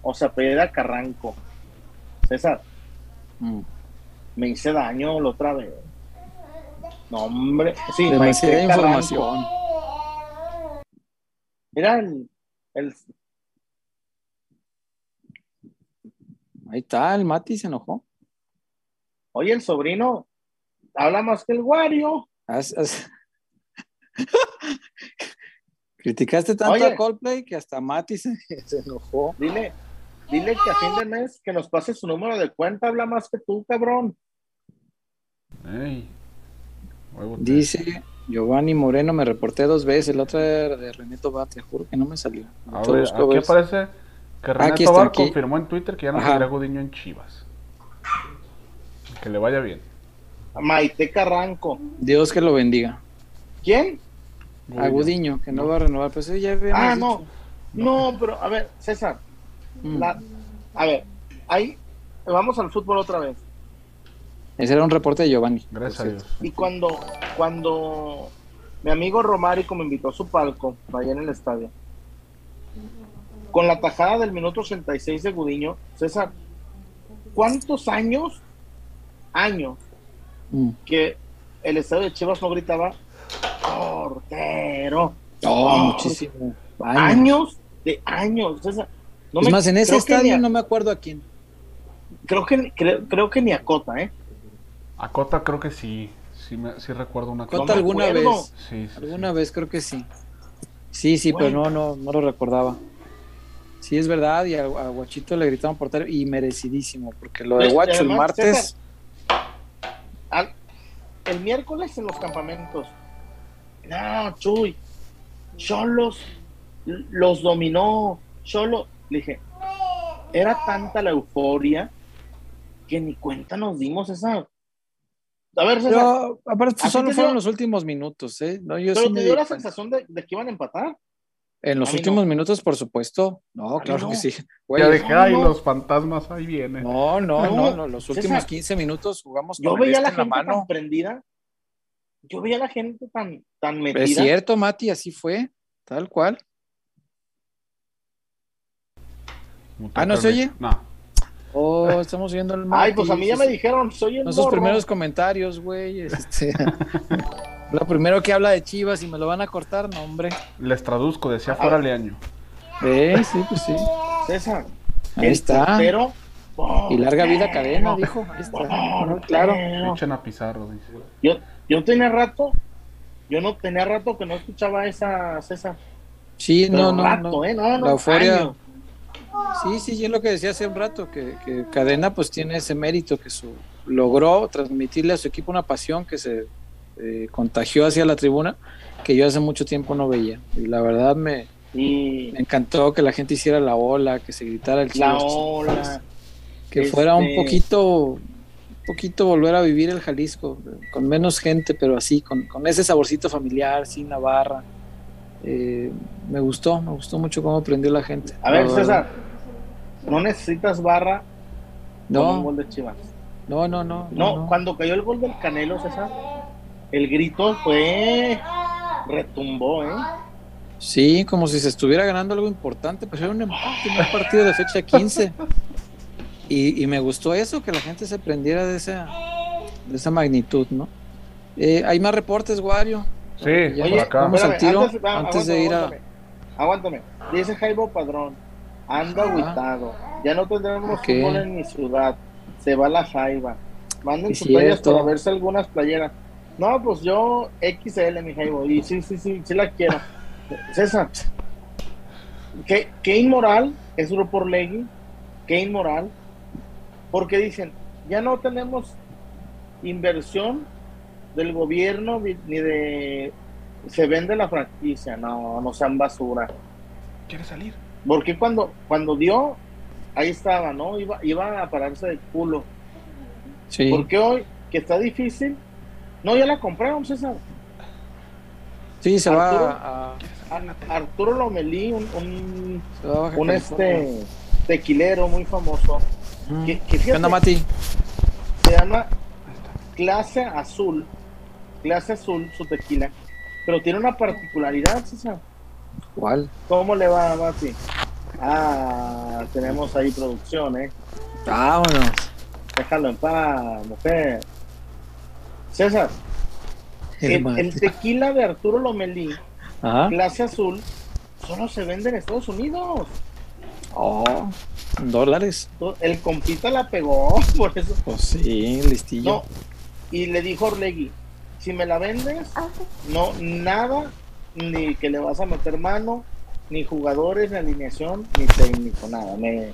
O sea, apellida Carranco. César, Mm. me hice daño la otra vez. No, hombre. Sí, Demasiada información. Mira el, el- Ahí está, el Mati se enojó. Oye, el sobrino habla más que el Wario. Criticaste tanto Oye. a Coldplay que hasta Mati se, se enojó. Dile, dile que a fin de mes que nos pase su número de cuenta, habla más que tú, cabrón. Ey. Dice Giovanni Moreno, me reporté dos veces, la otra era de René Tobar, te juro que no me salió. A ver, busco, aquí ver. aparece que René Aquí está, Tobar aquí. confirmó en Twitter que ya no Ajá. tendrá Gudiño en Chivas. Que le vaya bien. Maite Carranco. Dios que lo bendiga. ¿Quién? A Gudiño, que no va a renovar, pues sí, ya Ah, no. No, pero a ver, César. Mm. la- a ver, ahí vamos al fútbol otra vez. Ese era un reporte de Giovanni. Gracias a por Dios. Y cuando, cuando mi amigo Romárico me invitó a su palco, allá en el estadio, con la tajada del minuto 86 de Gudiño, César, ¿cuántos años, años, Mm. que el estadio de Chivas no gritaba portero? Oh, Oh, muchísimo. Años. Años de años, César. No es me- más, en ese estadio a- no me acuerdo a quién. creo que creo, creo que ni a Cota, ¿eh? A Cota creo que sí. Sí, me, sí recuerdo una Cota alguna acuerdo. vez. Sí, sí, Alguna sí. vez creo que sí. Sí, sí, Bueno. pero no, no, no lo recordaba. Sí, es verdad, y a, a Guachito le gritaban portero y merecidísimo, porque lo de Pues, Guacho el martes, César, al- el miércoles en los campamentos. No, Chuy. Cholos los dominó. Cholo. Le dije, era tanta la euforia que ni cuenta nos dimos esa. A ver, César, pero aparte ¿A ti solo fueron dio- los últimos minutos, ¿eh? No, yo pero sí te di dio la cuenta. sensación de, de que iban a empatar. En los últimos no. minutos, por supuesto. No, claro no. que sí. Güey, Ya dejé no, ahí no. los fantasmas, ahí vienen. no, no, No, no, no, los César, últimos 15 minutos jugamos Yo con el veía a la en la gente mano. tan prendida. Yo veía a la gente tan, tan metida. Es cierto, Mati, así fue, tal cual. Ah, ¿no se oye? No. Oh, estamos viendo el. Ay, pues a mí ya me dijeron, soy el Son sus primeros comentarios, güey. Este, lo primero que habla de Chivas y me lo van a cortar, no, hombre. Les traduzco, decía fuera Leaño. Eh, sí, pues sí. César. Ahí está. portero, Y larga vida cadena, dijo. Ahí está. Claro. Echen a Pizarro, dice. Yo, yo tenía rato, yo no tenía rato que no escuchaba esa César. Sí, Pero no, no, rato, no. ¿eh? No, no, La euforia. años. Sí, sí, y es lo que decía hace un rato, que, que Cadena pues tiene ese mérito, que su, logró transmitirle a su equipo una pasión que se eh, contagió hacia la tribuna, que yo hace mucho tiempo no veía. Y la verdad me, encantó que la gente hiciera la ola, que se gritara el la ola. que fuera un este- poquito, un poquito volver a vivir el Jalisco, con menos gente, pero así, con, con ese saborcito familiar, sin la barra. Eh, me gustó, me gustó mucho cómo aprendió la gente. A ver. César, no necesitas barra con un No, gol de Chivas. no, no, no. No, cuando cayó el gol del Canelo, César, el grito fue retumbó, ¿eh? Sí, como si se estuviera ganando algo importante, pero era un empate un partido de fecha 15. Y, y me gustó eso, que la gente se prendiera de esa, de esa magnitud, ¿no? Eh, hay más reportes, Wario. Sí, Ya por Oye, acá. vamos al tiro antes, va, antes de ir a- aguántame, Aguántame. Dice Jaibo Padrón. Anda Ajá. agüitado. Ya no tendremos Ok. fútbol en mi ciudad. Se va la Jaiba. Manden sus cierto. para verse algunas playeras. No, pues yo XL, mi Jaibo. Y sí, sí, sí, sí la quiero. César. Qué, qué inmoral es Grupo Orlegui. Qué inmoral. Porque dicen, ya no tenemos inversión del gobierno ni ni de se vende la franquicia, no, no sean basura. ¿Quiere salir? Porque cuando, cuando dio, ahí estaba, ¿no? Iba, iba a pararse de culo. Sí. Porque hoy, que está difícil, no, ya la compraron, César. Sí, se Arturo. va a, Arturo Lomelí, un, un, un este tequilero muy famoso, Ujú. que, que ¿Qué onda, Mati? se llama Clase Azul. Clase Azul, su tequila. Pero tiene una particularidad, César. ¿Cuál? ¿Cómo le va, Mati? Ah, tenemos ahí producción, ¿eh? Vámonos. Déjalo en paz, mujer. César, el, tequila de Arturo Lomelí, Ajá. clase azul, solo se vende en Estados Unidos. Oh, dólares. El compita la pegó, por eso. Pues sí, listillo. No, y le dijo Orlegui, si me la vendes, no, nada, ni que le vas a meter mano, ni jugadores, ni alineación, ni técnico, nada. Me...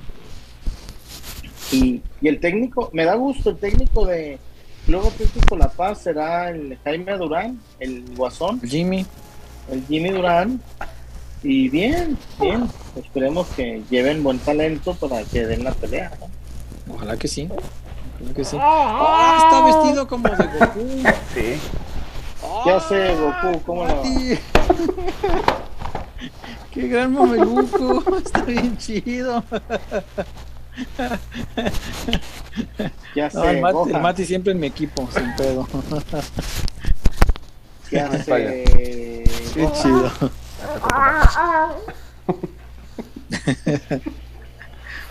Y, y el técnico, me da gusto, el técnico de Club Atlético La Paz será el Jaime Durán, el Guasón, Jimmy. el Jimmy Durán. Y bien, bien, esperemos que lleven buen talento para que den la pelea. ¿no? Ojalá que sí. Ojalá que sí. Ah, está vestido como de Goku. Sí. Ya sé, Goku, ¿cómo no? Mati. Qué gran mameluco. Está bien chido. Ya No, el, sé, Mati, Gohan, el Mati siempre en mi equipo, sin pedo. ya Vaya. sé. Qué chido.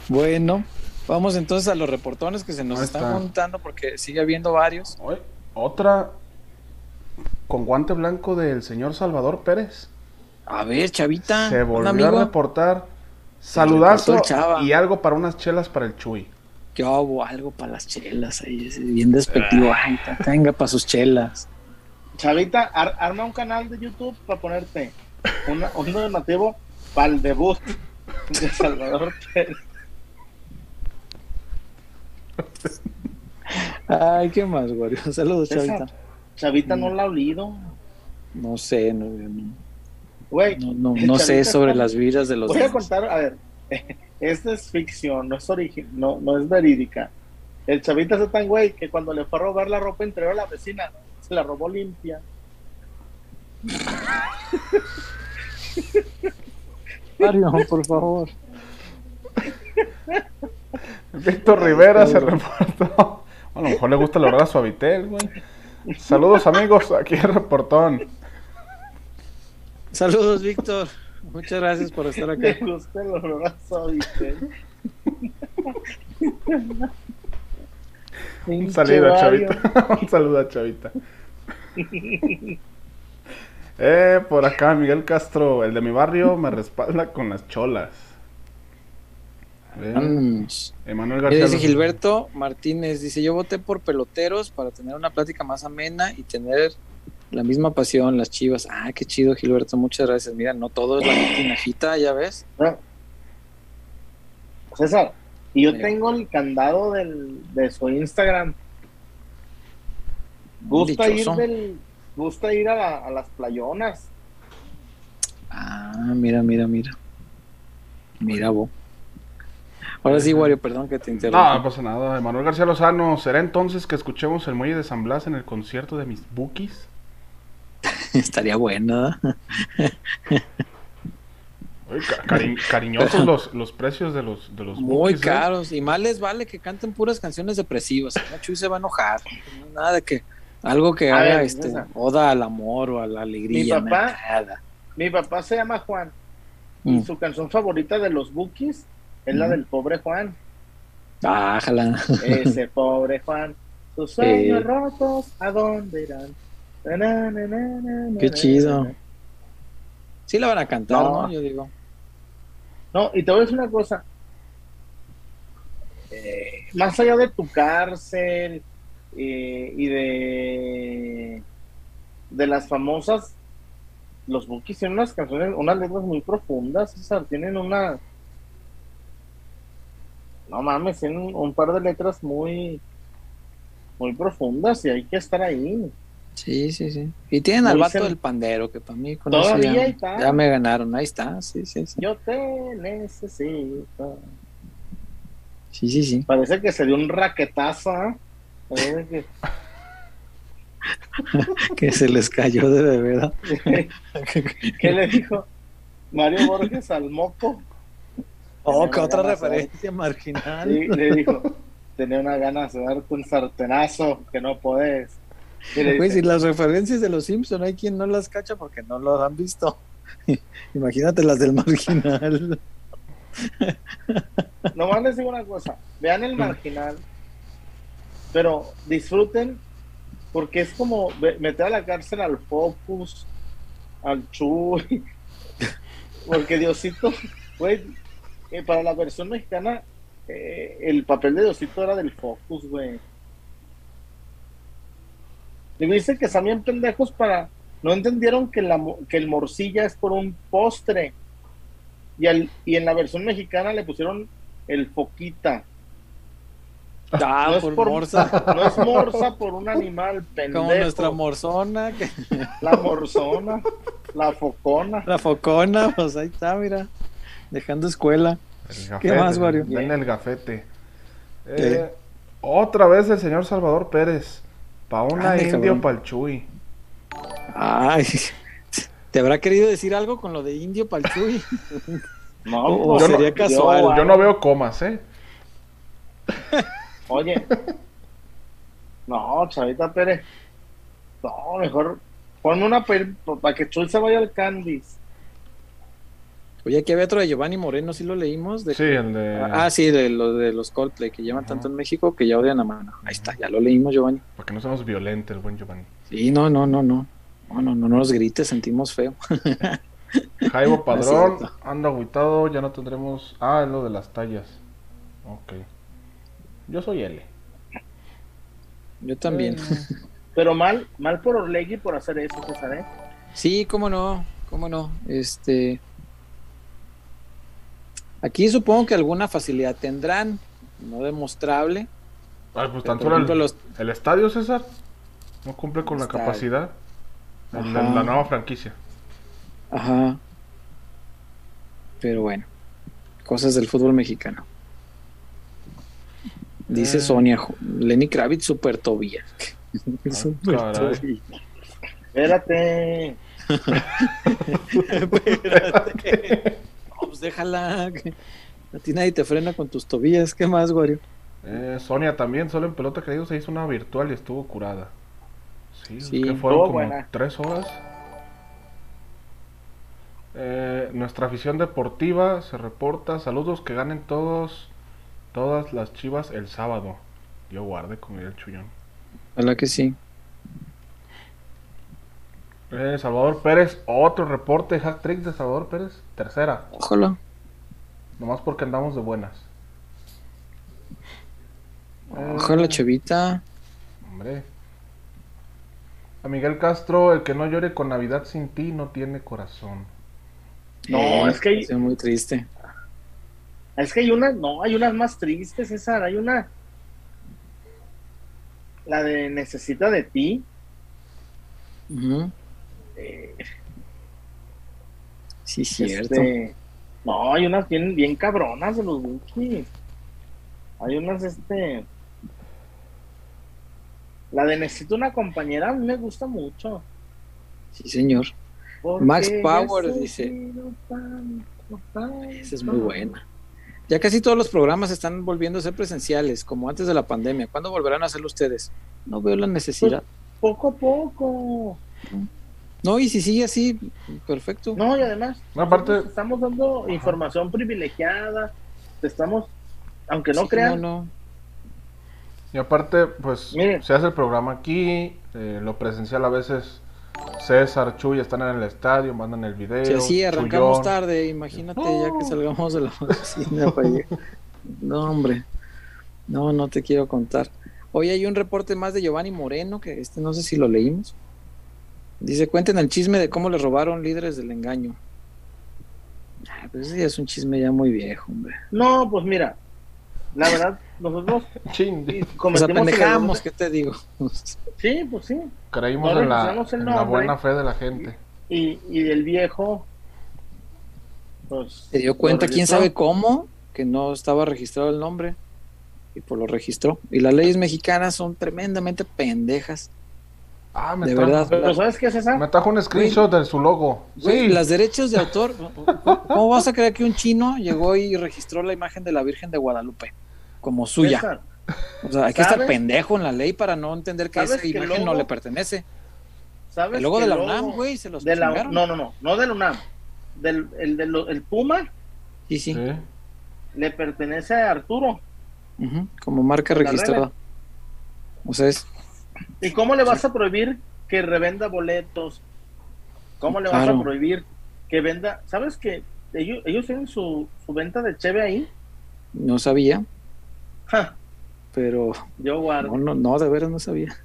Bueno, vamos entonces a los reportones que se nos están está. juntando porque sigue habiendo varios. Otra con guante blanco del señor Salvador Pérez. A ver, Chavita, Se un volvió amigo. a reportar. Saludazo y algo para unas chelas para el Chuy. Yo hago algo para las chelas ahí, es bien despectivo. Ay, tenga para sus chelas. Chavita, ar- arma un canal de YouTube para ponerte una, un donativo para el debut de Salvador Pérez. Ay, ¿qué más, Wario? Saludos, Chavita. Chavita no la ha olido. No sé, no, no, Güey, no, no, no sé sobre está- las vidas de los Voy a demás. contar, a ver, esta es ficción, no es origi- no, no es verídica. El chavita es tan güey que cuando le fue a robar la ropa interior a la vecina, se la robó limpia. Wario, por favor. Víctor Rivera se reportó. A lo mejor le gusta la hora suavitel, güey. Saludos amigos, aquí el reportón. Saludos, Víctor. Muchas gracias por estar acá. Me gusta el oloroso, ¿viste? Un saludo a Chavita. Un saludo a Chavita. Eh, por acá Miguel Castro, el de mi barrio, me respalda con las cholas. Vámonos. Emanuel García. dice. Gilberto Martínez, dice, yo voté por peloteros para tener una plática más amena y tener la misma pasión, las chivas. Ah, qué chido, Gilberto, muchas gracias. Mira, no todo es la tinajita, ya ves. Ah. César, y yo Mira. tengo el candado del, de su Instagram. Gusta ir del, gusta ir a, la- a las playonas. Ah, mira, mira, mira. Mira, vos. Ahora sí, Wario, perdón que te No, interrumpa. no pasa nada. Emanuel García Lozano, ¿será entonces que escuchemos el muelle de San Blas en el concierto de mis bookies? Estaría bueno. ¿eh? Cari- cariñosos los, los precios de los, de los Muy bookies, ¿eh? caros. Y más les vale que canten puras canciones depresivas. No, Chuy se va a enojar. Nada de que. Algo que A haga ver, este, esa. oda al amor o a la alegría. Mi papá- mi papá se llama Juan y Mm. su canción favorita de los Bookies es la del pobre Juan. Ah, jala. Ese pobre Juan, sus sueños Eh. rotos, ¿a dónde irán? Na, na, na, na, na, Qué chido. Sí la van a cantar, No. ¿no? Yo digo. No, y te voy a decir una cosa. Eh, más allá de tu cárcel eh, y de, de las famosas, los Bookies tienen unas canciones, unas letras muy profundas, César, tienen una... No mames, tienen un, par de letras muy, muy profundas y hay que estar ahí. Sí, sí, sí. Y tienen al vato del pandero, que para mí con Todavía eso ya, ahí está. ya me ganaron. Ahí está, sí, sí, sí. Yo te necesito. Sí, sí, sí. Parece que se dio un raquetazo, ¿ah? Parece que- Que se les cayó de bebé. ¿Qué le dijo Mario Borges al moco? Oh, una otra de referencia marginal. Sí, le dijo, tenía una ganas de darte un sartenazo que no podés. Dice, si las referencias de los Simpson hay quien no las cacha porque no lo han visto. Imagínate las del marginal. nomás les digo una cosa, vean el marginal, pero disfruten porque es como meter a la cárcel al Focus, al Chuy, porque Diosito, güey, eh, para la versión mexicana, eh, el papel de Diosito era del Focus, güey. Y dice que están bien pendejos para. No entendieron que, la, mo- que el morcilla es por un postre. Y, al, y en la versión mexicana le pusieron el foquita. Ah, No es por por- morsa. No es morsa por un animal pendejo. Como nuestra morzona, que- La morzona, la focona. la focona, pues ahí está, mira. Dejando escuela. El ¿Qué más, Wario? Ven el gafete. Eh, ¿Qué? otra vez el señor Salvador Pérez. Pa' una indio cabrón. pa'l Chuy. Ay, ¿te habrá querido decir algo con lo de indio Palchuy? No, O- pues, sería casual. Yo no veo comas, ¿eh? Oye. No, Chavita Pérez. No, mejor ponme una para que Chuy se vaya al Candice. Oye, aquí había otro de Giovanni Moreno, ¿sí lo leímos? De- Sí, el de. Ah, sí, de lo de los Coldplay, que llevan tanto en México que ya odian a mano. Ahí está, ya lo leímos, Giovanni. Para que no seamos violentos, el buen Giovanni. Sí, no, no, no, no. No, no, no nos grites, sentimos feo. Jaibo Padrón, anda agüitado, ya no tendremos. Ah, es lo de las tallas. Ok. Yo soy L. Yo también. Eh, Pero mal, mal por Orlegui por hacer eso, César, ¿eh? Sí, cómo no, cómo no. Este. Aquí supongo que alguna facilidad tendrán, no demostrable. Ay, pues el, los- el estadio, César, no cumple con la Estadio. capacidad. Ajá. la nueva franquicia. Ajá. Pero bueno, cosas del fútbol mexicano. Dice Eh. Sonia, Lenny Kravitz, super Tobía. Super Ah. Tobía. Espérate. Espérate. Déjala. que A ti nadie te frena con tus tobillas. ¿Qué más, Wario? Eh, Sonia también, solo en pelota que digo, se hizo una virtual y estuvo curada. Sí, Sí. que fueron como buena. tres horas. Eh, nuestra afición deportiva se reporta. Saludos que ganen todos, todas las chivas el sábado. Yo guarde con el chullón. Ojalá que sí. Eh, Salvador Pérez, otro reporte, hack trick de Salvador Pérez, tercera, Ojalá. nomás porque andamos de buenas. Eh, Ojalá, chavita. Hombre. A Miguel Castro, el que no llore con Navidad sin ti no tiene corazón. No, es que hay- Es muy triste. Es que hay unas, no, hay unas más tristes, César. Hay una. La de Necesita de ti. Ujú. Eh, Sí, cierto. este, no, hay unas bien, bien cabronas de los Bukis. Hay unas, este. La de Necesito una compañera, a mí me gusta mucho. Sí, señor. porque Max Power necesito tanto, tanto. Esa es muy buena. Ya casi todos los programas están volviendo a ser presenciales, como antes de la pandemia. ¿Cuándo volverán a hacerlo ustedes? No veo la necesidad. Poco a poco. No, y si sigue así, perfecto. No, y además, No, aparte- estamos dando información privilegiada, te estamos, aunque no Sí, crean, no, no. Y aparte, pues se hace el programa aquí, eh, lo presencial a veces César, Chuy están en el estadio, mandan el video. Si así arrancamos Chuyón. tarde, imagínate ya que salgamos de la oficina para. No, hombre. No, no te quiero contar. Hoy hay un reporte más de Giovanni Moreno, que este no sé si lo leímos. Dice, cuenten el chisme de cómo le robaron líderes del engaño. Ah, pues ese ya es un chisme ya muy viejo, hombre. no, pues mira, la verdad, nosotros Chin, O sea, cometimos el pendejamos, error ¿qué te digo? Sí, pues sí, creímos No en, la, en buena fe de la gente. y, y el viejo, pues... Se dio cuenta, quién sabe cómo, que no estaba registrado el nombre. Y pues lo registró. Y las leyes mexicanas son tremendamente pendejas. Ah, me De trajo, verdad. Pero ¿sabes qué es esa? Me trajo un screenshot de su logo. Güey, sí, las derechos de autor. ¿Cómo vas a creer que un chino llegó y registró la imagen de la Virgen de Guadalupe como suya? O sea, hay que estar pendejo en la ley para no entender que ¿Sabes esa que imagen no le pertenece. ¿sabes El logo de la logo UNAM, güey, se los de la-. No, no, no, no de la UNAM. Del, el, de lo- el Puma Sí, sí. le pertenece a Arturo. Como marca registrada. O sea, es. ¿Y cómo le vas a prohibir que revenda boletos? ¿Cómo le vas Claro. a prohibir que venda? ¿Sabes que ellos, ellos tienen su, su venta de cheve ahí? No sabía, Ja, pero. yo guardo. No, no, no, de veras no sabía.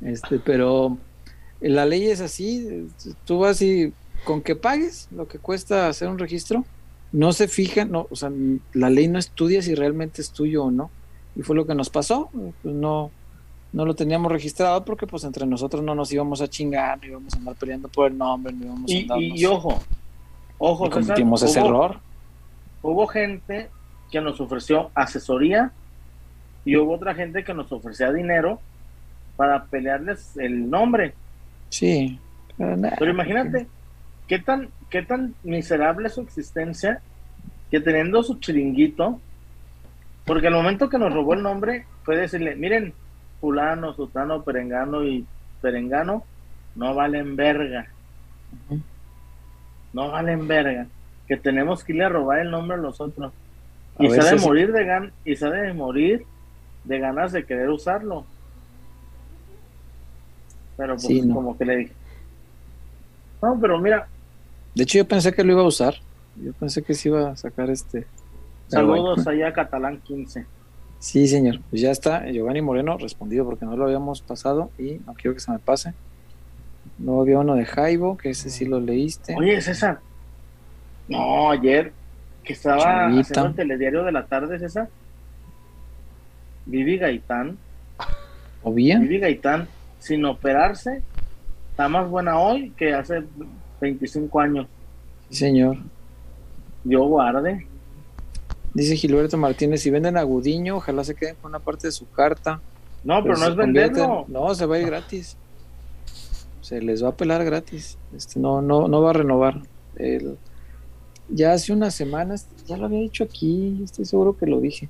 Este, pero la ley es así, tú vas y con que pagues lo que cuesta hacer un registro, no se fijan, no, o sea, la ley no estudia si realmente es tuyo o no. Y fue lo que nos pasó, pues no, no lo teníamos registrado porque pues entre nosotros no nos íbamos a chingar, no íbamos a andar peleando por el nombre, no íbamos a Y, andarnos- y- ojo, ojo, y César, cometimos ese hubo- error. Hubo gente que nos ofreció asesoría y hubo otra gente que nos ofrecía dinero para pelearles el nombre. Sí. Pero imagínate, qué tan, qué tan miserable es su existencia que teniendo su chiringuito, porque al momento que nos robó el nombre, fue decirle, miren, fulano, sutano, perengano y perengano, no valen verga, no valen verga, que tenemos que irle a robar el nombre a los otros. A Y se ver ha de si- morir de gan y se ha de morir de ganas de querer usarlo. Pero pues Sí, no. como que le dije. No, pero mira, De hecho, yo pensé que lo iba a usar. Yo pensé que se iba a sacar este. Saludos allá a Catalán 15. Sí, señor. Pues ya está Giovanni Moreno respondido porque no lo habíamos pasado y no quiero que se me pase. Luego había uno de Jaibo, que ese sí lo leíste. Oye, César. No, ayer que estaba Chavita. haciendo el telediario de la tarde, César. Vivi Gaitán, ¿O bien? Vivi Gaitán, sin operarse, está más buena hoy que hace 25 años. Sí, señor. Yo guarde. Dice Gilberto Martínez, si venden a Gudiño, ojalá se queden con una parte de su carta. No, pero Pues no es venderlo. No, se va a ir gratis. Se les va a pelar gratis. Este, no, no, no va a renovar. El- ya hace unas semanas, ya lo había dicho aquí, estoy seguro que lo dije.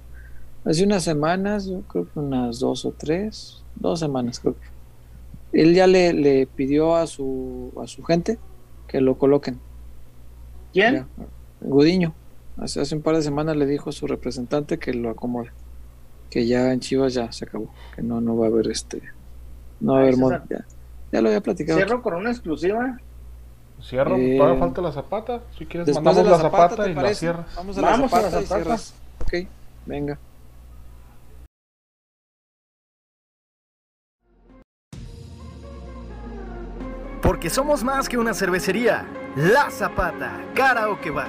Hace unas semanas, yo creo que unas dos o tres, dos semanas creo que. Él ya le, le pidió a su, a su gente que lo coloquen. ¿Quién? Ya. Gudiño. Hace, hace un par de semanas le dijo a su representante que lo acomode. Que ya en Chivas ya se acabó. Que no, no va a haber este. No va a haber. César. Ya, ya lo había platicado. Cierro con una exclusiva. Cierro, Eh, todavía falta la zapata. Si quieres, Después mandamos de la la zapata, zapata, ¿te y la cierras. Vamos a Vamos la a la zapata y zapata. cierras. Ok, venga. Porque somos más que una cervecería. La Zapata, Karaoke Bar.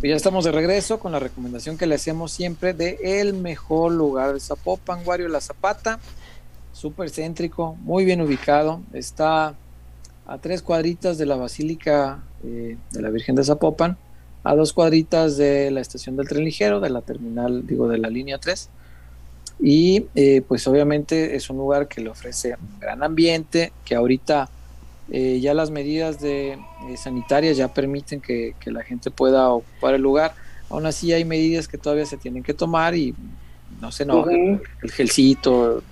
Pues ya estamos de regreso con la recomendación que le hacemos siempre de mejor lugar de Zapopan, Guario La Zapata, súper céntrico, muy bien ubicado, está a tres cuadritas de la Basílica eh, de la Virgen de Zapopan, a dos cuadritas de la estación del tren ligero, de la terminal, digo, de la línea 3. Y eh, pues obviamente es un lugar que le ofrece un gran ambiente, que ahorita eh, ya las medidas de, eh, sanitarias ya permiten que, que la gente pueda ocupar el lugar. Aún así hay medidas que todavía se tienen que tomar y no sé, no, el, el gelcito,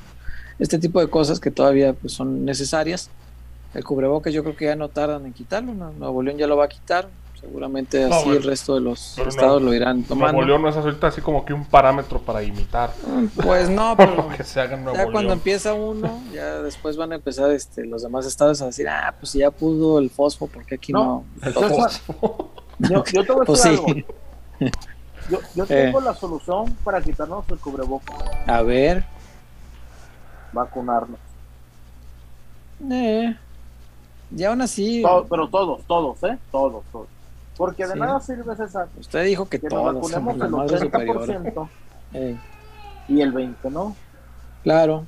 este tipo de cosas que todavía pues, son necesarias. El cubrebocas yo creo que ya no tardan en quitarlo, ¿no? Nuevo León ya lo va a quitar, seguramente No, así bueno, el resto de los no, estados lo irán tomando. Nuevo León no es ahorita así como que un parámetro para imitar. Pues no, pero que se haga en Nuevo ya cuando empieza uno, ya después van a empezar este, los demás estados a decir, ah, pues si ya pudo el fosfo, porque aquí no? No, César, yo, yo te voy a Pues decir sí. algo. Yo, yo tengo la solución para quitarnos el cubrebocas, A ver, vacunarnos. eh, y aún así, To- pero todos, todos, ¿eh? Todos, todos. Porque de Sí. nada sirve, César, usted dijo que que nos todos vacunemos somos la el madre superior. 80% Eh, y el 20%, ¿no? claro,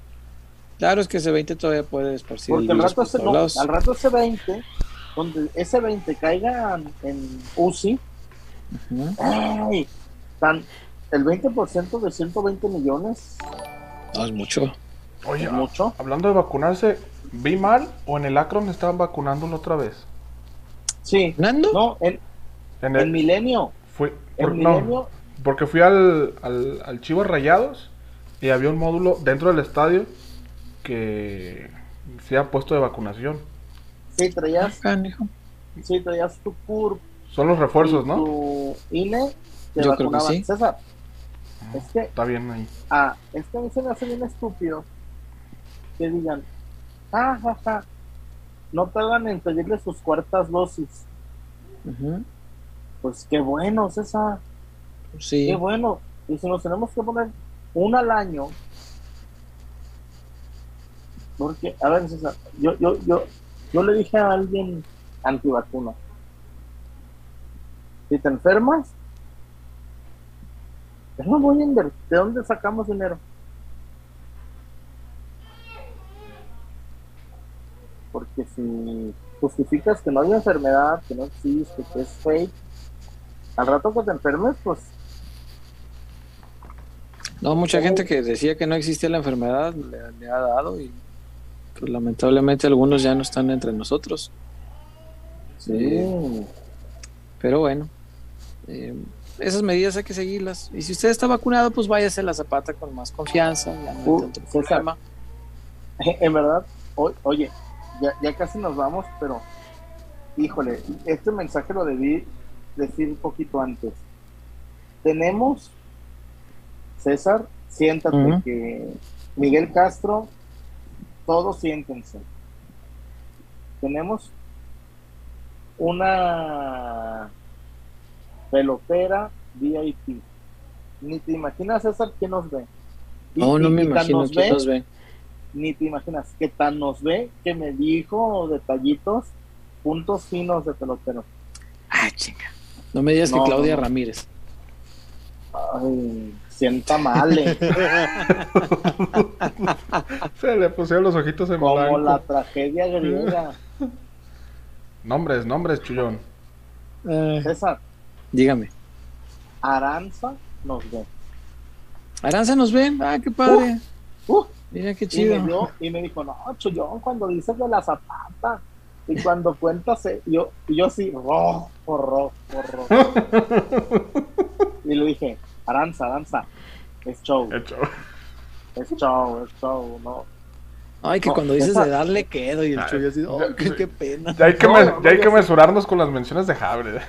claro es que ese 20 todavía puede esparcir Porque rato, ese, no, al rato ese 20, donde ese 20 caiga en UCI, Ujú. ¡ay! Tan, el 20% de 120 millones No es mucho. Oye, es mucho. hablando de vacunarse, ¿vi mal o en el Akron estaban vacunándolo otra vez? Sí, ¿Nando? no, en, En en el, Milenio, fui, en por- no, Milenio, porque fui al, al, al Chivas Rayados y había un módulo dentro del estadio que se ha puesto de vacunación. sí traías, sí traías tu CURP, Son los refuerzos, y ¿no? tu INE, te Yo creo que vacunaban. sí. César, es que Está bien ahí. Ah, es que a mí se me hace bien estúpido que digan, ah, ja, ja, no tardan en pedirle sus cuartas dosis. Ujú. Pues qué bueno, César, Sí, qué bueno. Y si nos tenemos que poner una al año, porque, a ver, César, yo, yo, yo, yo le dije a alguien antivacuna, si te enfermas, yo no voy a invertir. ¿De dónde sacamos dinero? Porque si justificas que no hay enfermedad, que no existe, que es fake, al rato que te enfermes, pues no, mucha gente que decía que no existía la enfermedad le, le ha dado y pues lamentablemente algunos ya no están entre nosotros. sí. Pero bueno, eh, esas medidas hay que seguirlas. Y si usted está vacunado, pues váyase a la zapata con más confianza. Ya no hay Uh, tanto problema. En verdad, o- oye, ya, ya casi nos vamos, pero híjole, este mensaje lo debí decir un poquito antes. Tenemos, César, siéntate Ujú. que Miguel Castro, todos siéntense. Tenemos una pelotera VIP. Ni te imaginas, César, quién nos ve. Y- No, no y- me imagino nos ve nos ve. ni te imaginas que tan nos ve que me dijo detallitos, puntos finos de pelotero. Ah, chinga. No me digas No, que Claudia no. Ramírez. Ay, sienta mal, eh. Se le pusieron los ojitos en como blanco. la tragedia griega. Nombres, nombres, chullón. César, Dígame. Aranza nos ve. Aranza nos ve. Ah, qué padre. Uh, Mira qué y, chido. me dio, y me dijo, no, Chuyón, cuando dices de la zapata y cuando cuentas, eh, yo, y yo así, rojo, rojo, rojo. y le dije, Aranza, Aranza, es show, Hecho. es show, es show, no. Ay, que No, cuando dices esa- de darle quedo y el Ay, chuyo así, ya- oh, qué, qué pena. Ya hay que, No, me- no, ya hay que mesurarnos con las menciones de Jabre.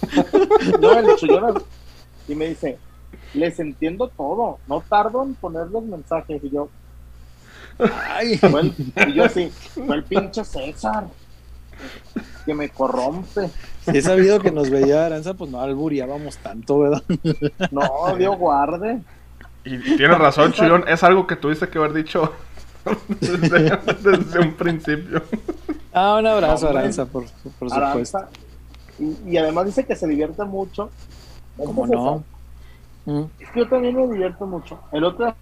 No, el Chuyón, y me dice, les entiendo todo, no tardo en ponerles mensajes, y yo, Ay, fue el- y yo así, fue el pinche César, que me corrompe. si he sabido que nos veía Aranza, pues no alburiábamos tanto, ¿verdad? No, Dios guarde. Y tienes razón, Chuyón, es algo que tuviste que haber dicho desde, desde un principio. Ah, un abrazo, Hombre. Aranza, por, por supuesto. Aranza. Y, y además dice que se divierte mucho. ¿Cómo no? Mm. Es que yo también me divierto mucho. El otro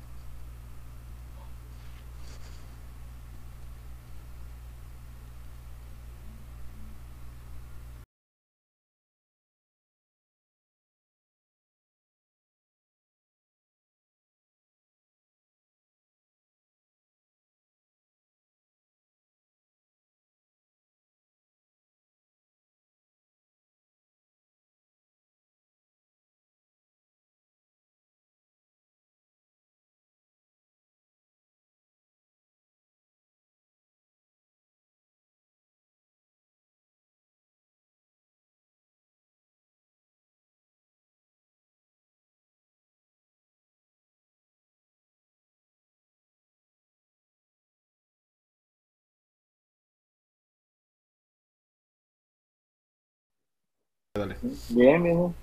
Dale. Bien, bien.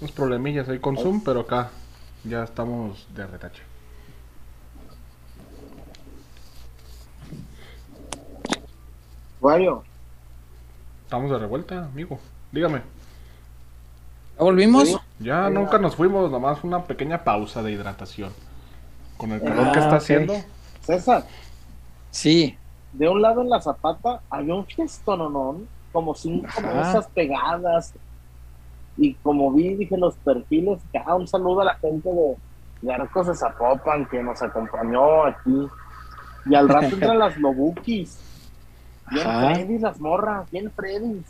Unos problemillas ahí con Zoom, pero acá ya estamos de retache. Wario, Estamos de revuelta, amigo. Dígame. ¿Ya volvimos? Sí. Ya nunca nos fuimos, nomás una pequeña pausa de hidratación. Con el calor Ah, que está haciendo. César, Sí. de un lado en la zapata había un fiestononón, como cinco Ajá. mesas pegadas. Y como vi, dije los perfiles, ah, un saludo a la gente de, de Arcos de Zapopan que nos acompañó aquí. Y al rato entran las Lobukis. Bien. Freddy, las morras, bien Freddy.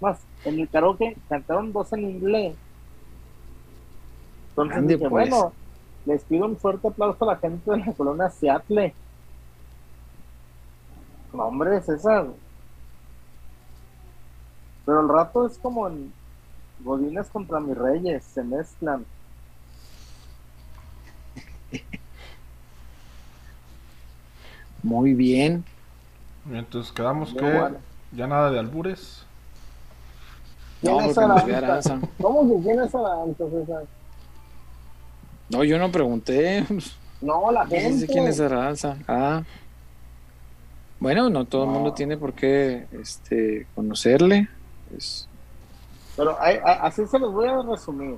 Más, en el karaoke cantaron dos en inglés. Entonces Grande, dije, pues. bueno, les pido un fuerte aplauso a la gente de la colonia Seattle. No, hombre, César. Pero el rato es como en Godines contra mis reyes, se mezclan. Muy bien. Entonces quedamos que bueno. ya nada de albures. ¿Quién No, es Aranza? ¿Cómo que quién es Aranza, César? No, yo no pregunté. No, la No gente. sé quién es Aranza. Ah. Bueno, no todo el No. mundo tiene por qué este, conocerle. Es- Pero hay- hay- así se los voy a resumir.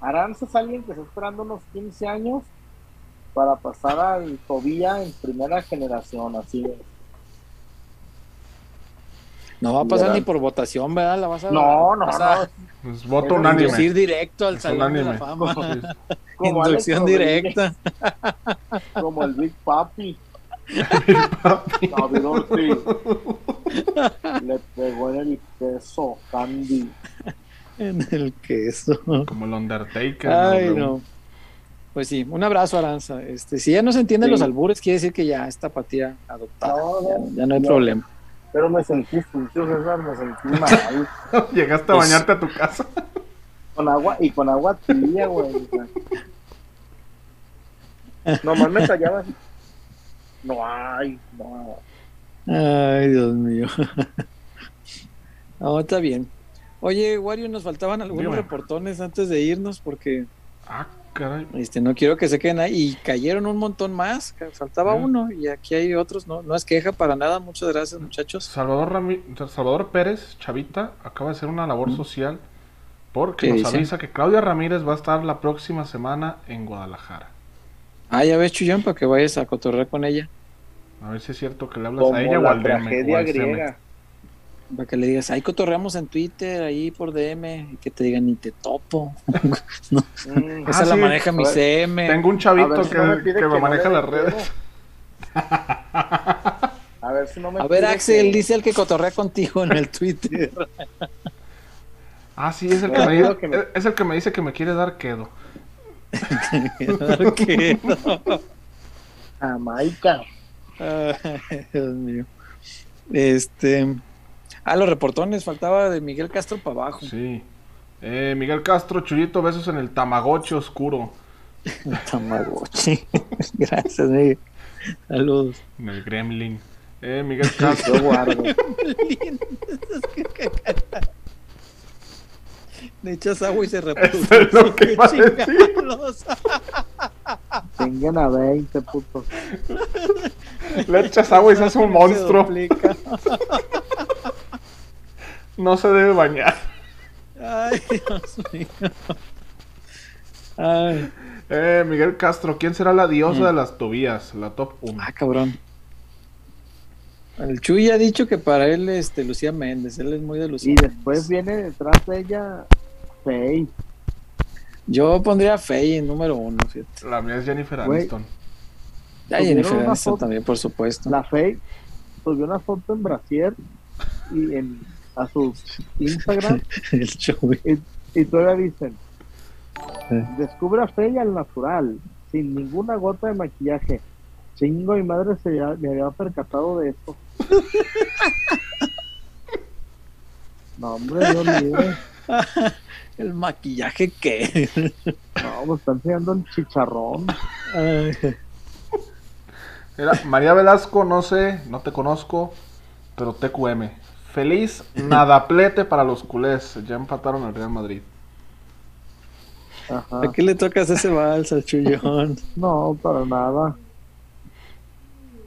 Aranza es alguien que está esperando unos 15 años para pasar al Tobía en primera generación, así es. no va a pasar ni por votación, ¿verdad? La vas a, No, no, vas a no. Pues voto Es unánime. inducir directo al salón de la fama. Como Inducción directa. Como el Big Papi. David Ortiz. Le pegó en el queso, Candy. En el queso. Como el Undertaker. Ay, no. Pues sí, un abrazo, Aranza. Este, si ya no se entienden Sí. los albures, quiere decir que ya es tapatía adoptada. No, Ya, no, ya no hay no. problema. Pero me sentí sucio, César, me sentí mal. Llegaste a Pues- bañarte a tu casa. Con agua, y con agua tibia, güey. Nomás me callaba así. No hay, no. Ay, Dios mío. No, está bien. Oye, Wario, nos faltaban algunos reportones antes de irnos porque Ah, caray. este, no quiero que se queden ahí. Y cayeron un montón más. Faltaba uno y aquí hay otros. No, no es queja para nada. Muchas gracias, muchachos. Salvador, Rami- Salvador Pérez, Chavita, acaba de hacer una labor social porque ¿Qué nos dice? avisa que Claudia Ramírez va a estar la próxima semana en Guadalajara. Ah, ya ves, Chuyón, para que vayas a cotorrear con ella. A ver si es cierto que le hablas Como a ella o al DM. o tragedia al CM. griega. Para que le digas, ahí cotorreamos en Twitter, ahí por DM, y que te digan, ni te topo. Mm, Esa Ah, la sí. maneja mi ver, CM. Tengo un chavito ver si que, no me pide que me maneja las redes. A ver si no me A ver, Axel, que- dice el que cotorrea contigo en el Twitter. Ah, sí, es el que, me, digo dice, que me- es el que me dice que me quiere dar quedo. ¿Qué? Jamaica. Ay, Dios mío. Este. Ah, los reportones, faltaba de Miguel Castro para abajo. Sí. Eh, Miguel Castro, Chuyito, besos en el Tamagotchi oscuro. Tamagotchi. Gracias, Miguel. Saludos. En el Gremlin. Eh, Miguel Castro. Yo guardo. Le echas agua y se reproduce. es lo que iba a decir. Chingados. Tengan a 20 putos. Le echas agua y se hace un monstruo. No se debe bañar. Ay, Dios mío. Ay, Eh, Miguel Castro, ¿quién será la diosa de las Tobías? La top 1. ah, cabrón. El Chuy ha dicho que para él, este, Lucía Méndez, él es muy de Lucía Y después Méndez. viene detrás de ella Faye. Yo pondría Faye en número uno, fíjate. La mía es Jennifer. Aniston. Ya Jennifer una Aniston foto. también, por supuesto. La Faye subió una foto en Brasier y en, a su Instagram El Chuy. y todavía dicen Eh. descubre a Faye al natural, sin ninguna gota de maquillaje. Chingo, mi madre se ya- me había percatado de esto. No, hombre, Dios mío. El maquillaje que. No, me está enseñando el chicharrón. Ay, Mira, María Velasco, no sé, no te conozco, pero TQM. Feliz nadaplete para los culés. Ya empataron el Real Madrid. Ajá. ¿A qué le tocas ese vals al Chuyón? No, para nada.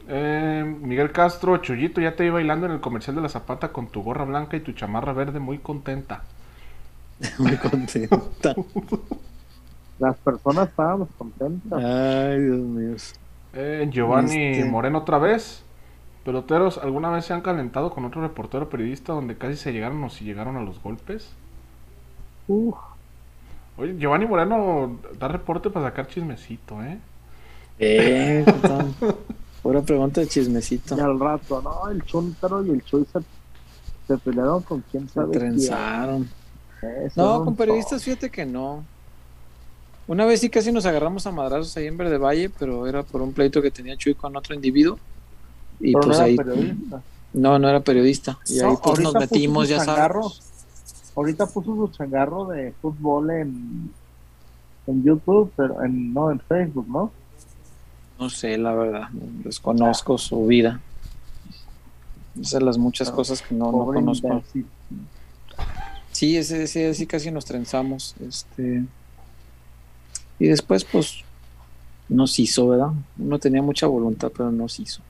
Eh, Miguel Castro, Chuyito, ya te vi bailando en el comercial de la Zapata con tu gorra blanca y tu chamarra verde, muy contenta. Muy contenta. Las personas estábamos contentas. Ay, Dios mío. Eh, Giovanni Este. Moreno otra vez. Peloteros, ¿alguna vez se han calentado con otro reportero periodista donde casi se llegaron o si llegaron a los golpes? Uf, Oye, Giovanni Moreno da reporte para sacar chismecito, ¿eh? Eh, ¿qué tal? Pura pregunta de chismecito. y al rato, no, el Chuntaro y el Chuy se, se pelearon con quién Se sabe quién. trenzaron. No, con periodistas, fíjate que no. Una vez sí casi nos agarramos a madrazos ahí en Verde Valle, pero era por un pleito que tenía Chuy con otro individuo. Y Pero pues no era ahí. periodista. No, no era periodista. Y ahí pues nos metimos, ya changarro. sabes. Ahorita puso su changarro de fútbol en, en YouTube, pero en, no en Facebook, ¿no? No sé, la verdad. Desconozco su vida. Esas son las muchas cosas que no, no conozco. imbécil. Sí, ese, ese sí casi nos trenzamos. Este. Y después, pues, nos hizo, ¿verdad? Uno tenía mucha voluntad, pero nos hizo.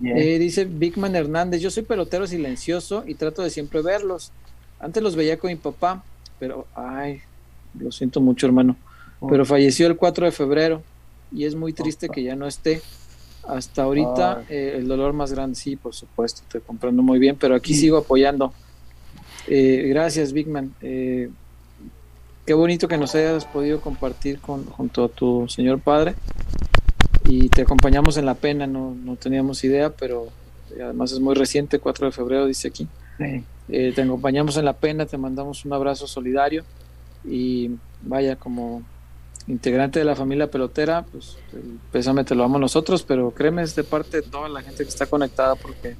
Yeah. Eh, dice Bigman Hernández, yo soy pelotero silencioso y trato de siempre verlos. Antes los veía con mi papá, pero, ay, lo siento mucho, hermano. Pero falleció el 4 de febrero y es muy triste que ya no esté. Hasta ahorita eh, el dolor más grande, sí, por supuesto, te comprendo muy bien, pero aquí sigo apoyando. Eh, gracias, Bigman. Eh, qué bonito que nos hayas podido compartir con, junto a tu señor padre y te acompañamos en la pena, no, no teníamos idea, pero además es muy reciente, 4 de febrero dice aquí. Sí. Eh, te acompañamos en la pena, te mandamos un abrazo solidario y vaya como integrante de la familia pelotera, pues el pésame te lo damos nosotros, pero créeme es de parte de toda la gente que está conectada porque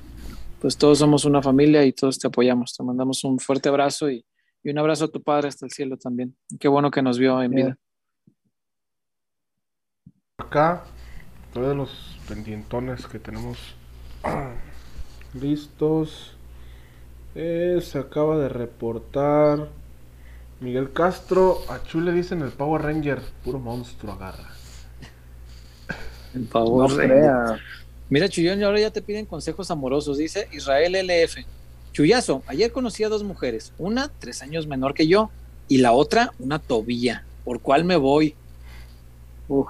pues todos somos una familia y todos te apoyamos. Te mandamos un fuerte abrazo y, y un abrazo a tu padre hasta el cielo también. Qué bueno que nos vio en vida. Acá, todos los pendientones que tenemos listos. Eh, se acaba de reportar Miguel Castro. A Chu le dicen el Power Ranger. Puro monstruo agarra. El No Power Ranger. Mira, Chuyón, y ahora ya te piden consejos amorosos. Dice Israel LF. Chuyazo, ayer conocí a dos mujeres. Una, tres años menor que yo. Y la otra, una tobilla. ¿Por cuál me voy? Uf,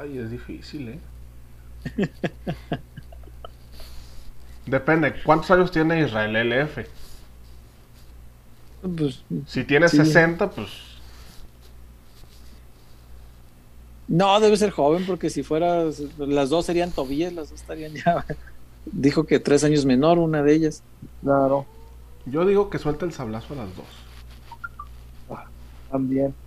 Ay, es difícil, ¿eh? Depende, ¿cuántos años tiene Israel LF? Pues, Si tiene Sí. 60, pues no, debe ser joven, porque si fuera, las dos serían tobillas, las dos estarían ya. Dijo que tres años menor, una de ellas. claro, yo digo que suelta el sablazo a las dos. también.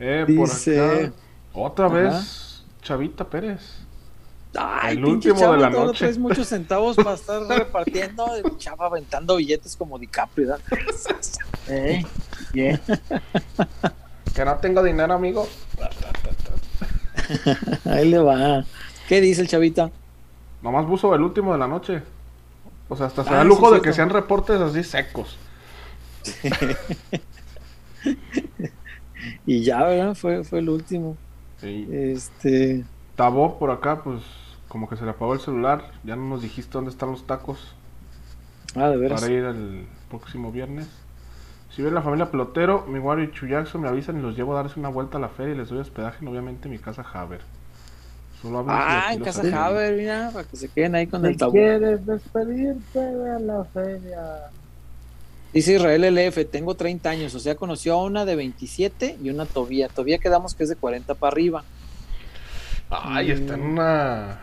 Eh, por Dice- acá, otra Ajá. vez, Chavita Pérez. Ay, El último de la noche. traes muchos centavos para estar repartiendo. El chavo aventando billetes como DiCaprio. ¿verdad? Ey, yeah. Que no tengo dinero, amigo. Ahí le va. ¿Qué dice el chavita? Nomás puso el último de la noche. O sea, hasta se Ah, da el sí, lujo de que sean reportes así secos. Y ya, ¿verdad? Fue, fue el último. Sí. Este. Tabo por acá, pues como que se le apagó el celular. Ya no nos dijiste dónde están los tacos Ah, de veras. para ir el próximo viernes. Si viene la familia Pelotero, mi Wario y Chuyaxo me avisan y los llevo a darse una vuelta a la feria y les doy hospedaje, en, obviamente, en mi casa Haber. Solo y Ah, en casa. Haber, mira, para que se queden ahí con el tabú. quieres despedirte de la feria. Dice Israel LF, tengo 30 años, o sea, conoció a una de 27 y una todavía. Todavía quedamos que es de 40 para arriba. Ay, está en una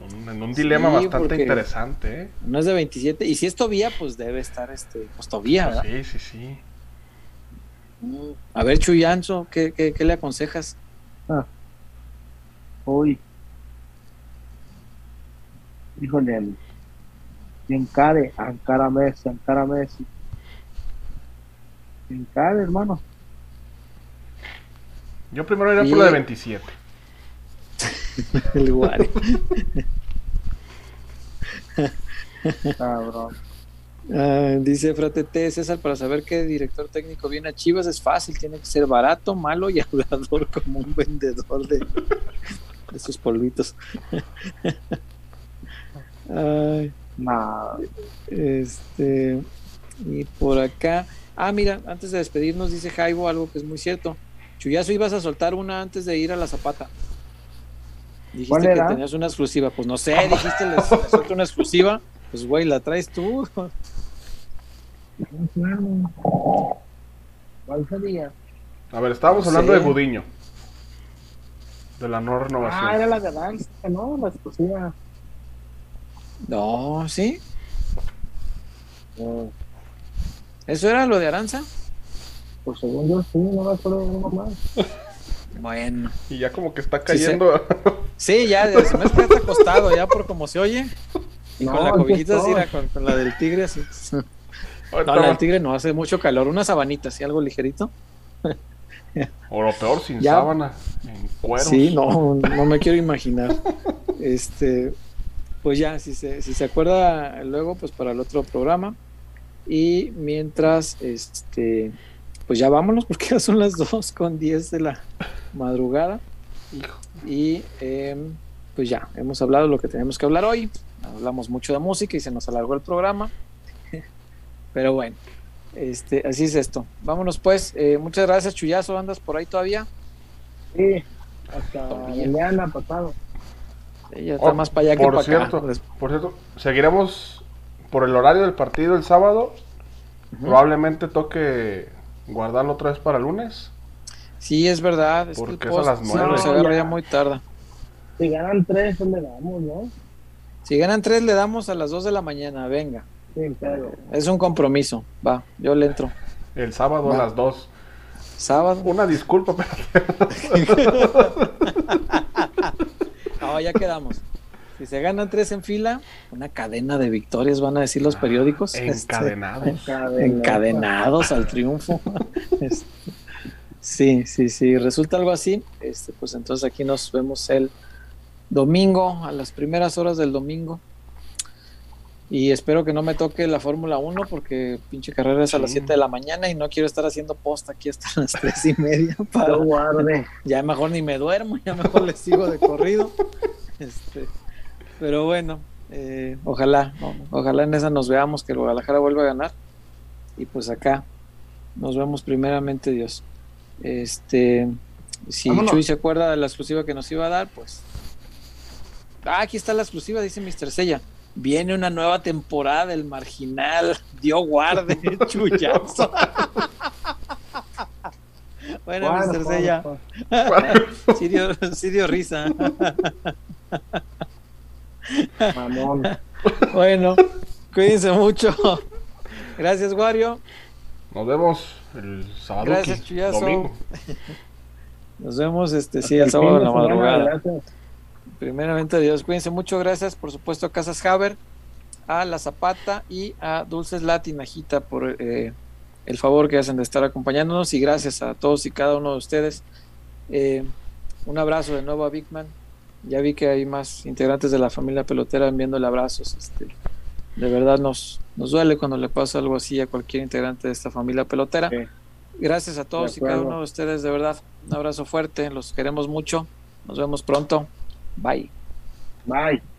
en un, dilema Sí, bastante interesante, ¿eh? Una es de 27 y si es todavía, pues debe estar este, pues todavía, ¿verdad? Sí, sí, sí. Mm. A ver, Chuyanzo, ¿qué, qué, qué le aconsejas? Uy. Híjole. el- Si encare, encara Messi, encara Messi. Si encare, hermano. Yo primero iría Y- por la de 27. El. Cabrón. Ah, dice Frate T, César, para saber qué director técnico viene a Chivas es fácil, tiene que ser barato, malo y hablador como un vendedor de, de sus polvitos. Ay, Nada. este, y por acá, ah, mira, antes de despedirnos, dice Jaibo algo que es muy cierto. Chuyazo, ibas a soltar una antes de ir a la Zapata. Dijiste ¿Cuál que tenías una exclusiva. Pues no sé, dijiste, les, les una exclusiva. Pues güey, la traes tú. ¿Cuál sería? A ver, estábamos No hablando sé. de Gudiño. De la no renovación. Ah, era la de Danza, ¿no? La exclusiva. No, ¿sí? Eh, ¿Eso era lo de Aranza? pues según yo sí, no me acuerdo de uno más. Bueno. Y ya como que está Sí, sí. cayendo. Sí, ya, se me está acostado, ya por como se oye. Y No, con la cobijita así, con, con la del tigre así. No, la del tigre no, hace mucho calor. Una sabanita, así, algo ligerito. O lo peor, sin Ya. sábana. En cueros. Sí, no, no me quiero imaginar. Este, pues ya, si se, si se acuerda luego, pues para el otro programa. Y mientras, este, pues ya vámonos, porque ya son las 2 con 10 de la madrugada. Hijo. Y em, pues ya, hemos hablado lo que tenemos que hablar hoy. Hablamos mucho de música y se nos alargó el programa. Pero bueno, este, así es esto. Vámonos pues. Eh, muchas gracias, Chuyazo. ¿Andas por ahí todavía? Sí, hasta mañana pasado. Ella está Oh, más para allá que por para cierto, acá. Por cierto, seguiremos por el horario del partido el sábado. Probablemente toque guardarlo otra vez para el lunes. Sí, es verdad. Es Porque que es el a las post nueve. se agarra ya muy tarde. Si ganan tres, pues le damos, ¿no? Si ganan tres, le damos a las 2 de la mañana. Venga. Sí, pero. Es un compromiso. Va, yo le entro. El sábado Va. a las 2. Sábado. Una disculpa, pero No, ya quedamos. Si se ganan tres en fila, una cadena de victorias van a decir los periódicos. Este, encadenados. encadenados al triunfo. Este, sí, sí, sí, resulta algo así. Este, pues entonces aquí nos vemos el domingo, a las primeras horas del domingo. Y espero que no me toque la Fórmula 1 porque pinche carrera es a las Sí. 7 de la mañana y no quiero estar haciendo post aquí hasta las 3 y media. Para... Yo guarde. Ya mejor ni me duermo, ya mejor les sigo de corrido. Este, pero bueno, eh, ojalá, ¿no? ojalá en esa nos veamos, que el Guadalajara vuelva a ganar. Y pues acá nos vemos primeramente Dios. Este, si Vámonos. Chuy se acuerda de la exclusiva que nos iba a dar, pues. Ah, aquí está la exclusiva, dice Mr. Sella. Viene una nueva temporada del marginal. Dio guarde, chullazo. bueno, Bueno, Mr. Sella. Sí dio, sí dio risa. Mamón. Bueno, cuídense mucho. Gracias, Wario. Nos vemos el sábado. Gracias, Chuyazo. Domingo. Nos vemos este sí el sábado en de la madrugada. gracias. Primeramente, Dios, cuídense mucho. Gracias, por supuesto, a Casas Haber, a La Zapata y a Dulces Latin Ajita por eh, el favor que hacen de estar acompañándonos. Y gracias a todos y cada uno de ustedes. Eh, un abrazo de nuevo a Big Man. Ya vi que hay más integrantes de la familia pelotera enviándole abrazos. Este, De verdad nos, nos duele cuando le pasa algo así a cualquier integrante de esta familia pelotera. Sí. Gracias a todos y cada uno de ustedes, de verdad. Un abrazo fuerte, los queremos mucho. Nos vemos pronto. Bye. Bye.